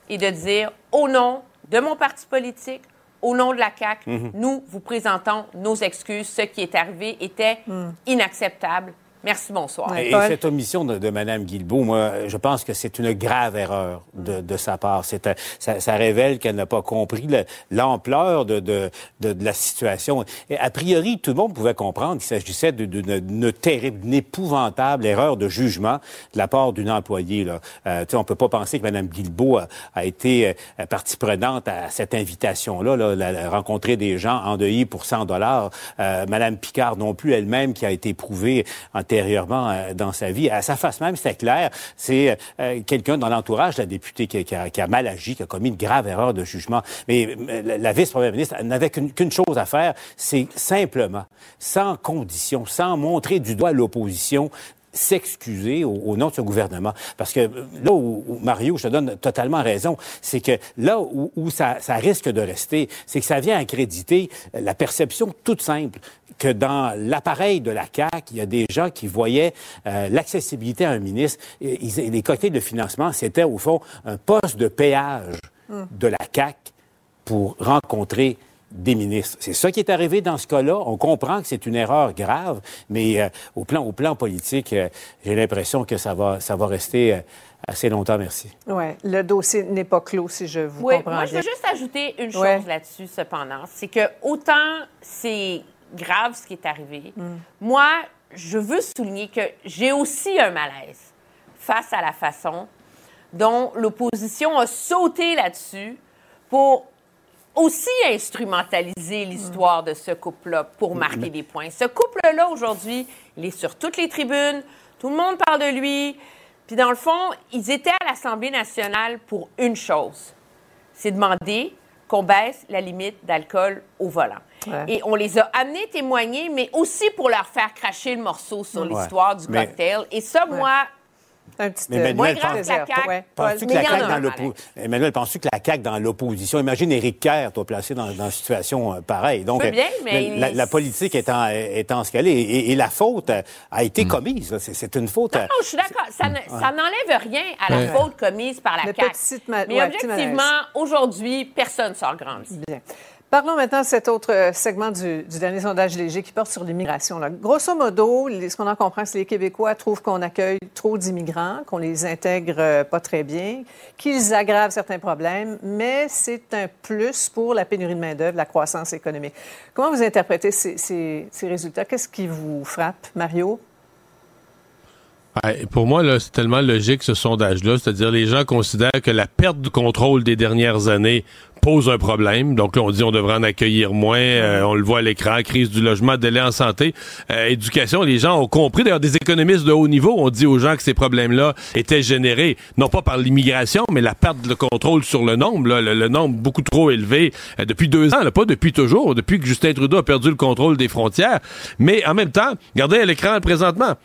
et de dire, au nom de mon parti politique, au nom de la CAQ, Mhm. nous vous présentons nos excuses. Ce qui est arrivé était inacceptable. Merci, bonsoir. Et, et cette omission de, de Mme Guilbeault, moi, je pense que c'est une grave erreur de, de sa part. C'est, un- ça, ça révèle qu'elle n'a pas compris le- l'ampleur de, de, de, de la situation. Et a priori, tout le monde pouvait comprendre qu'il s'agissait d'une d'une terrible, d'une épouvantable erreur de jugement de la part d'une employée. Là. Euh, tu sais, on peut pas penser que Mme Guilbeault a, a été euh, partie prenante à cette invitation-là, là, la- rencontrer des gens endeuillés pour 100 dollars. Euh, Mme Picard non plus elle-même qui a été prouvée antérieurement euh, dans sa vie. À sa face même, c'était clair, c'est euh, quelqu'un dans l'entourage de la députée qui, a, mal agi, qui a commis une grave erreur de jugement. Mais euh, la, vice-première ministre n'avait qu'une chose à faire, c'est simplement, sans condition, sans montrer du doigt l'opposition, s'excuser au, au nom de ce gouvernement. Parce que euh, là où, où, Mario, je te donne totalement raison, c'est que là où, où ça, ça risque de rester, c'est que ça vient accréditer la perception toute simple que dans l'appareil de la CAQ, il y a des gens qui voyaient euh, l'accessibilité à un ministre. Et, ils- les cotés de financement, c'était au fond un poste de péage de la CAQ pour rencontrer des ministres. C'est ça qui est arrivé dans ce cas-là. On comprend que c'est une erreur grave, mais euh, au plan au plan politique, euh, j'ai l'impression que ça va ça va rester euh, assez longtemps. Merci. Oui, le dossier n'est pas clos, si je vous Oui, comprends moi, je veux juste ajouter une chose Ouais. là-dessus, cependant. C'est que autant c'est grave ce qui est arrivé, Mm. moi, je veux souligner que j'ai aussi un malaise face à la façon dont l'opposition a sauté là-dessus pour aussi instrumentaliser l'histoire de ce couple-là pour marquer des points. Ce couple-là, aujourd'hui, il est sur toutes les tribunes, tout le monde parle de lui. Puis dans le fond, ils étaient à l'Assemblée nationale pour une chose, c'est demander qu'on baisse la limite d'alcool au volant. Ouais. Et on les a amenés témoigner, mais aussi pour leur faire cracher le morceau sur Ouais. l'histoire du Mais- cocktail. Et ça, moi, Un petit Mais euh, Emmanuel, pense- grave que la CAQ. Ouais. Que CAQ dans l'opposition... Emmanuel, penses-tu que la CAQ dans l'opposition... Imagine Éric Kerr, toi, placé dans, dans une situation euh, pareille. Donc, bien, euh, mais la, il- la politique étant, étant ce qu'elle est, et, et la faute a été commise. là. C'est, une faute... Non, je suis d'accord. Ça, ne- ça n'enlève rien à la Ouais. faute commise par la Le CAQ. petit ma- Mais ouais, objectivement, aujourd'hui, personne ne sort grandi. Bien. Parlons maintenant de cet autre euh, segment du, dernier sondage léger qui porte sur l'immigration. Grosso modo, ce qu'on en comprend, c'est que les Québécois trouvent qu'on accueille trop d'immigrants, qu'on les intègre euh, pas très bien, qu'ils aggravent certains problèmes, mais c'est un plus pour la pénurie de main-d'œuvre, la croissance économique. Comment vous interprétez ces résultats? Qu'est-ce qui vous frappe, Mario? Ouais, pour moi, c'est tellement logique ce sondage-là. C'est-à-dire, les gens considèrent que la perte de contrôle des dernières années pose un problème. Donc là, on dit on devrait en accueillir moins. Euh, on le voit à l'écran, crise du logement, délai en santé, euh, éducation. Les gens ont compris. D'ailleurs, des économistes de haut niveau ont dit aux gens que ces problèmes-là étaient générés, non pas par l'immigration, mais la perte de contrôle sur le nombre. le nombre beaucoup trop élevé euh, depuis deux ans, là, pas depuis toujours, depuis que Justin Trudeau a perdu le contrôle des frontières. Mais en même temps, regardez à l'écran présentement.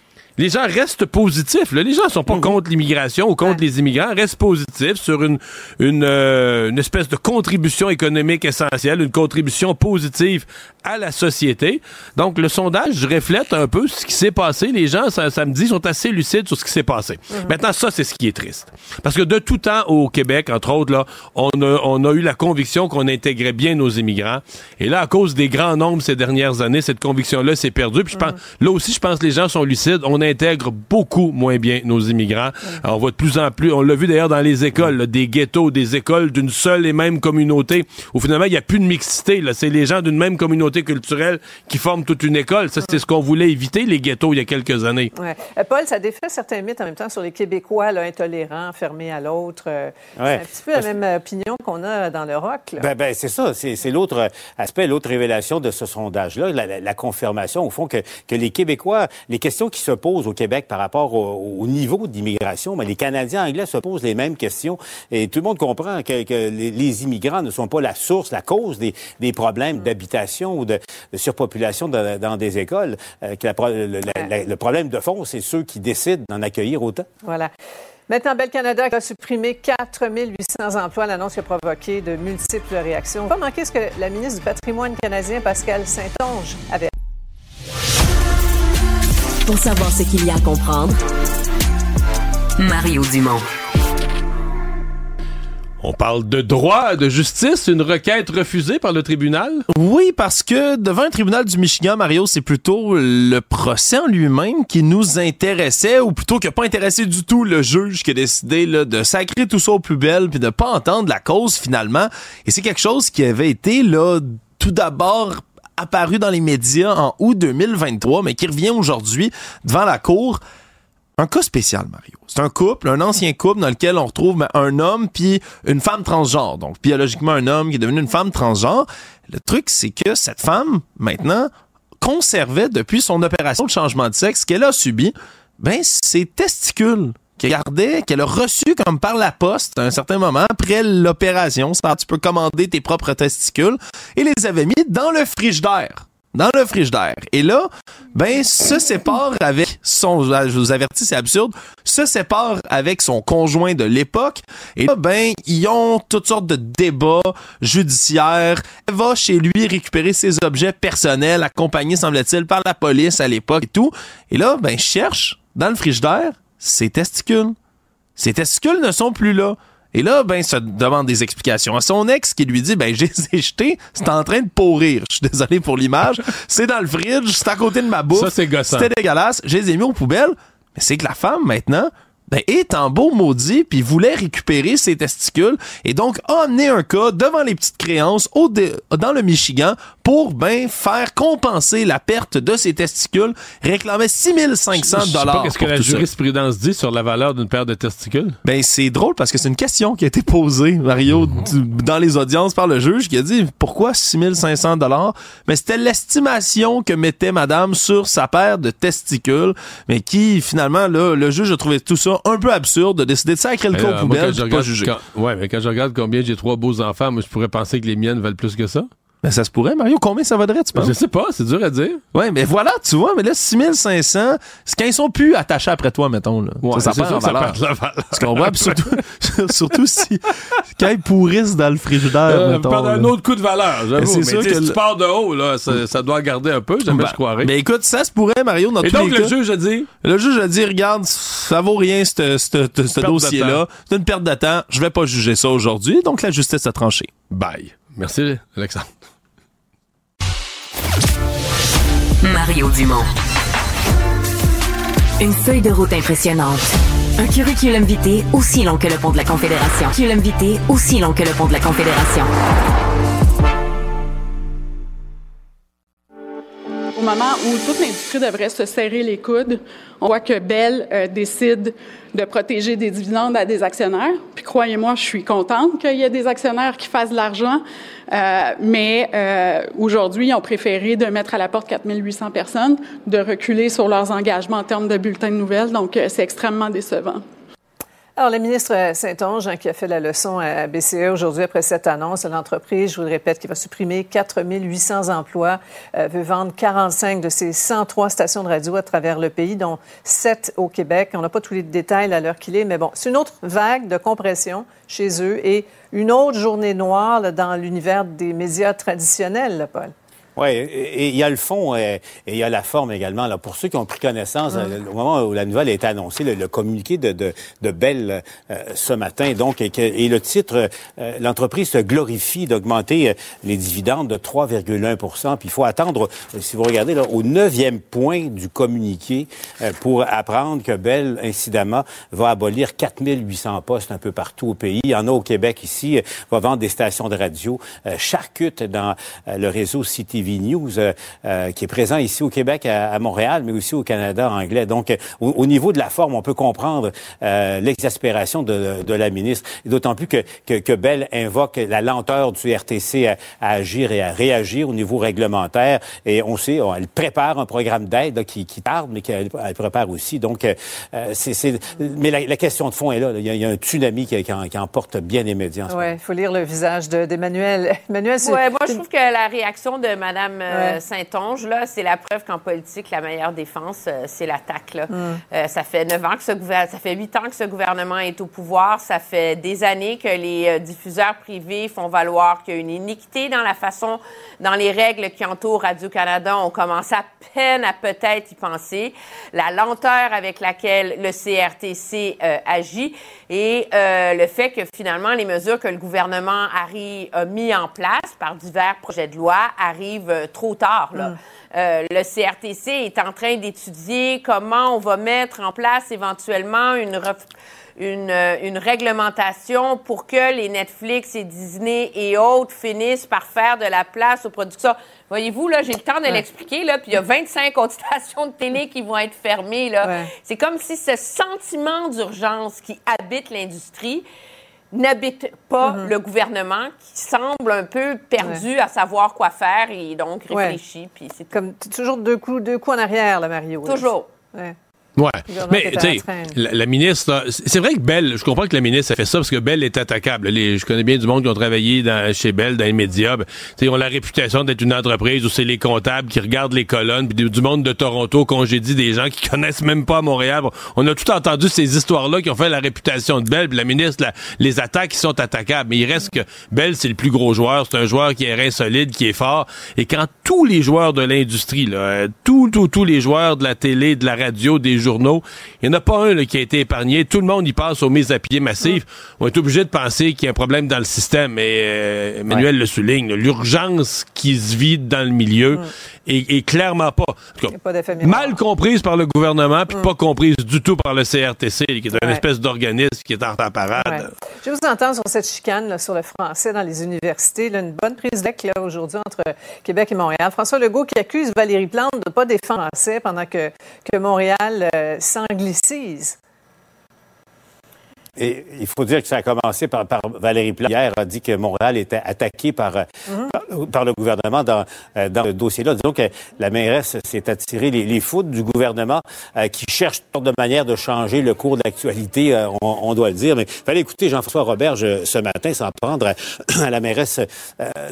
Les gens restent positifs. Là. Les gens sont pas Mhm. contre l'immigration ou contre les immigrants, restent positifs sur une, une, euh, une espèce de contribution économique essentielle, une contribution positive à la société. Donc, le sondage reflète un peu ce qui s'est passé. Les gens, ça, ça me dit, sont assez lucides sur ce qui s'est passé. Maintenant, ça, c'est ce qui est triste. Parce que de tout temps, au Québec, entre autres, là, on a, on a eu la conviction qu'on intégrait bien nos immigrants. Et là, à cause des grands nombres ces dernières années, cette conviction-là s'est perdue. Puis je pense, là aussi, je pense que les gens sont lucides. On intègre beaucoup moins bien nos immigrants. Alors, on voit de plus en plus, on l'a vu d'ailleurs dans les écoles, là, des ghettos, des écoles d'une seule et même communauté, où finalement, il n'y a plus de mixité. Là. C'est les gens d'une même communauté culturelle qui forment toute une école. Ça, c'est ce qu'on voulait éviter, les ghettos, il y a quelques années. Ouais. Euh, Paul, ça défait certains mythes en même temps sur les Québécois là, intolérants, fermés à l'autre. Euh, Ouais. C'est un petit peu la même opinion qu'on a dans le rock. là. Ben, ben, c'est ça. C'est, c'est l'autre aspect, l'autre révélation de ce sondage-là, la, la- la confirmation, au fond, que, que les Québécois, les questions qui se posent au Québec par rapport au, au niveau d'immigration, ben, les Canadiens anglais se posent les mêmes questions. Et tout le monde comprend que, que les, les immigrants ne sont pas la source, la cause des, des problèmes d'habitation ou de, de surpopulation dans, dans des écoles. Euh, que la le, la- la- le problème de fond, c'est ceux qui décident d'en accueillir autant. Voilà. Maintenant, Bel Canada a supprimé 4 800 emplois, l'annonce qui a provoqué de multiples réactions. Pas manquer ce que la ministre du Patrimoine canadien, Pascal Saint-Onge, avait. Pour savoir ce qu'il y a à comprendre, Mario Dumont. On parle de droit, de justice, une requête refusée par le tribunal? Oui, parce que devant un tribunal du Michigan, Mario, c'est plutôt le procès en lui-même qui nous intéressait, ou plutôt que pas intéressé du tout le juge qui a décidé là, de sacrer tout ça aux plus belles puis de pas entendre la cause finalement. Et c'est quelque chose qui avait été là tout d'abord apparu dans les médias en août 2023, mais qui revient aujourd'hui devant la cour. Un cas spécial, Mario. C'est un couple, un ancien couple dans lequel on retrouve ben, un homme puis une femme transgenre. Donc, biologiquement, un homme qui est devenu une femme transgenre. Le truc, c'est que cette femme, maintenant, conservait depuis son opération de changement de sexe qu'elle a subi, ben, ses testicules qu'elle a reçu comme par la poste à un certain moment après l'opération. C'est-à-dire, tu peux commander tes propres testicules et les avait mis dans le frigidaire dans le frigidaire. Et là, ben, se sépare avec son, je vous avertis, c'est absurde, se sépare avec son conjoint de l'époque. Et là, ben, ils ont toutes sortes de débats judiciaires. Elle va chez lui récupérer ses objets personnels, accompagnés, semble-t-il, par la police à l'époque et tout. Et là, ben, cherche dans le frigidaire ses testicules. Ses testicules ne sont plus là. Et là, ben, ça demande des explications à son ex qui lui dit, ben, *laughs* j'ai jeté, c'est en train de pourrir. Je suis désolé pour l'image. C'est dans le fridge, c'est à côté de ma bouffe. Ça, c'est gossant. C'était dégueulasse. Je les ai mis aux poubelles. Mais c'est que la femme, maintenant, ben, est en beau maudit, puis voulait récupérer ses testicules, et donc a amené un cas devant les petites créances au dans le Michigan pour ben faire compenser la perte de ses testicules, réclamait 6500 Je sais pas dollars. qu'est-ce que la jurisprudence dit sur la valeur d'une paire de testicules. Ben c'est drôle parce que c'est une question qui a été posée Mario dans les audiences par le juge qui a dit pourquoi 6500 dollars? Mais c'était l'estimation que mettait madame sur sa paire de testicules mais qui finalement là le juge a trouvé tout ça un peu absurde de décider de sacrer le quand je puis pas juger. quand- ouais, mais quand je regarde combien j'ai trois beaux enfants, moi, je pourrais penser que les miennes valent plus que ça. Ben, ça se pourrait, Mario. Combien ça vaudrait, tu penses? Je sais pas, c'est dur à dire. Ouais, mais voilà, tu vois, mais là, 6500, c'est quand ils sont plus attachés après toi, mettons, là. Ouais, ça, ça perd en ça perd de la valeur. Tu comprends? Surtout, *laughs* surtout si, quand ils pourrissent dans le frigidaire, Euh, mettons. perdre un autre coup de valeur, j'avoue. Mais, sûr que si tu pars de haut, là, ça, ça doit garder un peu, jamais Ben, je croirais. Mais écoute, ça se pourrait, Mario, dans Et tous donc, les le cas. juge a dit... Le juge a dit, regarde, ça vaut rien, ce dossier-là. C'est une perte de temps. Je vais pas juger ça aujourd'hui. Donc, la justice a tranché. Bye. Merci, Alexandre. Mario Dumont. Une feuille de route impressionnante. Un curriculum vitae aussi long que le pont de la Confédération. Curriculum vitae aussi long que le pont de la Confédération. Au moment où toute l'industrie devrait se serrer les coudes, on voit que Bell euh, décide de protéger des dividendes à des actionnaires. Puis croyez-moi, je suis contente qu'il y ait des actionnaires qui fassent de l'argent, euh, mais euh, aujourd'hui, ils ont préféré de mettre à la porte 4 800 personnes, de reculer sur leurs engagements en termes de bulletins de nouvelles. Donc, c'est extrêmement décevant. Alors, le ministre Saint-Onge, hein, qui a fait la leçon à BCE aujourd'hui après cette annonce, l'entreprise, je vous le répète, qui va supprimer 4 800 emplois, euh, veut vendre 45 de ses 103 stations de radio à travers le pays, dont 7 au Québec. On n'a pas tous les détails à l'heure qu'il est, mais bon, c'est une autre vague de compression chez eux et une autre journée noire dans l'univers des médias traditionnels, là, Paul. Oui, et il y a le fond et il y a la forme également. Là, pour ceux qui ont pris connaissance, euh, au moment où la nouvelle a été annoncée, le, communiqué de, de, de Bell euh, ce matin, donc, et le titre, euh, l'entreprise se glorifie d'augmenter les dividendes de 3,1% Puis il faut attendre, si vous regardez, là, au neuvième point du communiqué pour apprendre que Bell, incidemment, va abolir 4800 postes un peu partout au pays. Il y en a au Québec ici, va vendre des stations de radio, charcute dans le réseau City News, euh, euh, qui est présent ici au Québec, à, Montréal, mais aussi au Canada anglais. Donc, euh, au, niveau de la forme, on peut comprendre l'exaspération de, de, la ministre, d'autant plus que, que, que, Bell invoque la lenteur du RTC à, agir et à réagir au niveau réglementaire. Et on sait, elle prépare un programme d'aide qui, qui, tarde, mais qu'elle elle prépare aussi. Donc, c'est, mais la, question de fond est là. Il, y a, un tsunami qui, qui, emporte bien les médias. Oui, il faut lire le visage d'Emmanuel. *laughs* Emmanuel, ouais, moi, je trouve que la réaction de Mme Madame euh, Saint-Onge, là, c'est la preuve qu'en politique, la meilleure défense, euh, c'est l'attaque. Là. Mm. Euh, ça fait neuf ans que ce ça fait huit ans que ce gouvernement est au pouvoir. Ça fait des années que les diffuseurs privés font valoir qu'il y a une iniquité dans la façon, dans les règles qui entourent Radio-Canada. On commence à peine à peut-être y penser. La lenteur avec laquelle le CRTC agit et le fait que finalement les mesures que le gouvernement a mis en place par divers projets de loi arrivent euh, trop tard. Mm. Euh, le CRTC est en train d'étudier comment on va mettre en place éventuellement une, une, euh, une, réglementation pour que les Netflix et Disney et autres finissent par faire de la place aux producteurs. Voyez-vous, là, j'ai le temps de l'expliquer, là, puis il y a 25 autres *laughs* stations de télé qui vont être fermées, là. C'est comme si ce sentiment d'urgence qui habite l'industrie n'habite pas mm-hmm. le gouvernement qui semble un peu perdu à savoir quoi faire et donc réfléchit. Puis c'est comme toujours deux coups, deux coups en arrière, là, Mario. Toujours. Ouais. Mais, tu sais, la, ministre, c'est vrai que Belle, je comprends que la ministre a fait ça parce que Belle est attaquable. Les, je connais bien du monde qui ont travaillé dans, chez Belle, dans les médias. Ben, ils ont la réputation d'être une entreprise où c'est les comptables qui regardent les colonnes, puis du monde de Toronto congédie des gens qui *laughs* connaissent même pas Montréal. On a tout entendu ces histoires-là qui ont fait la réputation de Belle, puis la ministre les attaques qui sont attaquables. Mais il reste que Belle, c'est le plus gros joueur. C'est un joueur qui est solide, qui est fort. Et quand tous les joueurs de l'industrie, là, tous, tous, tous les joueurs de la télé, de la radio, des journaux. Il n'y en a pas un qui a été épargné. Tout le monde y passe aux mises à pied massives. On est obligé de penser qu'il y a un problème dans le système. Et euh, Emmanuel le souligne. L'urgence qui se vide dans le milieu est, clairement pas, mal comprise par le gouvernement, puis pas comprise du tout par le CRTC, qui est une espèce d'organisme qui est en parade. Je vous entends sur cette chicane sur le français dans les universités. une bonne prise d'acte aujourd'hui entre Québec et Montréal. François Legault qui accuse Valérie Plante de ne pas défendre français pendant que, que Montréal s'anglicise. Et il faut dire que ça a commencé par, par Valérie Plante. Hier a dit que Montréal était attaqué par, mhm. par, le gouvernement dans, euh, dans ce dossier-là. Disons que la mairesse s'est attirée les, les foudres du gouvernement euh, qui cherche toutes de manière de changer le cours de l'actualité, euh, on, doit le dire. Mais il fallait écouter Jean-François Roberge ce matin sans prendre *coughs* à, la mairesse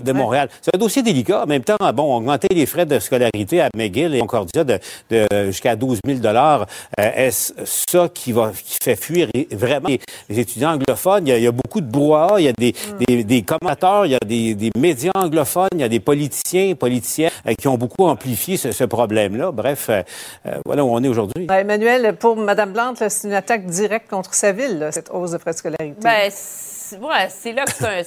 de Montréal. C'est un dossier délicat. En même temps, bon, augmenter les frais de scolarité à McGill et Concordia de, de jusqu'à 12 000 Est-ce ça qui, va, qui fait fuir vraiment les étudiants anglophones. Il y a, beaucoup de brouhaha, il y a des, mm. des, commentateurs, il y a des, des, médias anglophones, il y a des politiciens, politiciens euh, qui ont beaucoup amplifié ce, ce problème-là. Bref, euh, euh, voilà où on est aujourd'hui. Ben, Emmanuel, pour Mme Plante, c'est une attaque directe contre sa ville, cette hausse de frais de scolarité. Ben, c'est là que c'est un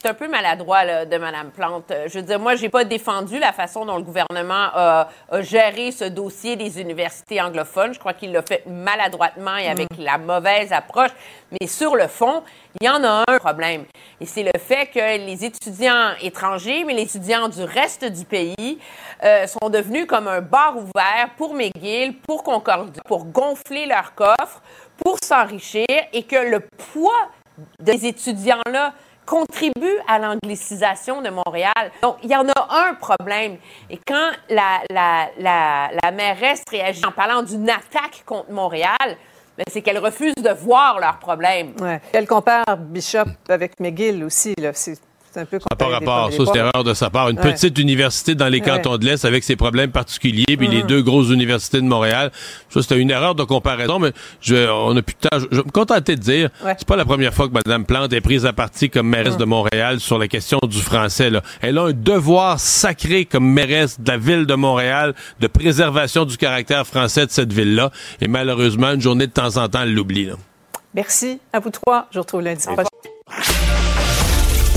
c'est un peu maladroit là, de Mme Plante. Euh, je veux dire, moi, j'ai pas défendu la façon dont le gouvernement a, géré ce dossier des universités anglophones. Je crois qu'il l'a fait maladroitement et avec mm. la mauvaise approche. Mais sur le fond, il y en a un problème. Et c'est le fait que les étudiants étrangers, mais les étudiants du reste du pays, euh, sont devenus comme un bar ouvert pour McGill, pour Concordia, pour gonfler leurs coffres, pour s'enrichir et que le poids des étudiants-là contribue à l'anglicisation de Montréal. Donc, il y en a un problème. Et quand la, la, la, la mairesse réagit en parlant d'une attaque contre Montréal, ben, c'est qu'elle refuse de voir leurs problèmes. Ouais. Elle compare Bishop avec McGill aussi. Là. C'est un peu rapport, pommes et ça c'est erreur de sa part. Une Ouais. petite université dans les Ouais. cantons de l'Est avec ses problèmes particuliers, puis les Mhm. deux grosses universités de Montréal. Ça, c'était une erreur de comparaison, mais je, on a plus de temps. Je, je vais me contenter de dire, Ouais. c'est pas la première fois que Mme Plante est prise à partie comme mairesse Mhm. de Montréal sur la question du français. Là. Elle a un devoir sacré comme mairesse de la ville de Montréal de préservation du caractère français de cette ville-là. Et malheureusement, une journée de temps en temps, elle l'oublie. Merci à vous trois. Je vous retrouve lundi prochain.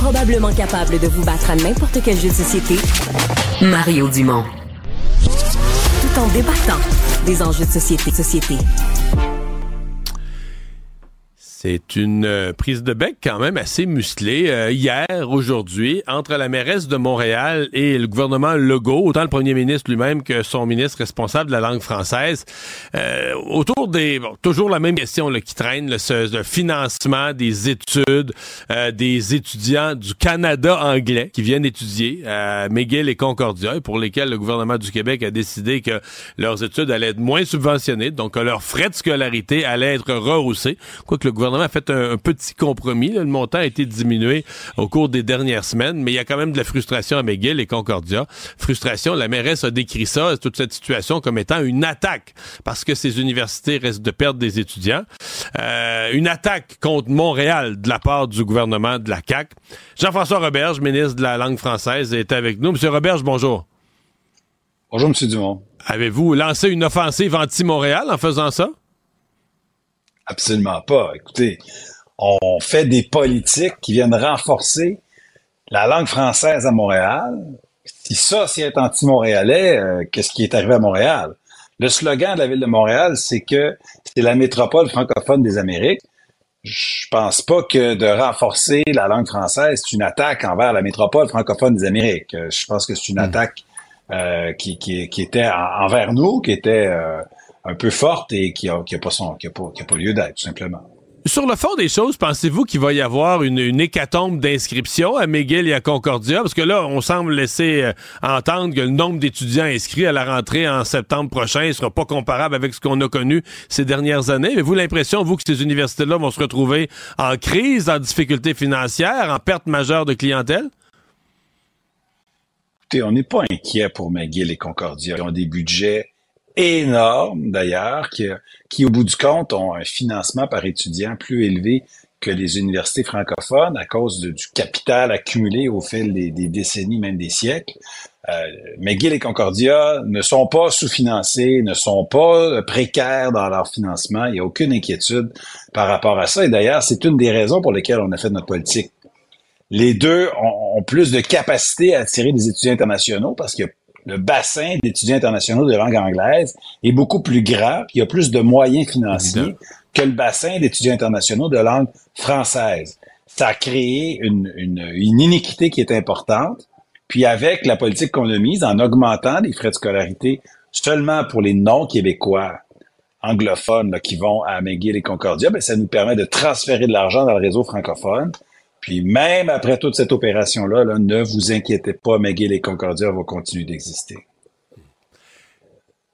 Probablement capable de vous battre à n'importe quel jeu de société, Mario Dumont. Tout en débattant des enjeux de société. société. C'est une euh, prise de bec quand même assez musclée euh, hier, aujourd'hui, entre la mairesse de Montréal et le gouvernement Legault, autant le premier ministre lui-même que son ministre responsable de la langue française, euh, autour des... Bon, toujours la même question là, qui traîne, le, ce- le financement des études euh, des étudiants du Canada anglais qui viennent étudier à McGill et Concordia pour lesquels le gouvernement du Québec a décidé que leurs études allaient être moins subventionnées, donc que leurs frais de scolarité allaient être rehaussés. Quoique a fait un, un petit compromis, là, le montant a été diminué au cours des dernières semaines, mais il y a quand même de la frustration à McGill et Concordia. Frustration, la mairesse a décrit ça, toute cette situation comme étant une attaque parce que ces universités restent de perdre des étudiants. Euh, une attaque contre Montréal de la part du gouvernement de la CAQ. Jean-François Roberge, ministre de la langue française, est avec nous. Monsieur Roberge, bonjour. Bonjour, Monsieur Dumont. Avez-vous lancé une offensive anti-Montréal en faisant ça? Absolument pas. Écoutez, on fait des politiques qui viennent renforcer la langue française à Montréal. Si ça, c'est être anti-montréalais, euh, qu'est-ce qui est arrivé à Montréal? Le slogan de la ville de Montréal, c'est que c'est la métropole francophone des Amériques. Je pense pas que de renforcer la langue française, c'est une attaque envers la métropole francophone des Amériques. Euh, Je pense que c'est une attaque euh, qui, qui, qui était en- envers nous, qui était euh, un peu forte et qui a, qui a pas son, qui a pas, qui a pas lieu d'être, tout simplement. Sur le fond des choses, pensez-vous qu'il va y avoir une, une hécatombe d'inscriptions à McGill et à Concordia? Parce que là, on semble laisser euh, entendre que le nombre d'étudiants inscrits à la rentrée en septembre prochain ne sera pas comparable avec ce qu'on a connu ces dernières années. Avez-vous l'impression, vous, que ces universités-là vont se retrouver en crise, en difficulté financière, en perte majeure de clientèle? Écoutez, on n'est pas inquiet pour McGill et Concordia. Ils ont des budgets énormes, d'ailleurs, qui, qui, au bout du compte, ont un financement par étudiant plus élevé que les universités francophones à cause du capital accumulé au fil des, décennies, même des siècles. Euh, McGill et Concordia ne sont pas sous-financés, ne sont pas précaires dans leur financement. Il n'y a aucune inquiétude par rapport à ça. Et d'ailleurs, c'est une des raisons pour lesquelles on a fait notre politique. Les deux ont, ont plus de capacité à attirer des étudiants internationaux parce que le bassin d'étudiants internationaux de langue anglaise est beaucoup plus grand, puis il y a plus de moyens financiers que le bassin d'étudiants internationaux de langue française. Ça a créé une, une, une iniquité qui est importante. Puis avec la politique qu'on a mise, en augmentant les frais de scolarité seulement pour les non-québécois anglophones là, qui vont à McGill et Concordia, ben, ça nous permet de transférer de l'argent dans le réseau francophone. Puis même après toute cette opération-là, là, ne vous inquiétez pas, McGill et Concordia vont continuer d'exister.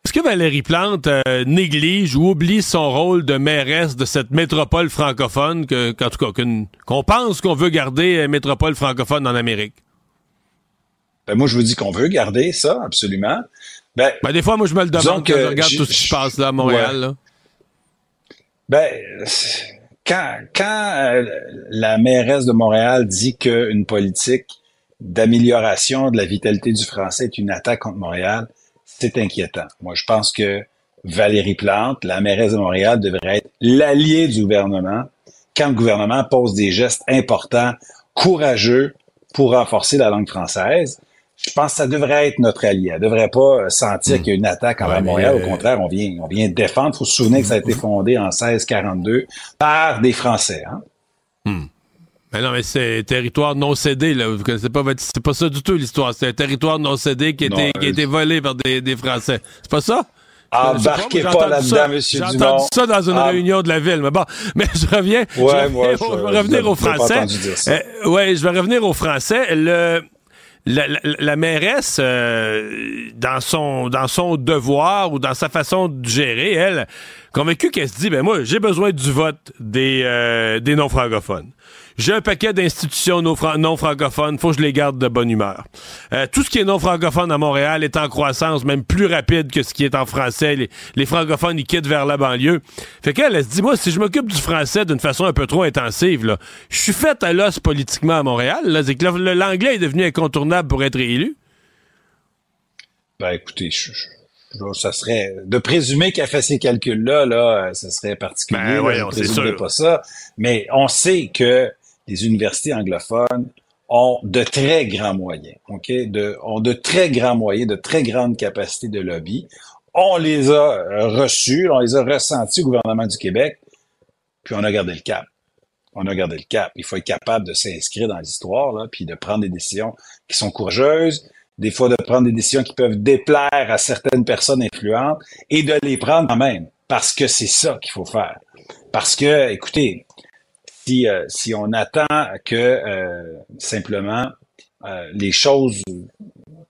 Est-ce que Valérie Plante euh, néglige ou oublie son rôle de mairesse de cette métropole francophone, que, qu'en tout cas, qu'une- qu'on pense qu'on veut garder euh, métropole francophone en Amérique? Ben, moi, je vous dis qu'on veut garder ça, absolument. Ben, Ben, des fois, moi, je me le demande quand je regarde tout ce qui se passe là à Montréal. Ouais. là. Ben, quand, quand euh, la mairesse de Montréal dit qu'une politique d'amélioration de la vitalité du français est une attaque contre Montréal, c'est inquiétant. Moi, je pense que Valérie Plante, la mairesse de Montréal, devrait être l'allié du gouvernement quand le gouvernement pose des gestes importants, courageux pour renforcer la langue française. Je pense que ça devrait être notre allié. Elle devrait pas euh, sentir qu'il y a une attaque envers Ouais, Montréal. euh, Au contraire, on vient, on vient défendre. Il faut se souvenir que ça a été fondé en 1642 par des Français. Hein? Mais non, mais c'est territoire non cédé, là. Vous connaissez pas votre... C'est pas ça du tout, l'histoire. C'est un territoire non cédé qui a, Non, été, qui a euh, été volé par des, des Français. C'est pas ça? Je sais Embarquez pas, j'ai entendu là-dedans, Monsieur J'ai Dumont. entendu ça dans une Ah. réunion de la ville. Mais bon, *laughs* mais je reviens. je Ouais, reviens moi, je- je vais revenir je aux pas Français. Euh, ouais, je vais revenir aux Français. Le, la, la, la mairesse, euh, dans son dans son devoir ou dans sa façon de gérer, elle, convaincue qu'elle se dit, ben moi, j'ai besoin du vote des, euh, des non-francophones. J'ai un paquet d'institutions non-francophones, faut que je les garde de bonne humeur. Euh, tout ce qui est non-francophone à Montréal est en croissance, même plus rapide que ce qui est en français. Les, les francophones, ils quittent vers la banlieue. Fait qu'elle, elle se dit, moi, si je m'occupe du français d'une façon un peu trop intensive, là, je suis faite à l'os politiquement à Montréal. Là, c'est que l'anglais est devenu incontournable pour être élu. Ben, écoutez, je, je, ça serait de présumer qu'elle fait ces calculs-là, là, ça serait particulier. Ben, je c'est pas ça. Mais on sait que les universités anglophones ont de très grands moyens, ok, de, ont de très grands moyens, de très grandes capacités de lobby. On les a reçus, on les a ressentis au gouvernement du Québec, puis on a gardé le cap. On a gardé le cap. Il faut être capable de s'inscrire dans l'histoire, là, puis de prendre des décisions qui sont courageuses, des fois de prendre des décisions qui peuvent déplaire à certaines personnes influentes et de les prendre quand même, parce que c'est ça qu'il faut faire. Parce que, écoutez, si, euh, si on attend que euh, simplement euh, les choses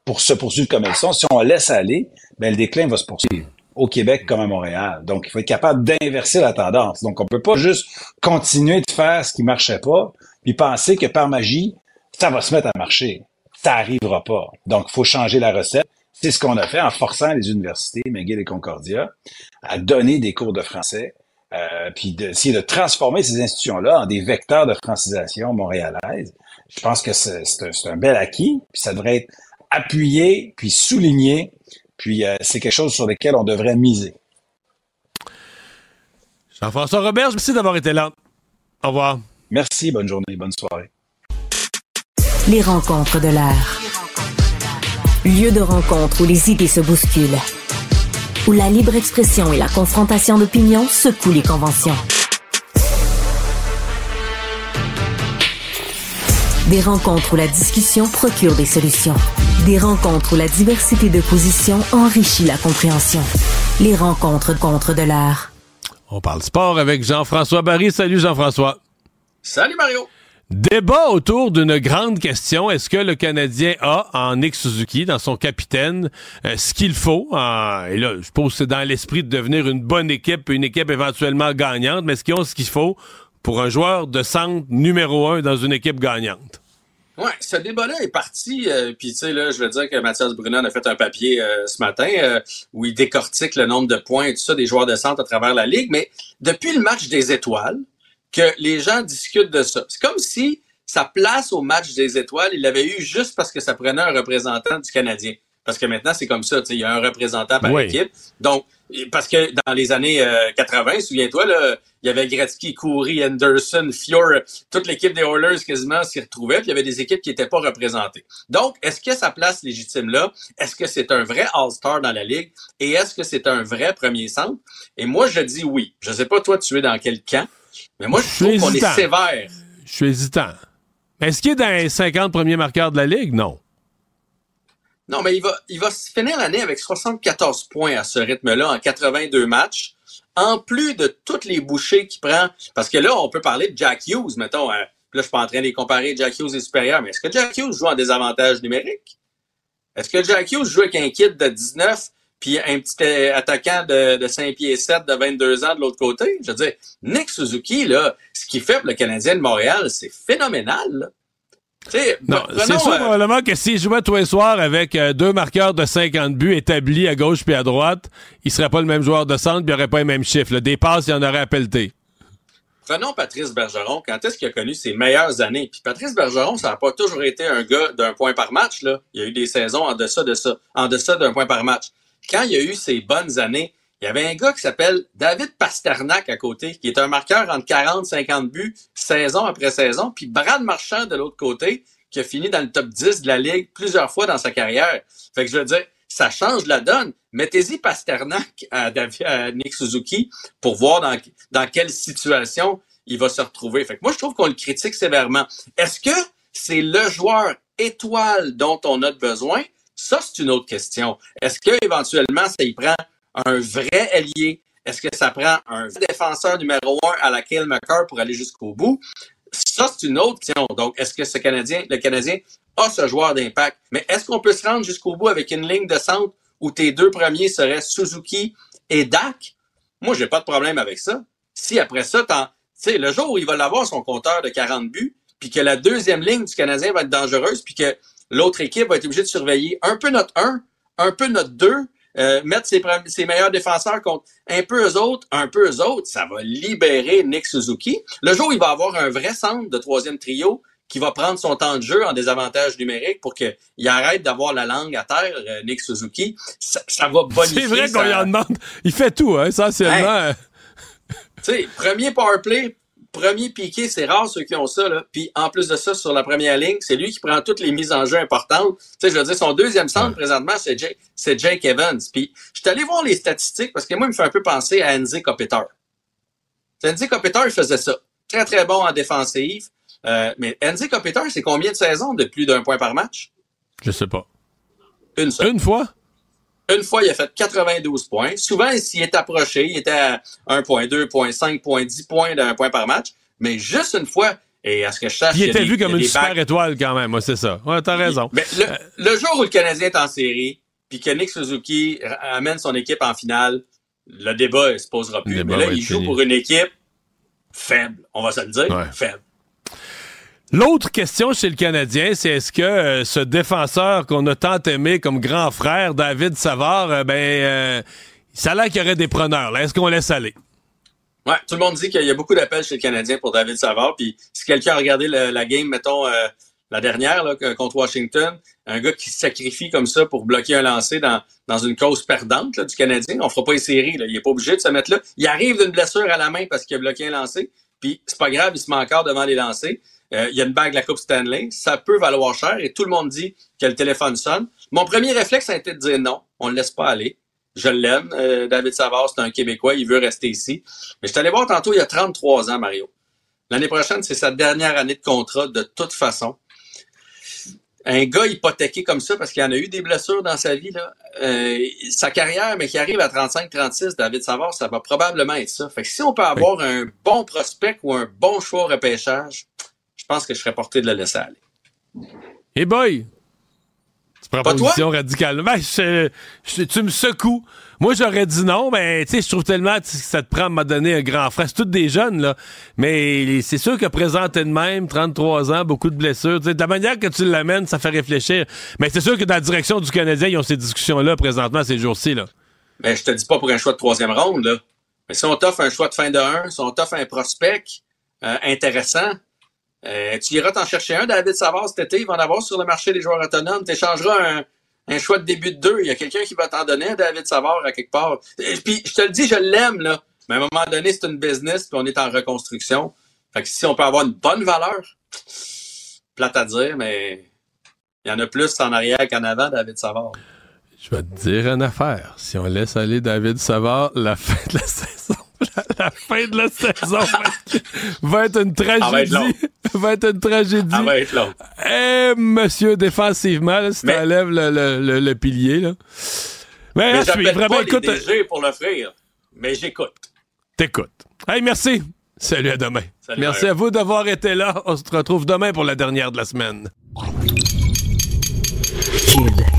pour se poursuivre comme elles sont, si on laisse aller, ben, le déclin va se poursuivre au Québec comme à Montréal. Donc, il faut être capable d'inverser la tendance. Donc, on peut pas juste continuer de faire ce qui marchait pas, puis penser que par magie, ça va se mettre à marcher. Ça arrivera pas. Donc, il faut changer la recette. C'est ce qu'on a fait en forçant les universités, McGill et Concordia, à donner des cours de français, euh, puis d'essayer de transformer ces institutions-là en des vecteurs de francisation montréalaise. Je pense que c'est un, un, bel acquis, puis ça devrait être appuyé, puis souligné, puis euh, c'est quelque chose sur lequel on devrait miser. Jean-François Robert, merci d'avoir été là. Au revoir. Merci, bonne journée, bonne soirée. Les rencontres de l'air. Lieu de rencontre où les idées se bousculent où la libre expression et la confrontation d'opinions secouent les conventions. Des rencontres où la discussion procure des solutions. Des rencontres où la diversité de positions enrichit la compréhension. Les rencontres contre de l'art. On parle sport avec Jean-François Barry. Salut Jean-François. Salut Mario. Débat autour d'une grande question. Est-ce que le Canadien a en Nick Suzuki, dans son capitaine, euh, ce qu'il faut? Euh, et là, je suppose que c'est dans l'esprit de devenir une bonne équipe, une équipe éventuellement gagnante, mais est-ce qu'ils ont ce qu'il faut pour un joueur de centre numéro un dans une équipe gagnante? Ouais, ce débat-là est parti, euh, puis tu sais, là, je veux dire que Mathias Brunon a fait un papier euh, ce matin où il décortique le nombre de points et tout ça des joueurs de centre à travers la Ligue, mais depuis le match des étoiles, que les gens discutent de ça. C'est comme si sa place au match des étoiles, il l'avait eu juste parce que ça prenait un représentant du Canadien. Parce que maintenant, c'est comme ça, il y a un représentant par équipe. Donc, parce que dans les années 80, euh, souviens-toi, il y avait Gretzky, Coury, Anderson, Fior, toute l'équipe des Oilers quasiment s'y retrouvait, puis il y avait des équipes qui n'étaient pas représentées. Donc, est-ce que sa place légitime là? Est-ce que c'est un vrai All-Star dans la Ligue? Et est-ce que c'est un vrai premier centre? Et moi, je dis oui. Je sais pas, toi, tu es dans quel camp? Mais moi, je, trouve qu'on est sévère. Je suis hésitant. Est-ce qu'il est dans les 50 premiers marqueurs de la Ligue? Non. Non, mais il va, il va finir l'année avec 74 points à ce rythme-là en 82 matchs. En plus de toutes les bouchées qu'il prend. Parce que là, on peut parler de Jack Hughes, mettons. Hein. Là, je suis pas en train de les comparer. Jack Hughes est supérieur. Mais est-ce que Jack Hughes joue en désavantage numérique? Est-ce que Jack Hughes joue avec un kit de 19 puis un petit euh, attaquant de, de 5 pieds 7 de 22 ans de l'autre côté. Je veux dire, Nick Suzuki, là, ce qu'il fait pour le Canadien de Montréal, c'est phénoménal. Non, c'est sûr euh, probablement que s'il jouait tous les soirs avec euh, deux marqueurs de 50 buts établis à gauche puis à droite, il serait pas le même joueur de centre, puis il aurait pas les mêmes chiffres. Des passes, il en aurait à pelleter. Prenons Patrice Bergeron. Quand est-ce qu'il a connu ses meilleures années? Puis Patrice Bergeron, ça n'a pas toujours été un gars d'un point par match. Là. Il y a eu des saisons en deçà de ça, en deçà d'un point par match quand il y a eu ces bonnes années, il y avait un gars qui s'appelle David Pasternak à côté, qui est un marqueur entre 40 50 buts saison après saison, puis Brad Marchand de l'autre côté, qui a fini dans le top 10 de la Ligue plusieurs fois dans sa carrière. Fait que je veux dire, ça change la donne. Mettez-y Pasternak à, Nick Suzuki pour voir dans, dans quelle situation il va se retrouver. Fait que moi, je trouve qu'on le critique sévèrement. Est-ce que c'est le joueur étoile dont on a besoin? Ça, c'est une autre question. Est-ce qu'éventuellement, ça y prend un vrai allié? Est-ce que ça prend un défenseur numéro un à laquelle McCarr pour aller jusqu'au bout? Ça, c'est une autre question. Donc, est-ce que ce Canadien, le Canadien a ce joueur d'impact? Mais est-ce qu'on peut se rendre jusqu'au bout avec une ligne de centre où tes deux premiers seraient Suzuki et Dak? Moi, j'ai pas de problème avec ça. Si après ça, tu sais, le jour où il va l'avoir son compteur de 40 buts, puis que la deuxième ligne du Canadien va être dangereuse, puis que l'autre équipe va être obligée de surveiller un peu notre 1, un peu notre 2, euh, mettre ses, ses, meilleurs défenseurs contre un peu eux autres, un peu eux autres, ça va libérer Nick Suzuki. Le jour où il va avoir un vrai centre de troisième trio qui va prendre son temps de jeu en désavantage numérique pour qu'il arrête d'avoir la langue à terre, euh, Nick Suzuki, ça, ça va bonifier. C'est vrai qu'on lui en demande. Il fait tout, hein, essentiellement. Hey. tu sais, premier power play, premier piqué, c'est rare ceux qui ont ça. Là. Puis en plus de ça, sur la première ligne, c'est lui qui prend toutes les mises en jeu importantes. Tu sais, je veux dire, son deuxième centre ouais. présentement, c'est Jake, c'est Jake Evans. Puis je suis allé voir les statistiques parce que moi, il me fait un peu penser à Andy Kopitar. Andy Kopitar, il faisait ça. Très, très bon en défensive. Euh, mais Andy Kopitar, c'est combien de saisons de plus d'un point par match? Je sais pas. Une seule. Une fois? Une fois, il a fait 92 points. Souvent, s'il est approché, il était à 1.2, 1.5, 10 points d'un point par match. Mais juste une fois, et à ce que je sache... il était vu comme une super bacs. étoile quand même, moi, c'est ça. Ouais, t'as raison. Mais le, le, jour où le Canadien est en série, puis que Nick Suzuki amène son équipe en finale, le débat ne se posera plus. Mais là, il joue fini. pour une équipe faible, on va se le dire, ouais. faible. L'autre question chez le Canadien, c'est est-ce que euh, ce défenseur qu'on a tant aimé comme grand frère, David Savard, euh, ben, euh, ça a l'air qu'il y aurait des preneurs. Est-ce qu'on laisse aller? Ouais, tout le monde dit qu'il y a beaucoup d'appels chez le Canadien pour David Savard. Puis si quelqu'un a regardé la game, mettons, la dernière là, contre Washington, un gars qui se sacrifie comme ça pour bloquer un lancer dans, dans une cause perdante du Canadien, on fera pas les séries. Là. Il est pas obligé de se mettre là. Il arrive d'une blessure à la main parce qu'il a bloqué un lancer. Puis c'est pas grave, il se met encore devant les lancers. Euh, il y a une bague de la Coupe Stanley, ça peut valoir cher et tout le monde dit que le téléphone sonne. Mon premier réflexe a été de dire non, on le laisse pas aller. Je l'aime. Euh, David Savard, c'est un Québécois, il veut rester ici. Mais je suis allé voir tantôt, il y a 33 ans, Mario. L'année prochaine, c'est sa dernière année de contrat de toute façon. Un gars hypothéqué comme ça, parce qu'il en a eu des blessures dans sa vie, là, euh, sa carrière, mais qui arrive à 35-36, David Savard, ça va probablement être ça. Fait que si on peut avoir oui. un bon prospect ou un bon choix au repêchage, pense que je serais porté de le laisser aller. Hey boy! Tu prends position radicale. Ben, je, je, tu me secoues. Moi, j'aurais dit non, mais tu sais, je trouve tellement que ça te prend à m'a donné un grand frère. C'est tous des jeunes, là. Mais c'est sûr que présenté de même, 33 ans, beaucoup de blessures. T'sais, de la manière que tu l'amènes, ça fait réfléchir. Mais c'est sûr que dans la direction du Canadien, ils ont ces discussions-là présentement, ces jours-ci, là. Mais je te dis pas pour un choix de troisième ronde, là. Mais si on t'offre un choix de fin de 1, si on t'offre un prospect euh, intéressant, euh, tu iras t'en chercher un, David Savard, cet été. Il va en avoir sur le marché des joueurs autonomes. Tu échangeras un, choix de début de deux. Il y a quelqu'un qui va t'en donner, David Savard, à quelque part. Et puis, je te le dis, je l'aime, là. Mais à un moment donné, c'est une business, puis on est en reconstruction. Fait que si on peut avoir une bonne valeur, plate à dire, mais il y en a plus en arrière qu'en avant, David Savard. Je vais te dire une affaire. Si on laisse aller David Savard, la fin de la *laughs* saison la, la, fin de la saison *laughs* va être une tragédie. Va être, va être une tragédie. Ça va être long. Eh, monsieur, défensivement, là, si tu enlèves le, le, le, le, pilier, là. Mais, mais je suis vraiment, écoute. DG pour l'offrir, mais j'écoute. T'écoutes. Hey, merci. Salut, à demain. Salut, merci Mario. à vous d'avoir été là. On se retrouve demain pour la dernière de la semaine. Kid.